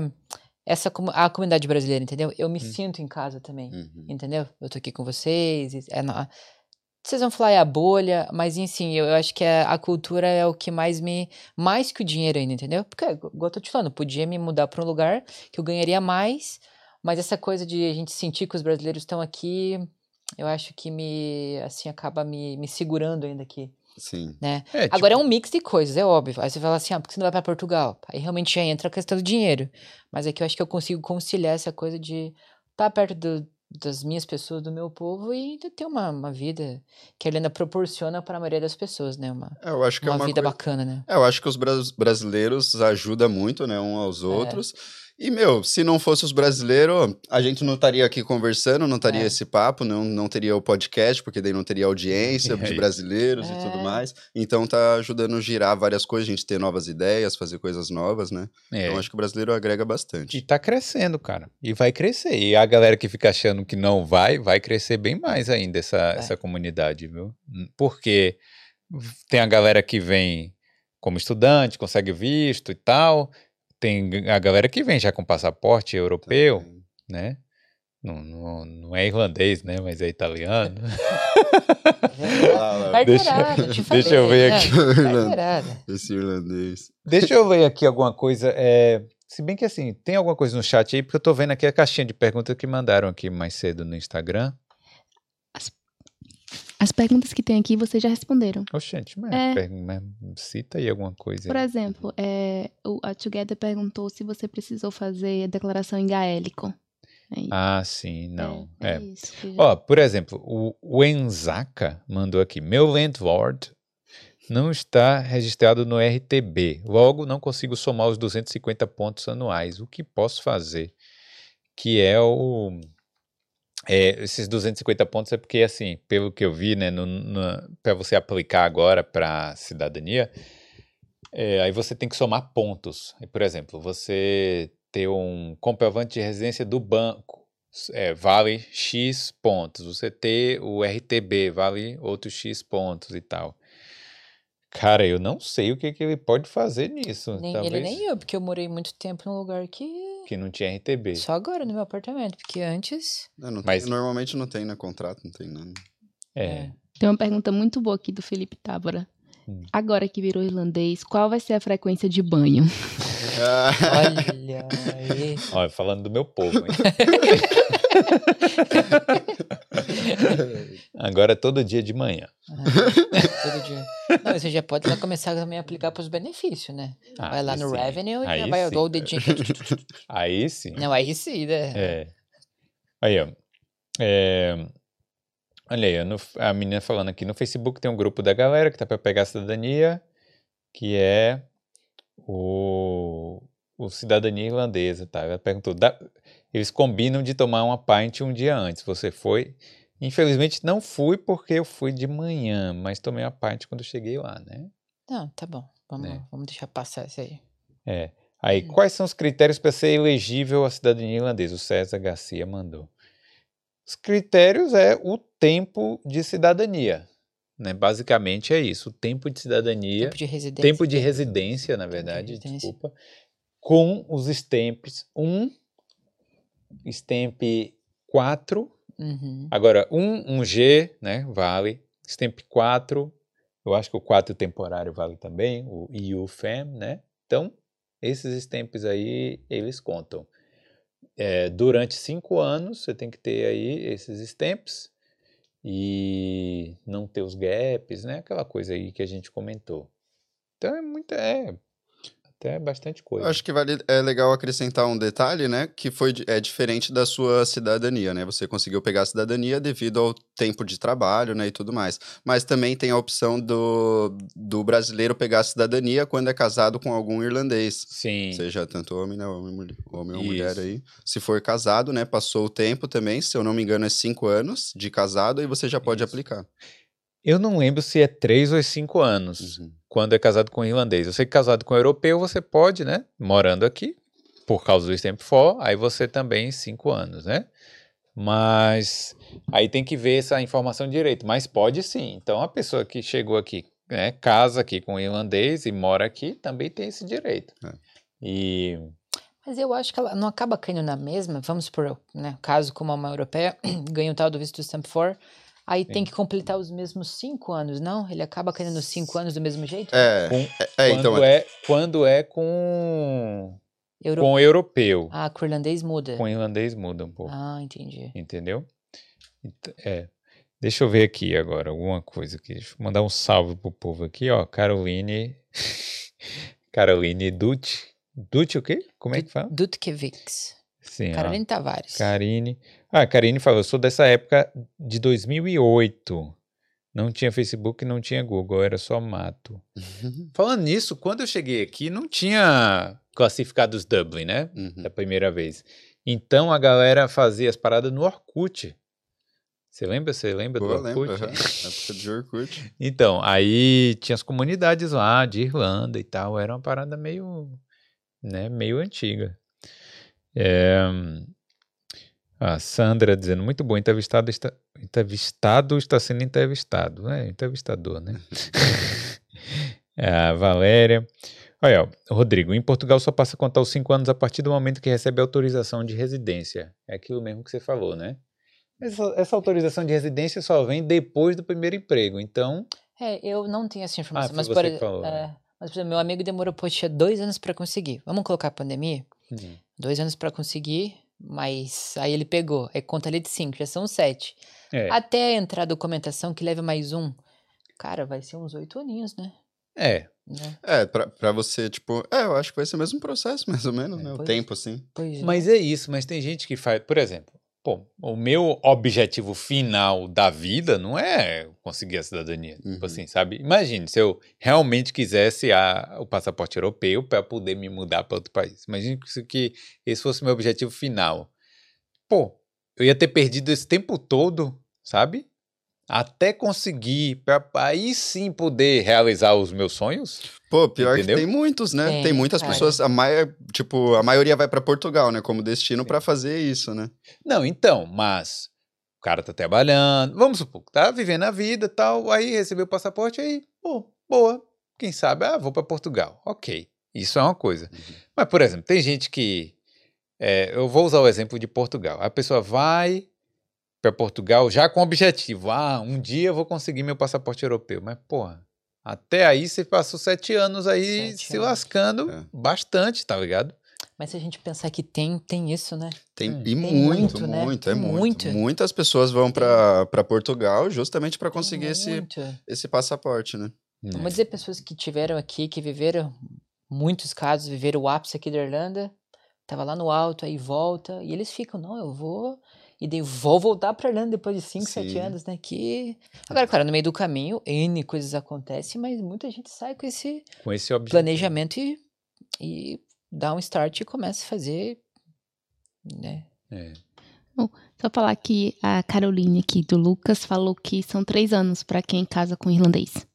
essa a comunidade brasileira, entendeu? Eu me sinto em casa também, Uhum. entendeu? Eu tô aqui com vocês, é na- vocês vão falar é a bolha, mas enfim, eu, eu acho que a, a cultura é o que mais me, mais que o dinheiro ainda, entendeu? Porque, igual eu tô te falando, podia me mudar pra um lugar que eu ganharia mais, mas essa coisa de a gente sentir que os brasileiros estão aqui, eu acho que me, assim, acaba me, me segurando ainda aqui, Sim. né? É, tipo, Agora é um mix de coisas, é óbvio. Aí você fala assim, ah, por que você não vai pra Portugal? Aí realmente já entra a questão do dinheiro. Mas aqui eu acho que eu consigo conciliar essa coisa de estar perto do- das minhas pessoas, do meu povo e ainda ter uma, uma vida que a Helena proporciona para a maioria das pessoas, né? Uma, É, eu acho que uma, é uma vida coisa... bacana, né? É, eu acho que os bras- brasileiros ajudam muito, né, um É. aos outros. E, meu, se não fosse os brasileiros, a gente não estaria aqui conversando, não estaria É. esse papo, não, não teria o podcast, porque daí não teria audiência *laughs* É de brasileiros e tudo É. mais. Então tá ajudando a girar várias coisas, a gente ter novas ideias, fazer coisas novas, né? é. Então acho que o brasileiro agrega E bastante. tá crescendo, cara. E vai crescer. E a galera que fica achando que não vai, vai crescer bem mais ainda essa, essa comunidade, viu? Porque tem a galera que vem como estudante, consegue visto e tal. Tem a galera que vem já com passaporte europeu, Também. né? Não, não, não é irlandês, né? Mas é italiano. Te falei. *laughs* deixa eu ver né? aqui. Carteirada. Esse irlandês. Deixa eu ver aqui alguma coisa. é, se bem que assim, tem alguma coisa no chat aí, porque eu tô vendo aqui a caixinha de perguntas que mandaram aqui mais cedo no Instagram. As perguntas que tem aqui vocês já responderam. Oxente, mas, É. mas cita aí alguma coisa. Por aí. exemplo, é, o, a Together perguntou se você precisou fazer a declaração em gaélico. Aí, Ah, sim, não. É. isso. que já- Ó, por exemplo, o, o Enzaka mandou aqui: meu landlord não está registrado no RTB, logo não consigo somar os 250 pontos anuais. O que posso fazer? Que é o. é, esses 250 pontos é porque, assim, pelo que eu vi, né, para você aplicar agora para cidadania, é, aí você tem que somar pontos. Por exemplo, você ter um comprovante de residência do banco é, vale X pontos. Você ter o RTB vale outros X pontos e tal. Cara, eu não sei o que, que ele pode fazer nisso. Nem Talvez ele nem eu, porque eu morei muito tempo num lugar que. Que não tinha RTB. Só agora no meu apartamento, porque antes. Não, não Mas- tem- normalmente não tem, né? Contrato, não tem nada. É. Tem uma pergunta muito boa aqui do Felipe Tábora. Hum. Agora que virou irlandês, qual vai ser a frequência de banho? *laughs* Olha aí. Olha, falando do meu povo, hein? *laughs* *laughs* Agora é todo dia de manhã. Ah, todo dia. Não, você já pode começar também a aplicar para os benefícios, né? Ah, vai lá no sim. revenue e Aí já vai sim. dar o dedinho. *laughs* Aí sim. Não, aí sim, né? É. Aí, ó. É, Olha aí, no- a menina falando aqui, no Facebook tem um grupo da galera que tá para pegar a cidadania, que é o, o cidadania irlandesa, tá? Ela perguntou, "Dá- eles combinam de tomar uma pint um dia antes, você foi? Infelizmente não fui porque eu fui de manhã, mas tomei uma pint quando cheguei lá, né? Não, tá bom. Vamos, É. vamos deixar passar isso aí. É. Aí, quais são os critérios para ser elegível à cidadania irlandesa? O César Garcia mandou. Os critérios é o tempo de cidadania, né? Basicamente é isso, o tempo de cidadania, Tempo de residência. tempo de residência, na Tempo de verdade, residência. desculpa, com os stamps 1, stamp 4, Uhum. agora 1, 1G, né, vale, stamp 4, eu acho que o 4 temporário vale também, o EU-FAM, né? Então, esses stamps aí, eles contam. É, durante cinco anos, você tem que ter aí esses stamps e não ter os gaps, né? Aquela coisa aí que a gente comentou. Então, é muito, é, até bastante coisa. Eu acho que vale, é legal acrescentar um detalhe, né? Que foi, é diferente da sua cidadania, né? Você conseguiu pegar a cidadania devido ao tempo de trabalho, né? E tudo mais. Mas também tem a opção do, do brasileiro pegar a cidadania quando é casado com algum irlandês. Sim. Seja tanto homem, né? Homem, homem ou mulher aí. Se for casado, né? Passou o tempo também, se eu não me engano, é cinco anos de casado, aí você já pode Isso. aplicar. Eu não lembro se é três ou é cinco anos. Uhum. Quando é casado com irlandês. Eu sei que casado com europeu você pode, né? Morando aqui, por causa do Stamp for, aí você também cinco anos, né? Mas aí tem que ver essa informação direito. Mas pode sim. Então a pessoa que chegou aqui, né, casa aqui com um irlandês e mora aqui, também tem esse direito. É. E Mas eu acho que ela não acaba caindo na mesma, vamos por, né, caso como uma europeia, *clears throat* ganha o tal do visto Stamp 4, aí tem que completar os mesmos cinco anos, não? Ele acaba caindo nos cinco anos do mesmo jeito? É, Com- é, quando, então. é, quando é com, Euro... com europeu, Ah, com o irlandês muda. com irlandês muda um pouco. Ah, entendi. Entendeu? Ent- É. Deixa eu ver aqui agora alguma coisa aqui. Deixa eu mandar um salve pro povo aqui, ó. Caroline. *laughs* Caroline Dutti. Dutti o quê? Como é que fala? Dutkevics. Sim, ó. Caroline Tavares. Karine. Ah, a Karine falou, eu sou dessa época de 2008. Não tinha Facebook, não tinha Google, era só mato. Falando nisso, quando eu cheguei aqui, não tinha classificados Dublin, né? Uhum. Da primeira vez. Então a galera fazia as paradas no Orkut. Você lembra? Você lembra Pô, do lembro, Orkut? aham. época de Orkut. Então, aí tinha as comunidades lá de Irlanda e tal. Era uma parada meio, né, meio antiga. É, a Sandra dizendo, muito bom, entrevistado está, entrevistado está sendo entrevistado. É, entrevistador, né? *laughs* *laughs* a Valéria. Olha, Rodrigo, em Portugal só passa a contar os cinco anos a partir do momento que recebe autorização de residência. É aquilo mesmo que você falou, né? Essa, essa autorização de residência só vem depois do primeiro emprego. Então, É, eu não tenho essa informação. foi mas, por, falou, é, né? mas, por exemplo, meu amigo demorou, poxa, dois anos pra conseguir. Vamos colocar a pandemia? hum, Dois anos pra conseguir, mas aí ele pegou. Aí conta ali de cinco, já são sete. é. Até entrar a documentação que leva mais um. Cara, vai ser uns oito aninhos, né? É, Né? É, pra, pra você, tipo. É, eu acho que vai ser o mesmo processo, *laughs* mais ou menos, né? O tempo, assim. Pois é. mas é isso, mas tem gente que faz, por exemplo, pô, o meu objetivo final da vida não é conseguir a cidadania, Uhum. tipo assim, sabe? Imagine se eu realmente quisesse a, o passaporte europeu para poder me mudar para outro país. Imagine que, esse fosse meu objetivo final. Pô, eu ia ter perdido esse tempo todo, sabe? Até conseguir, pra aí sim poder realizar os meus sonhos. Pô, pior Entendeu? que tem muitos, né? Tem, Tem, muitas cara. pessoas, a maia, tipo, a maioria vai pra Portugal, né? Como destino pra fazer isso, né? Não, então, mas o cara tá trabalhando, vamos supor, tá vivendo a vida e tal, aí recebeu o passaporte, aí, pô, boa, quem sabe, ah, vou para Portugal. Ok, isso é uma coisa. Mas, por exemplo, tem gente que, é, eu vou usar o exemplo de Portugal, a pessoa vai para Portugal já com o objetivo, ah, um dia eu vou conseguir meu passaporte europeu, mas, porra, até aí você passou sete anos aí Sete se anos. lascando É. bastante, tá ligado? Mas se a gente pensar que tem, tem isso, né? Tem, Hum. e Tem muito, muito, né? muito, é muito. muito. Muitas pessoas vão pra, pra Portugal justamente pra conseguir esse, esse passaporte, né? Vamos dizer pessoas que tiveram aqui, que viveram, muitos casos, viveram o ápice aqui da Irlanda, tava lá no alto, aí volta, e eles ficam, não, eu vou, e daí vou voltar pra Irlanda depois de 5, 7 Sim. anos, né, que... Agora, claro, no meio do caminho, N coisas acontecem, mas muita gente sai com esse Com esse objetivo. planejamento e, e dá um start e começa a fazer, né, É. Só falar que a Caroline aqui do Lucas falou que são três anos pra quem casa com irlandês.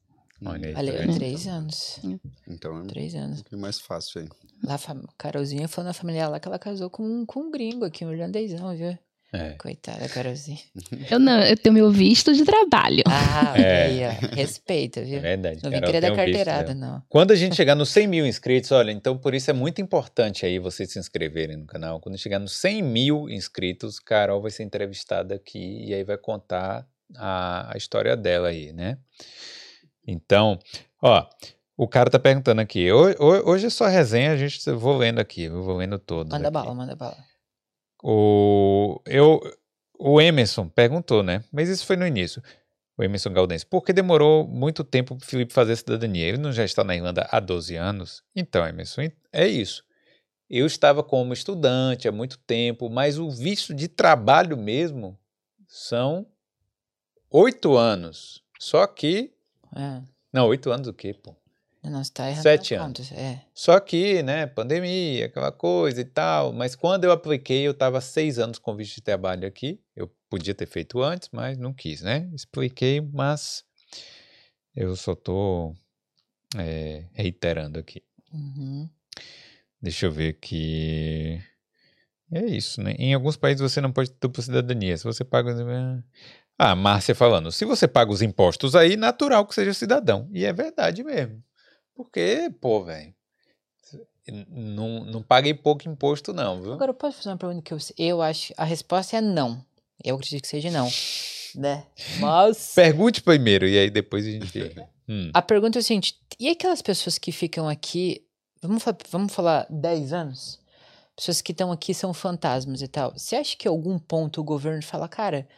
Olha aí, tá olha, vendo? três anos, Então é um três anos. pouquinho mais fácil aí. Lá, Carolzinha falou na família lá que ela casou com, com um gringo aqui, um irlandêsão, viu? É. Coitada, Carolzinha. *laughs* Eu não, eu tenho meu visto de trabalho. Ah, *laughs* É. aí, ó. Respeita, É viu? verdade. Não vim querer dar visto carteirada, dela. não. Quando a gente chegar nos 100 mil inscritos, olha, então por isso é muito importante aí vocês se inscreverem no canal. Quando chegar nos 100 mil inscritos, Carol vai ser entrevistada aqui e aí vai contar a, a história dela aí, né? Então, ó, o cara tá perguntando aqui. ho- ho- Hoje é só resenha, a gente vou lendo aqui, eu vou lendo todos. Manda aqui. bala, manda bala. O, eu, o Emerson perguntou, né? Mas isso foi no início. O Emerson Galdense. Por que demorou muito tempo para o Felipe fazer cidadania? Ele não já está na Irlanda há 12 anos? Então, Emerson, é isso. Eu estava como estudante há muito tempo, mas o visto de trabalho mesmo são oito anos. Só que. É. Não, oito anos o quê, pô? Não, você tá errando. Sete anos. É. Só que, né, pandemia, aquela coisa e tal. Mas quando eu apliquei, eu estava seis anos com visto de trabalho aqui. Eu podia ter feito antes, mas não quis, né? Expliquei, mas eu só tô é, reiterando aqui. Uhum. Deixa eu ver aqui. É isso, né? Em alguns países você não pode ter dupla cidadania. Se você paga. Ah, Márcia falando, se você paga os impostos aí, natural que seja cidadão. E é verdade mesmo. Porque, pô, velho. Não, não paguei pouco imposto, não, viu? Agora, eu posso fazer uma pergunta que eu, eu acho. A resposta é não. Eu acredito que seja não. Né? Mas. Pergunte primeiro, e aí depois a gente. *laughs* Hum. A pergunta é o seguinte: e aquelas pessoas que ficam aqui. Vamos, fa- vamos falar 10 anos? Pessoas que estão aqui são fantasmas e tal. Você acha que em algum ponto o governo fala, cara,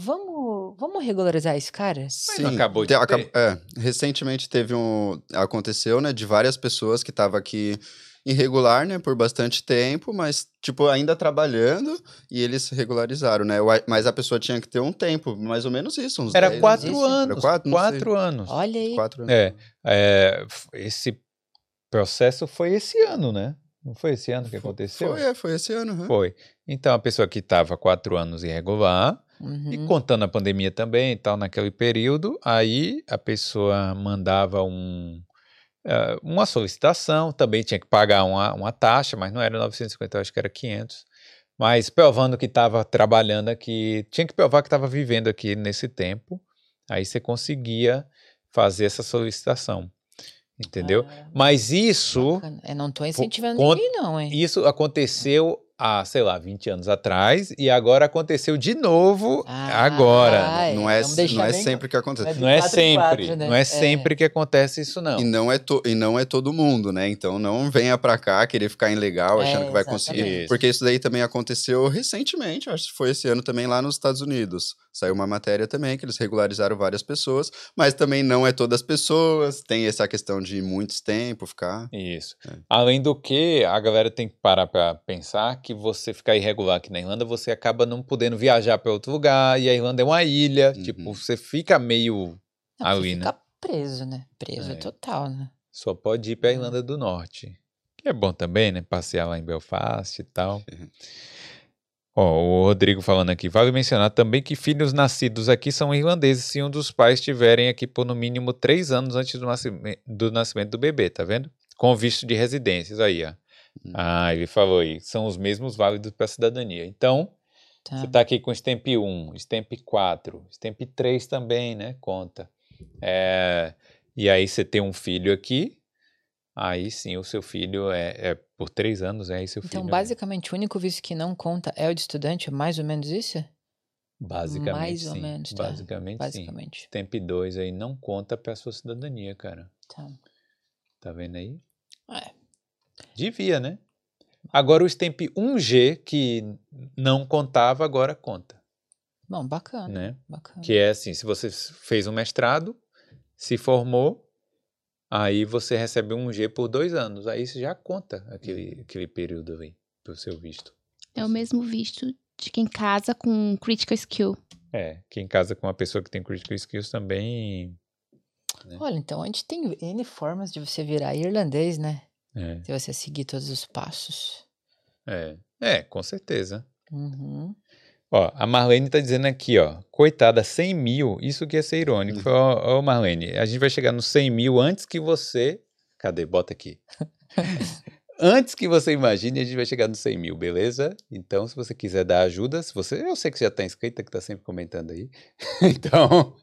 vamos, vamos regularizar esse cara? Sim, não acabou de acab- é, recentemente teve um. Aconteceu, né, de várias pessoas que estavam aqui irregular, né, por bastante tempo, mas, tipo, ainda trabalhando, e eles regularizaram, né? Mas a pessoa tinha que ter um tempo, mais ou menos isso, uns Era 10 quatro isso? anos. Era quatro? Quatro anos. Olha aí. Quatro anos. É, é, esse processo foi esse ano, né? Não foi esse ano que aconteceu? Foi, é, foi esse ano. aham. Foi. Então, a pessoa que estava quatro anos irregular, e Uhum. contando a pandemia também e tal, naquele período, aí a pessoa mandava um, eh, uma solicitação, também tinha que pagar uma, uma taxa, mas não era 950, eu acho que era 500. Mas provando que estava trabalhando aqui, tinha que provar que estava vivendo aqui nesse tempo, aí você conseguia fazer essa solicitação. Entendeu? Ah, Mas isso. bacana. Eu não tô incentivando ninguém, não, hein? Isso aconteceu há, sei lá, 20 anos atrás e agora aconteceu de novo Ah, agora. ai, Não é, não é sempre que acontece. Mas- Não é sempre, quatro, né? não é É. sempre que acontece isso não. E não, é to- e não é todo mundo, né? Então não venha pra cá querer ficar ilegal, É, achando que vai conseguir. exatamente. Porque isso daí também aconteceu recentemente, acho que foi esse ano também lá nos Estados Unidos. Saiu uma matéria também que eles regularizaram várias pessoas, mas também não é todas as pessoas, tem essa questão de muitos tempo ficar. Isso. É. Além do que, a galera tem que parar pra pensar que você ficar irregular aqui na Irlanda, você acaba não podendo viajar para outro lugar, e a Irlanda é uma ilha, Uhum. tipo, você fica meio Não, ali, você né? fica preso, né? Preso É. total, né? Só pode ir pra Irlanda do Norte. Que é bom também, né? Passear lá em Belfast e tal. Uhum. *laughs* Ó, o Rodrigo falando aqui. Vale mencionar também que filhos nascidos aqui são irlandeses se um dos pais estiverem aqui por no mínimo três anos antes do, nascime- do nascimento do bebê, tá vendo? Com visto de residências aí, ó. Hum. Ah, ele falou aí. São os mesmos válidos para cidadania. Então, Tá. você tá aqui com Stamp 1, Stamp 4, Stamp 3 também, né? Conta. É, e aí você tem um filho aqui, aí sim o seu filho é, é por três anos, aí seu Então, filho. é- basicamente, o único visto que não conta é o de estudante, é mais ou menos isso? basicamente mais ou sim. menos, tá. Basicamente, sim. Basicamente. Stamp 2 aí não conta para sua cidadania, cara. Tá. Tá vendo aí? É. Devia, né? Agora o Stamp 1G, que não contava, agora conta, Bom, bacana. né? Bacana. Que é assim, se você fez um mestrado, se formou, aí você recebe um G por dois anos. Aí isso já conta aquele, aquele período aí pro seu visto. É o mesmo visto de quem casa com critical skill. É, quem casa com uma pessoa que tem critical skills também. Olha, então a gente tem N formas de você virar irlandês, né? É, Se você seguir todos os passos. é, é, com certeza. Uhum. Ó, a Marlene tá dizendo aqui, ó, coitada, 100 mil, isso que ia ser irônico. Uhum. Ó, ó, Marlene, a gente vai chegar nos 100 mil antes que você. Cadê? Bota aqui. *laughs* antes que você imagine, a gente vai chegar nos 100 mil, beleza? Então, se você quiser dar ajuda, se você. Eu sei que você já tá inscrita, que tá sempre comentando aí. *laughs* então.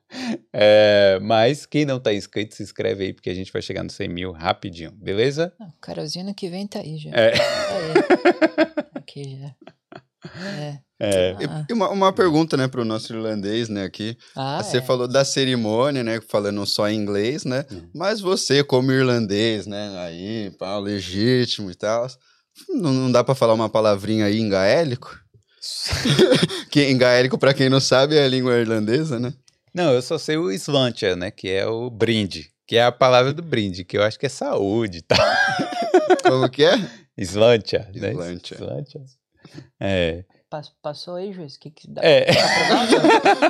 é, mas quem não tá inscrito, se inscreve aí, porque a gente vai chegar nos 100 mil rapidinho, beleza? Ah, o Carolzinho ano que vem tá aí já. É. Tá aí. *laughs* Aqui já. É. É. Ah, E uma, uma pergunta, né, pro nosso irlandês, né, aqui. ah, você é. falou da cerimônia, né, falando só em inglês, né? Uhum. Mas você, como irlandês, né, aí, pá, legítimo e tal, não, não dá pra falar uma palavrinha aí em gaélico? *laughs* que em gaélico, pra quem não sabe, é a língua irlandesa, né? Não, eu só sei o slantia, né? Que é o brinde. Que é a palavra do brinde, que eu acho que é saúde, tá? *laughs* Como que é? Slantia, né? Slantia. É. Pas- Passou aí, juiz? Que que dá? É.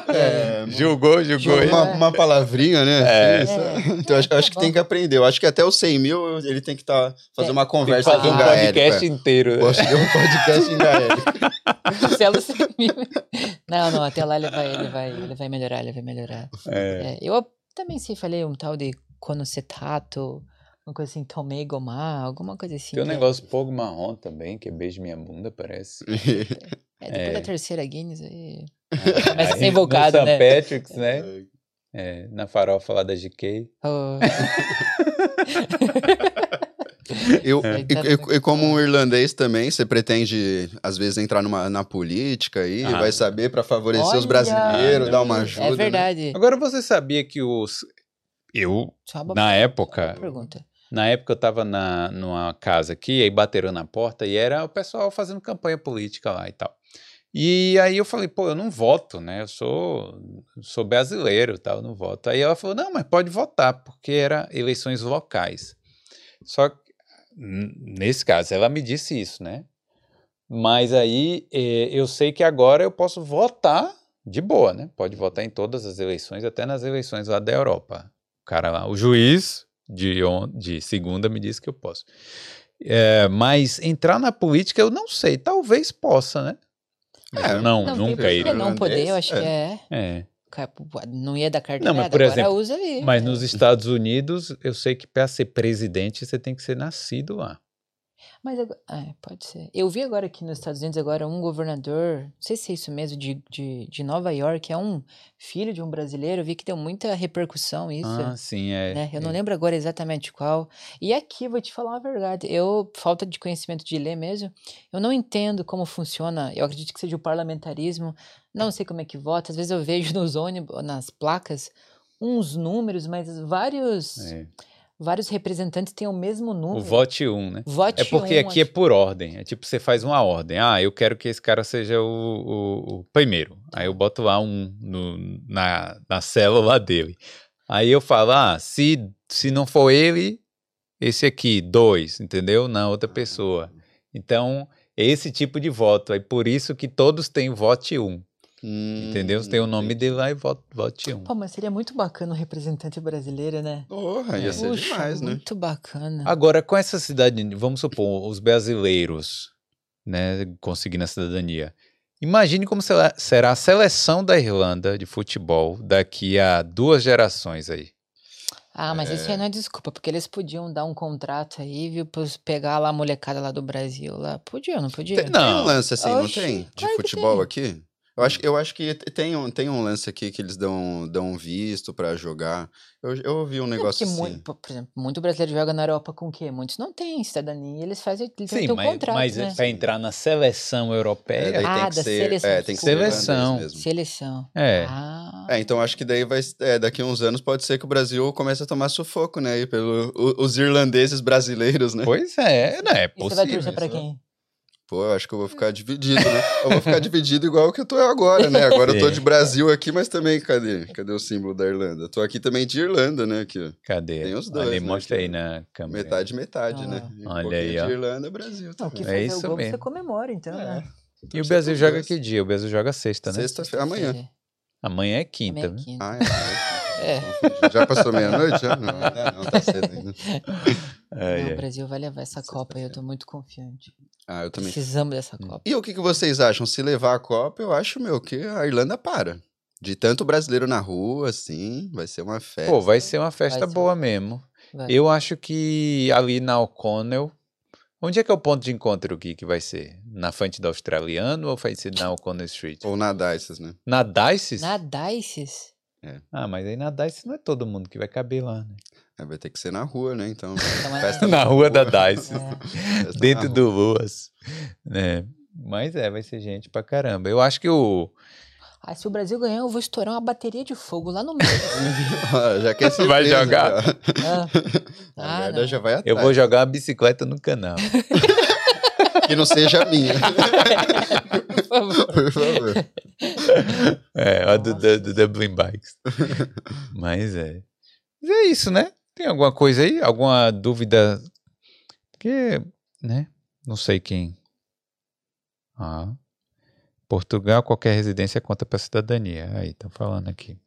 É, *laughs* Julgou, julgou. Uma, uma palavrinha, né? É. É. Então, acho, acho que tem que aprender. Eu acho que até os 100 mil ele tem que tá, fazer Tem. uma conversa fazer em um gaélico. podcast é. inteiro. Gosto de um podcast em gaélico. *laughs* Marcelo Semil. Não, não, até lá ele vai, ele vai, ele vai melhorar, ele vai melhorar. É. É, eu também sei, falei um tal de conocetato, Uma coisa assim, tomei gomar, alguma coisa assim. Tem um né? negócio pouco marrom também, que é beijo minha bunda, parece. *laughs* É, depois é. da terceira Guinness aí. Começa Começa a ser invocado, no né? St. Patrick's, né? É, na farofa lá da GK. Oh, *laughs* Eu, É. e, e- e como um irlandês também, você pretende, às vezes, entrar numa, na política aí, Ah. vai saber para favorecer os Olha! brasileiros, dar uma ajuda. é né? verdade. Agora você sabia que os. Eu, na época, pergunta. Na época eu tava na, numa casa aqui, aí bateram na porta e era o pessoal fazendo campanha política lá e tal. E aí eu falei, pô, eu não voto, né? Eu sou, sou brasileiro tal, eu não voto. Aí ela falou, não, mas pode votar, porque era eleições locais. Só que, nesse caso, ela me disse isso, né? Mas aí eh, eu sei que agora eu posso votar de boa, né? Pode votar em todas as eleições, até nas eleições lá da Europa. O cara lá, o juiz de, on- de segunda me disse que eu posso. É, mas entrar na política eu não sei, talvez possa, né? É, não, Não, nunca iria. não poder, eu acho que é. É. Ca- Não ia dar carteira, Não, mas, por agora exemplo, usa aí. Mas nos Estados Unidos, eu sei que para ser presidente você tem que ser nascido lá. Mas agora, é, pode ser. Eu vi agora aqui nos Estados Unidos agora um governador, não sei se é isso mesmo, de, de, de Nova York, é um filho de um brasileiro, eu vi que deu muita repercussão isso. Ah, sim, é. né? Eu não é. lembro agora exatamente qual. E aqui, vou te falar uma verdade, eu, falta de conhecimento de ler mesmo, eu não entendo como funciona, eu acredito que seja o parlamentarismo, não sei como é que vota, às vezes eu vejo nos ônibus, nas placas, uns números, mas vários, É. vários representantes têm o mesmo número. O vote 1, né? Vote É porque um, aqui é acho- por ordem. É tipo, você faz uma ordem. Ah, eu quero que esse cara seja o, o- o primeiro. Aí eu boto lá um no- na, na célula dele. Aí eu falo, ah, se, se não for ele, esse aqui, dois, entendeu? Na outra pessoa. Então, é esse tipo de voto. É por isso que todos têm vote 1. Hum, Entendeu? Você tem o nome dele lá e vote, vote 1. Pô, mas seria muito bacana um representante brasileiro, né? Porra, ia ser Puxa, demais, né? Muito bacana. Agora, com essa cidadania, vamos supor, os brasileiros, né, conseguindo a cidadania. Imagine como será, a seleção da Irlanda de futebol daqui a duas gerações aí. Ah, mas isso aí não é desculpa, porque eles podiam dar um contrato aí, viu, pra pegar lá a molecada lá do Brasil lá. Podiam, não podia? Tem, tem um Não. lance assim, não Oxi, tem? De claro futebol tem. aqui? Eu acho, eu acho que tem um, tem um lance aqui que eles dão, dão visto pra jogar. Eu, eu ouvi um É, negócio porque, assim. muito, por exemplo, muito brasileiro joga na Europa com o quê? Muitos não têm cidadania, eles fazem eles têm Sim, ter um mas, contrato, mas né? para entrar na seleção É, europeia, daí Ah, tem que da ser, seleção, é, tem que ser Seleção. mesmo. Seleção. é. Ah, É, então acho que daí vai. É, daqui a uns anos pode ser que o Brasil comece a tomar sufoco, né? Aí pelo, o- os irlandeses brasileiros, né? Pois é, não é e você vai possível. torcer pra isso. quem? Pô, eu acho que eu vou ficar dividido, né? Eu vou ficar dividido igual que eu tô agora, né? Agora eu tô É. de Brasil aqui, mas também, cadê? Cadê o símbolo da Irlanda? Eu tô aqui também de Irlanda, né? Aqui. Cadê? Tem os dois, aí, né, mostra que- aí na câmera. Metade, metade, né? Ah. E um Olha aí, ó. de Irlanda, Brasil. Não, que. É fazer isso o gol você mesmo. comemora, então, né? E o Brasil joga que dia? O Brasil joga sexta, né? Sexta-feira, amanhã. É, Amanhã é quinta. amanhã é né? quinta. Ah, é. É. Confundi. Já passou meia-noite? Não, ainda não, tá cedo ainda. *laughs* Ai, Não, ai. o Brasil vai levar essa Copa, eu tô muito confiante. Ah, eu também. Precisamos dessa Hum. Copa. E o que, que vocês acham? Se levar a Copa, eu acho, meu, que a Irlanda para. De tanto brasileiro na rua, assim, vai ser uma festa. Pô, vai ser uma festa Vai boa uma- mesmo. Vai. Eu acho que ali na O'Connell. Onde é que é o ponto de encontro aqui que vai ser? Na frente do australiano ou vai ser na O'Connell Street? Ou na Dices, né? Na Dices? Na Dices? Ah, mas aí na Dices não é todo mundo que vai caber lá, né? É, vai ter que ser na rua, né? Então, Então é- festa Na rua da Dices. *laughs* É. *laughs* Dentro do Luas. Né? Mas é, vai ser gente pra caramba. Eu acho que o. Ah, se o Brasil ganhar, eu vou estourar uma bateria de fogo lá no meio. *laughs* já quer ser Vai preso, jogar? Ah, Ah, já vai atrás. Eu vou jogar uma bicicleta no canal. Que não seja a minha. por favor. Por favor. É, a do, Nossa. do, do Dublin Bikes. Mas é. Mas é isso, né? Tem alguma coisa aí? Alguma dúvida? Porque, né? Não sei quem. Ah. Portugal, qualquer residência conta para cidadania. Aí, estão falando aqui.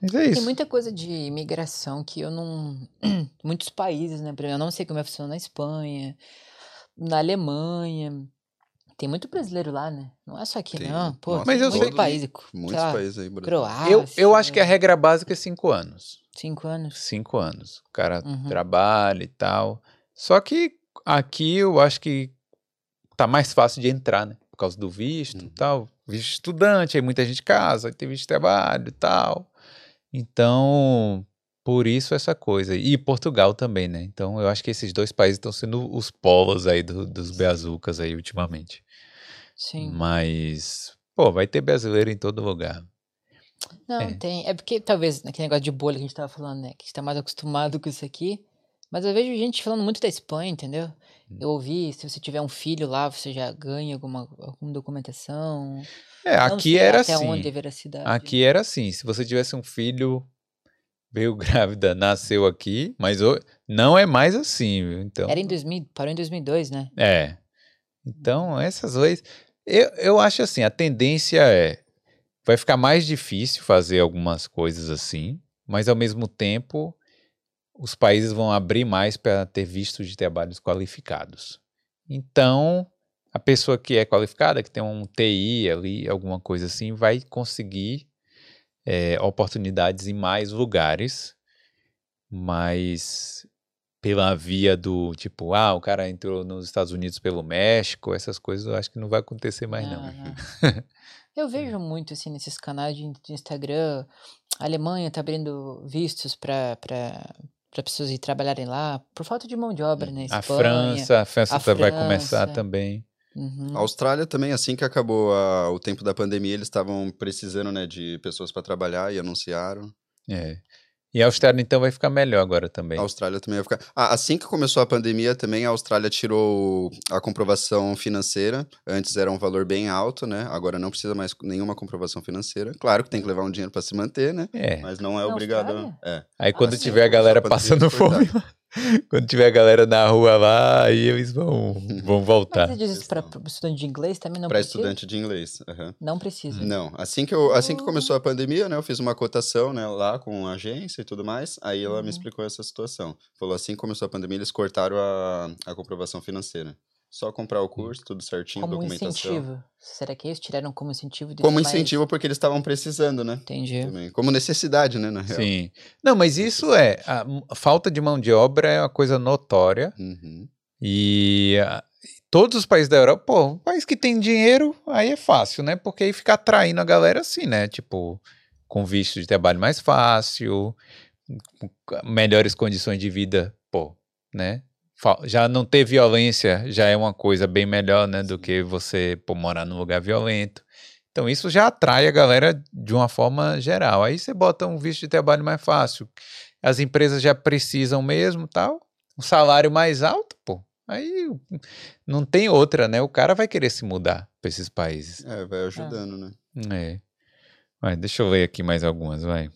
Mas é isso. Tem muita coisa de imigração que eu não. *clears throat* Muitos países, né? Por exemplo, Eu não sei como é que funciona na Espanha, na Alemanha. Tem muito brasileiro lá, né? Não é só aqui, Tem. não. Pô, Nossa, Mas eu muito sei- país. Muitos lá, países aí, Brasil. Croácia. Eu, eu acho que a regra básica é cinco anos. Cinco anos. Cinco anos. O cara Uhum. trabalha e tal. Só que aqui eu acho que tá mais fácil de entrar, né? Por causa do visto e Uhum. tal. Visto estudante, aí muita gente casa, aí tem visto de trabalho e tal. Então, por isso essa coisa. E Portugal também, né? Então eu acho que esses dois países estão sendo os polos aí do- dos beazucas aí ultimamente. Sim. Mas, pô, vai ter brasileiro em todo lugar. Não, É. tem. É porque talvez naquele negócio de bolha que a gente tava falando, né? Que a gente tá mais acostumado com isso aqui. Mas eu vejo gente falando muito da Espanha, entendeu? Hum. Eu ouvi, se você tiver um filho lá, você já ganha alguma, alguma documentação. É, aqui era até assim. onde é. Aqui era assim, se você tivesse um filho veio *laughs* grávida, nasceu aqui, mas não é mais assim, viu? Então, Era em 2000, parou em 2002, né? é. Então, essas leis, eu, eu acho assim, a tendência é vai ficar mais difícil fazer algumas coisas assim, mas ao mesmo tempo os países vão abrir mais para ter vistos de trabalhos qualificados. Então, a pessoa que é qualificada, que tem um TI ali, alguma coisa assim, vai conseguir eh, oportunidades em mais lugares, mas pela via do tipo, ah, o cara entrou nos Estados Unidos pelo México, essas coisas eu acho que não vai acontecer mais não. *laughs* Eu vejo muito assim nesses canais de, de Instagram. A Alemanha tá abrindo vistos para para pessoas ir trabalharem lá por falta de mão de obra, né? A Espanha. França, a França a tá- vai começar França. também. Uhum. A Austrália também, assim que acabou a- o tempo da pandemia, eles estavam precisando, né, de pessoas para trabalhar e anunciaram. É. E a Austrália então vai ficar melhor agora também. A Austrália também vai ficar. Ah, assim que começou a pandemia, também a Austrália tirou a comprovação financeira. Antes era um valor bem alto, né? Agora não precisa mais nenhuma comprovação financeira. Claro que tem que levar um dinheiro para se manter, né? É. Mas não é Na obrigado. É. Aí quando sim. tiver a galera a passando fome, *laughs* *laughs* quando tiver a galera na rua lá, aí eles vão, *laughs* vão voltar. Mas você diz isso para estudante de inglês também não Para precisa? estudante de inglês. aham. Não precisa. Não, assim que, eu, assim que começou a pandemia, né, eu fiz uma cotação, né, lá com a agência e tudo mais, aí ela me Uhum. explicou essa situação. Falou, assim que começou a pandemia, eles cortaram a, a comprovação financeira. Só comprar o curso, tudo certinho, Como documentação. incentivo. Será que isso? Tiraram como incentivo? de Como mais- incentivo, porque eles estavam precisando, né? Entendi. Também. Como necessidade, né, na real. Sim. Não, mas isso é. A, a falta de mão de obra é uma coisa notória. Uhum. E ah, todos os países da Europa, pô, um país que tem dinheiro, aí é fácil, né? Porque aí fica atraindo a galera assim, né? Tipo, com visto de trabalho mais fácil, melhores condições de vida, pô, né? Já não ter violência já é uma coisa bem melhor, né? Do que você pô, morar num lugar violento. Então isso já atrai a galera de uma forma geral. Aí você bota um visto de trabalho mais fácil. As empresas já precisam mesmo, tal. Um salário mais alto, pô. Aí não tem outra, né? O cara vai querer se mudar para esses países. É, vai ajudando, né? É. Vai, deixa eu ler aqui mais algumas, vai.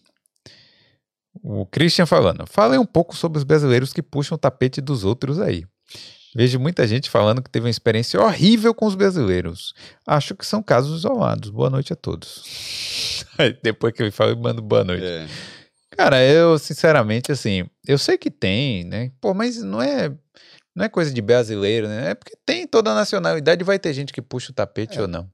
O Christian falando. Falem um pouco sobre os brasileiros que puxam o tapete dos outros aí. Vejo muita gente falando que teve uma experiência horrível com os brasileiros. Acho que são casos isolados. Boa noite a todos. *laughs* Depois que eu falo, eu mando boa noite. É. Cara, eu sinceramente, assim, eu sei que tem, né? Pô, mas não é, não é coisa de brasileiro, né? É porque tem toda a nacionalidade, vai ter gente que puxa o tapete É. ou não.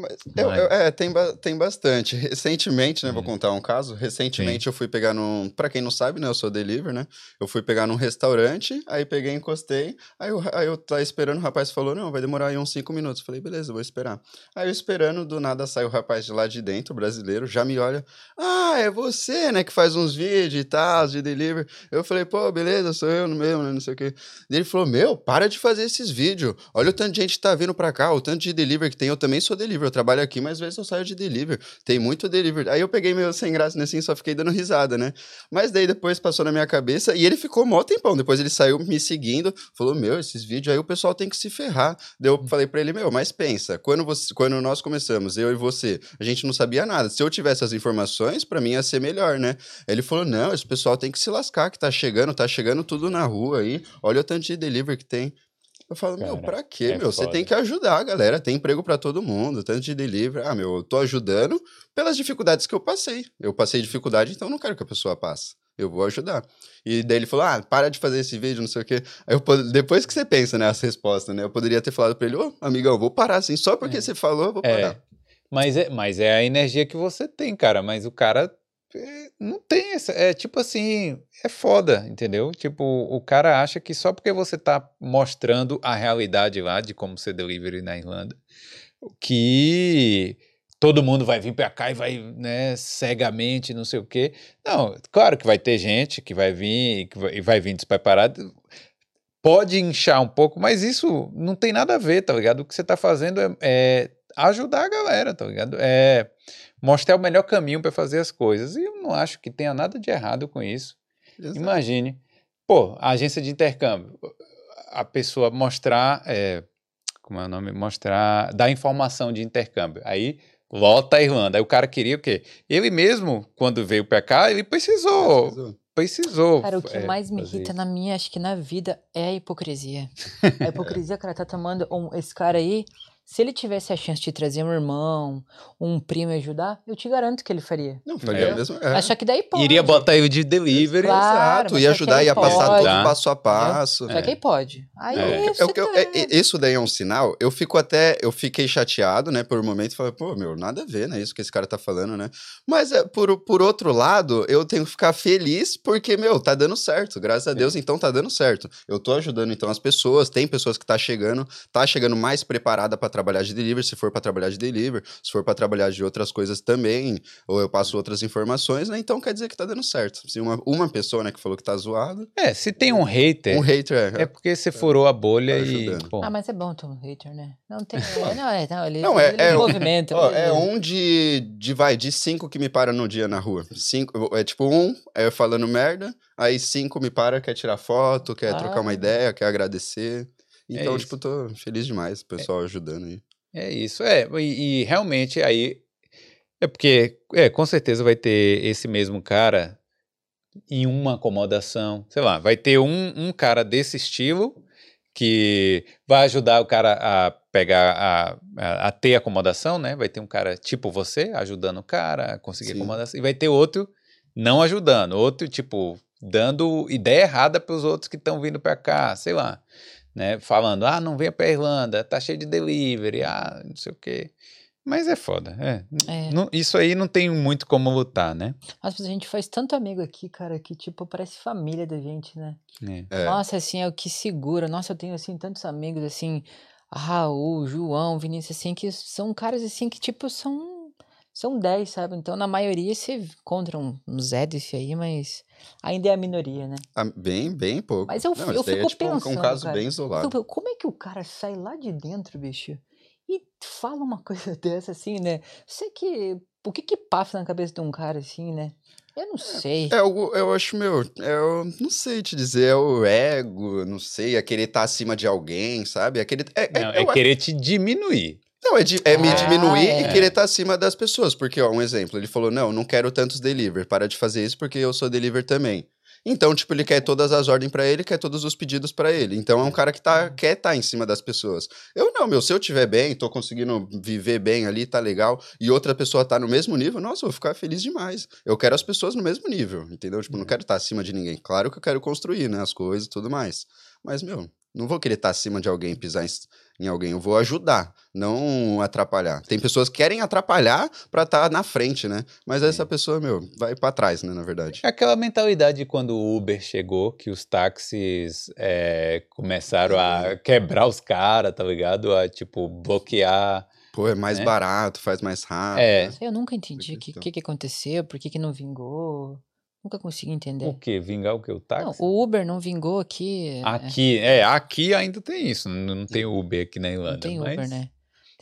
Mas, eu- Mas- eu- é, tem, tem bastante. Recentemente, né, vou Hum. contar um caso. Recentemente eu fui pegar num. Pra quem não sabe, né, eu sou delivery, né? Eu fui pegar num restaurante, aí peguei, encostei. Aí eu, aí eu tava esperando, o rapaz falou: Não, vai demorar aí uns cinco minutos. Eu falei: Beleza, vou esperar. Aí eu esperando, do nada sai o rapaz de lá de dentro, brasileiro, já me olha: Ah, é você, né, que faz uns vídeos e tal, de delivery. Eu falei: Pô, beleza, sou eu mesmo, né, não sei o quê. E ele falou: Meu, para de fazer esses vídeos. Olha o tanto de gente que tá vindo pra cá, o tanto de delivery que tem. Eu também sou delivery, eu trabalho aqui, mas às vezes eu saio de delivery. Tem muito delivery. Aí eu peguei meio sem graça nesse, assim, só fiquei dando risada, né? Mas daí depois passou na minha cabeça e ele ficou mó tempão. Depois ele saiu me seguindo, falou: Meu, esses vídeos aí o pessoal tem que se ferrar. Daí eu falei pra ele: Meu, mas pensa, quando, você, quando nós começamos, eu e você, a gente não sabia nada. Se eu tivesse as informações, pra mim ia ser melhor, né? Ele falou: Não, esse pessoal tem que se lascar, que tá chegando, tá chegando tudo na rua aí. Olha o tanto de delivery que tem. Eu falo, meu, Cara, pra quê, é meu? Você tem que ajudar a galera, tem emprego pra todo mundo, tanto de delivery. Ah, meu, eu tô ajudando pelas dificuldades que eu passei. Eu passei dificuldade, então eu não quero que a pessoa passe. Eu vou ajudar. E daí ele falou: ah, para de fazer esse vídeo, não sei o quê. Aí eu, depois que você pensa nessa resposta, né? Eu poderia ter falado pra ele: ô, amigão, eu vou parar assim, só porque É. você falou, eu vou É. parar. Mas é, mas é a energia que você tem, cara. Mas o cara é, não tem essa. É tipo assim, é foda, entendeu? Tipo, o cara acha que só porque você tá mostrando a realidade lá de como ser delivery na Irlanda, que todo mundo vai vir pra cá e vai, né, cegamente, não sei o quê. Não, claro que vai ter gente que vai vir e e vai vir despreparado. Pode inchar um pouco, mas isso não tem nada a ver, tá ligado? O que você tá fazendo é, é ajudar a galera, tá ligado? É mostrar o melhor caminho para fazer as coisas. E eu não acho que tenha nada de errado com isso. Exato. Imagine, pô, a agência de intercâmbio, a pessoa mostrar, é, como é o nome? Mostrar, dar informação de intercâmbio. Aí lota a Irlanda. Aí o cara queria o quê? Ele mesmo, quando veio para cá, ele precisou, Precisou. precisou. Cara, o que é, mais me irrita isso. na minha, acho que na vida, é a hipocrisia. *laughs* A hipocrisia, cara, tá tomando um, esse cara aí. Se ele tivesse a chance de trazer um irmão, um primo e ajudar, eu te garanto que ele faria. Não, faria É. mesmo. É. Acho que daí pode. Iria botar ele de delivery. Claro, Exato, ia ajudar, ia passar pode. todo Tá. passo a passo. Só que aí pode. Aí É. É eu- tá- é- é- isso daí é um sinal. Eu fico até. Eu fiquei chateado, né, por um momento. Falei, pô, meu, nada a ver, né? Isso que esse cara tá falando, né? Mas é, por, por outro lado, eu tenho que ficar feliz porque, meu, tá dando certo. Graças a Deus, então tá dando certo. Eu tô ajudando, então, as pessoas. Tem pessoas que tá chegando, tá chegando mais preparada para trabalhar de delivery, se for para trabalhar de delivery, se for para trabalhar de outras coisas também, ou eu passo outras informações, né? Então quer dizer que tá dando certo. Se uma, uma pessoa, né, que falou que tá zoado, É, se tem um hater, um hater é. é porque você furou a bolha Tá e. Ah, mas é bom ter um hater, né? Não tem. *laughs* é, não, é, não, ele, Não, é- ele é- movimenta. Ó, é um de, de, vai, de cinco que me para no dia na rua. Cinco, é tipo um, é eu falando merda, aí cinco me para, quer tirar foto, quer trocar uma Ah. ideia, quer agradecer. Então, isso. tipo, tô feliz demais, o pessoal ajudando aí. É isso, é. E, e realmente aí. É porque, é, com certeza vai ter esse mesmo cara em uma acomodação. Sei lá, vai ter um, um cara desse estilo que vai ajudar o cara a pegar, a, a, a ter acomodação, né? Vai ter um cara tipo você ajudando o cara a conseguir Sim. acomodação. E vai ter outro não ajudando, outro, tipo, dando ideia errada para os outros que estão vindo para cá, sei lá né? Falando, ah, não venha pra Irlanda, tá cheio de delivery, ah, não sei o quê. Mas é foda, é. É. Não- isso aí não tem muito como lutar, né? Nossa, mas a gente faz tanto amigo aqui, cara, que tipo, parece família da gente, né? É. É, Nossa, assim, é o que segura. Nossa, eu tenho, assim, tantos amigos, assim, Raul, João, Vinícius, assim, que são caras, assim, que, tipo, são, são 10, sabe? Então, na maioria, você encontra um, um Zé desse aí, mas ainda é a minoria, né? ah, bem, bem pouco. Mas eu- Não, eu fico é, tipo, um- um, pensando, caso cara. bem isolado. Então, como é que o cara sai lá de dentro, bicho, e fala uma *laughs* coisa dessa, assim, né? Sei que... O que que passa na cabeça de um cara, assim, né? Eu não sei. É, eu, eu acho, meu, eu não sei te dizer, é o ego, não sei, é querer estar acima de alguém, sabe? É querer, é, é- Não, eu é querer te diminuir. Não, é, de- é me Ah, diminuir é. e querer estar acima das pessoas. Porque, ó, um exemplo, ele falou: não, não quero tantos deliver, para de fazer isso porque eu sou deliver também. Então, tipo, ele quer todas as ordens pra ele, quer todos os pedidos pra ele. Então é um cara que tá, quer estar em cima das pessoas. Eu não, meu, se eu tiver bem, tô conseguindo viver bem ali, tá legal, e outra pessoa tá no mesmo nível, nossa, eu vou ficar feliz demais. Eu quero as pessoas no mesmo nível, entendeu? Tipo, não quero estar acima de ninguém. Claro que eu quero construir, né, as coisas e tudo mais. Mas, meu, não vou querer estar acima de alguém, pisar em, em alguém. Eu vou ajudar, não atrapalhar. Tem pessoas que querem atrapalhar pra estar na frente, né? Mas essa pessoa, meu, vai pra trás, né, na verdade. É aquela mentalidade de quando o Uber chegou, que os táxis é, começaram a quebrar os caras, tá ligado? A, tipo, bloquear. Pô, é mais né? barato, faz mais rápido. É. né? Eu nunca entendi o que, que, que aconteceu, por que, que não vingou. Nunca consegui entender. O quê? Vingar o quê? O Não, táxi? o Uber não vingou aqui. é, Aqui, é, aqui ainda tem isso. Não, não tem Uber aqui na Irlanda. Não tem mas Uber, né?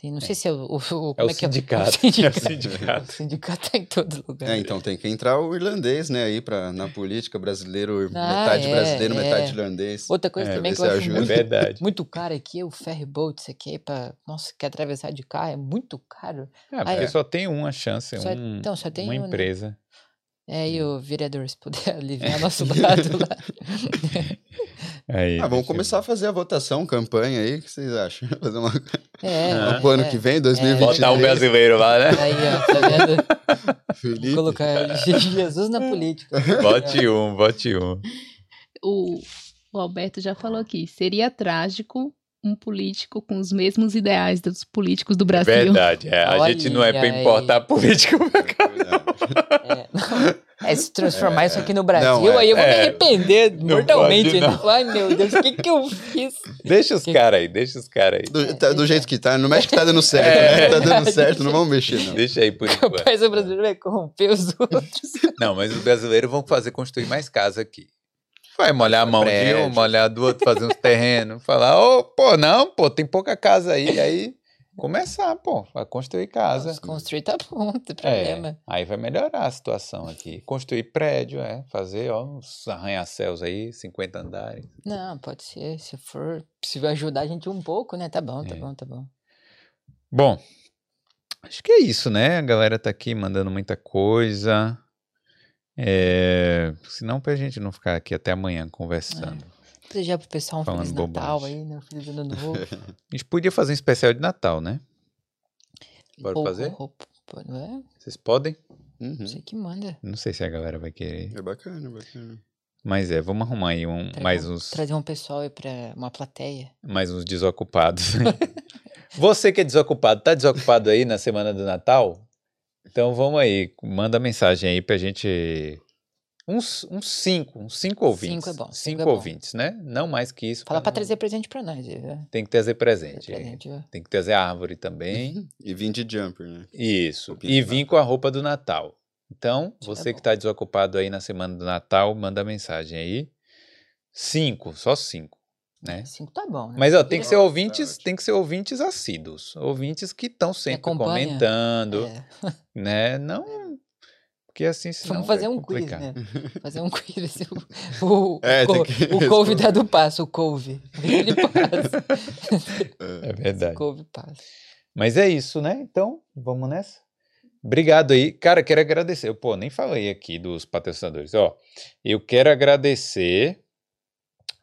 Tem, não sei se é o. o, o como É o é que sindicato. É *laughs* o sindicato. É o sindicato. O sindicato tá em todo lugar. É, então tem que entrar o irlandês, né, aí pra, na política brasileiro, Ah, metade é, brasileiro, é. metade irlandês. Outra coisa É, também que eu acho ajuda. É muito, verdade. muito caro aqui é o ferry boat, isso aqui, pra, nossa, quer atravessar de carro, é muito caro. É, porque é. só tem uma chance, Só- um- então, só tem uma um, né? É, e o vereador, se puder *laughs* aliviar nosso lado lá. *laughs* Aí, Ah, vamos deixa eu começar a fazer a votação, campanha aí, o que vocês acham? *laughs* Fazer uma É, Ah. ano é. que vem, ver. 2023. Botar o brasileiro lá, né? Aí, ó, tá vendo? Felipe. Colocar Jesus na política. Bote um, bote um. O, o Alberto já falou aqui. Seria trágico um político com os mesmos ideais dos políticos do Brasil. Verdade, é. A gente não é pra Olha aí. importar político pra cá. É, não. É, se transformar isso aqui no Brasil, Não, é- aí eu vou me é. arrepender Não mortalmente. pode, não. né? Ai, meu Deus, o que que eu fiz? Deixa os caras aí, deixa os caras aí. Do, tá- do jeito que tá, não mexe que tá dando certo, É. né? Tá dando certo, não vamos mexer, não. Deixa aí por *laughs* O enquanto. país brasileiro vai corromper os outros. Não, mas os brasileiros vão fazer construir mais casa aqui. Vai molhar a mão de um, molhar do outro, fazer uns terrenos, falar, ô, pô, não, pô, tem pouca casa aí, aí começar, pô, a construir casa. Construir tá bom, não tem É, problema. aí vai melhorar a situação aqui. Construir prédio, é, fazer, ó, uns arranha-céus aí, 50 andares. Não, pode ser. Se for, se ajudar a gente um pouco, né? Tá bom, tá É. bom, tá bom. Bom, acho que é isso, né? A galera tá aqui mandando muita coisa. É, senão pra gente não ficar aqui até amanhã conversando. Desejar pro pessoal um Falando Feliz Natal bobagem. aí, né? Um Feliz Ano Novo. *laughs* A gente podia fazer um especial de Natal, né? Bora Ou- fazer? não é? Vocês podem? Uhum. Você que manda. Não sei se a galera vai querer. É bacana, é bacana. Mas é, vamos arrumar aí um, mais um- uns, Trazer um pessoal aí pra uma plateia. mais uns desocupados. *laughs* Você que é desocupado, tá desocupado aí na semana do Natal? Então vamos aí, manda mensagem aí pra gente. Uns, uns cinco, uns cinco ouvintes. Cinco é bom, cinco Cinco é bom. ouvintes, né? Não mais que isso. Fala pra não- trazer presente pra nós. viu? Tem que trazer presente. Trazer presente, viu? Tem que trazer árvore também. *laughs* E vim de jumper, né? Isso. E vim com a roupa do Natal. Então, é você que está desocupado aí na semana do Natal, manda mensagem aí. Cinco, só cinco, né? Cinco tá bom, né? Mas ó, tem que ser Tá ouvintes, ótimo. tem que ser ouvintes assíduos, ouvintes que estão sempre comentando, É. *laughs* né? Não porque assim senão Vamos fazer vai um quiz, né? Fazer um quiz. se *laughs* O, o, É, o, que o convidado passa, o couve. Ele passa. *laughs* É verdade. O couve passa. Mas é isso, né? Então, vamos nessa. Obrigado aí. Cara, quero agradecer. Pô, nem falei aqui dos patrocinadores. Ó, eu quero agradecer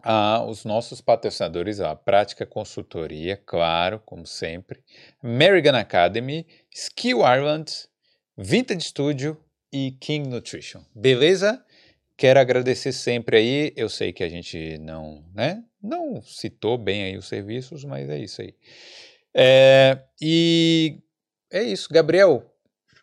aos nossos patrocinadores, ó, a Prática Consultoria, claro, como sempre, American Academy, Skill Ireland, Vintage Studio e King Nutrition. Beleza? Quero agradecer sempre aí. Eu sei que a gente não, né? Não citou bem aí os serviços, mas é isso aí. É, e é isso, Gabriel.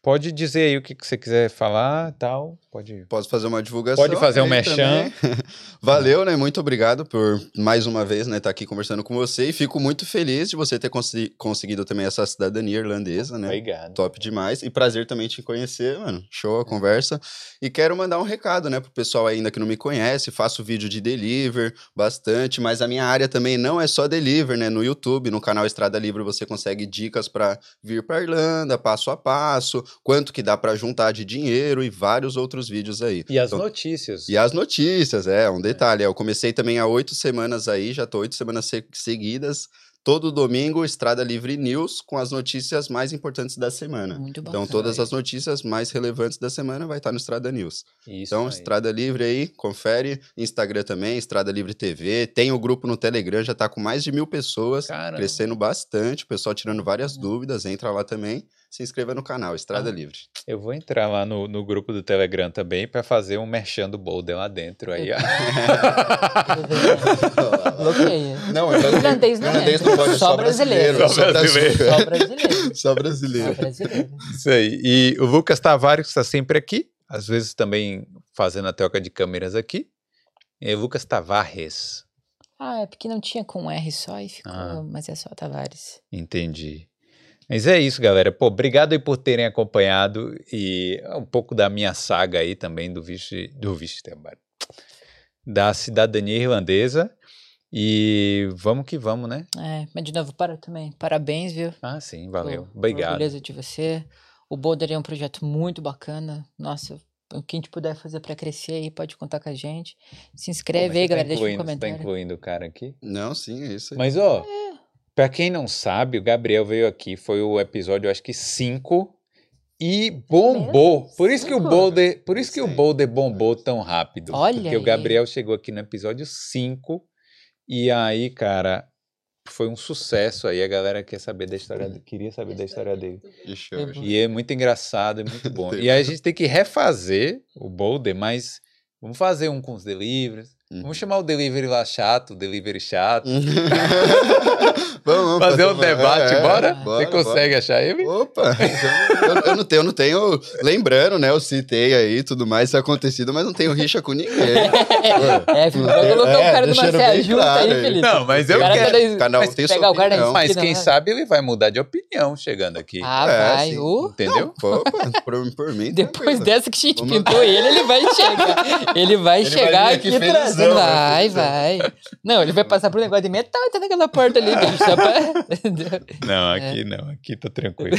Pode dizer aí o que, que você quiser falar, tal. Pode. Posso fazer uma divulgação? Pode fazer um também. *laughs* Valeu, né? Muito obrigado por mais uma vez, né, estar aqui conversando com você e fico muito feliz de você ter conseguido também essa cidadania irlandesa, né? Obrigado. Top demais. E prazer também te conhecer, mano. Show a conversa. E quero mandar um recado, né, pro pessoal ainda que não me conhece. Faço vídeo de deliver bastante, mas a minha área também não é só deliver, né? No YouTube, no canal Estrada Livre, você consegue dicas para vir para Irlanda, passo a passo, quanto que dá para juntar de dinheiro e vários outros vídeos aí. E as Então, notícias. e as notícias, é, um detalhe. é, Eu comecei também há oito semanas aí, já tô oito semanas se- seguidas. Todo domingo, Estrada Livre News, com as notícias mais importantes da semana. Muito bom. Então, todas as notícias mais relevantes da semana vai estar no Estrada News. Isso Então, aí. Estrada Livre aí, confere. Instagram também, Estrada Livre TV. Tem o grupo no Telegram, já tá com mais de mil pessoas, Caramba. crescendo bastante. O pessoal tirando várias dúvidas, entra lá também. Se inscreva no canal, Estrada Ah. Livre. Eu vou entrar lá no, no grupo do Telegram também para fazer um merchan do Boulder lá dentro. Aí, ó. *laughs* Bloqueia. Não, Irlandês não irlandês entra. não pode, Só só brasileiro. brasileiro. Só brasileiro. *laughs* Só brasileiro. Só brasileiro. Isso aí. E o Lucas Tavares está sempre aqui, às vezes também fazendo a troca de câmeras aqui. E Lucas Tavares. Ah, é porque não tinha com um R só e ficou. Ah. Mas é só Tavares. Entendi. Mas é isso, galera. Pô, obrigado aí por terem acompanhado e um pouco da minha saga aí também do visto, do visto da cidadania irlandesa. E vamos que vamos, né? É, mas de novo, para também. Parabéns, viu? Ah, sim, valeu. Tô- Obrigado. Orgulhoso de você. O Boulder é um projeto muito bacana. Nossa, o que a gente puder fazer pra crescer aí, pode contar com a gente. Se Pô, inscreve mas aí, tá galera. Deixa um incluindo- você Tá comentário. incluindo o cara aqui? Não, sim, é isso aí. Mas, ó, pra quem não sabe, o Gabriel veio aqui, foi o episódio, acho que 5, e bombou. Por isso que o? Boulder, por isso que o. Boulder bombou tão rápido. Olha Porque o aí. Gabriel chegou aqui no episódio 5, e aí, cara, foi um sucesso aí, a galera quer saber da história, de- queria saber da história dele. É. E é muito engraçado, é muito *laughs* bom. E aí a gente tem que refazer o Boulder, mas vamos fazer um com os deliveries, Uhum. Vamos chamar o delivery lá chato, o delivery chato. *laughs* vamos, vamos Fazer um debate, é, bora? bora, Você consegue achar ele? Opa! Eu, eu não tenho, eu não tenho. Lembrando, né? Eu citei aí tudo mais, isso é acontecido, mas não tenho rixa com ninguém. *laughs* É, Felipe, vai colocar É, o cara numa deixando saia bem justa claro aí. Felipe. Não, mas eu cara quero. Cada um mas tem pegar o cara na. Mas quem né? sabe ele vai mudar de opinião chegando aqui. Ah, É, vai. sim. uh, entendeu? Opa, por, por mim. Depois dessa que a gente pintou ele, ele vai chegar. *laughs* Ele vai chegar aqui, aqui felizão, trazendo. Né? Vai, Felizão. vai. Não, ele vai passar por um negócio de metal e tá naquela porta ali, bicho. Só pra... *laughs* Não, É. aqui não, aqui tá tranquilo.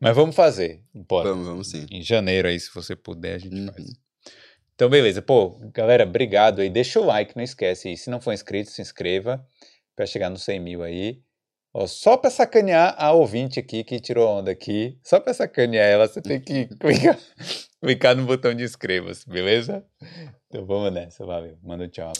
Mas vamos fazer. Bora. Vamos, vamos sim. Em janeiro aí, se você puder, a gente Uhum. faz. Então, beleza. Pô, galera, obrigado aí. Deixa o like, não esquece. E se não for inscrito, se inscreva pra chegar nos 100 mil aí. Ó, só pra sacanear a ouvinte aqui que tirou onda aqui, só pra sacanear ela, você tem que *laughs* clicar, clicar no botão de inscreva-se, beleza? Então vamos nessa, valeu. Manda um tchau.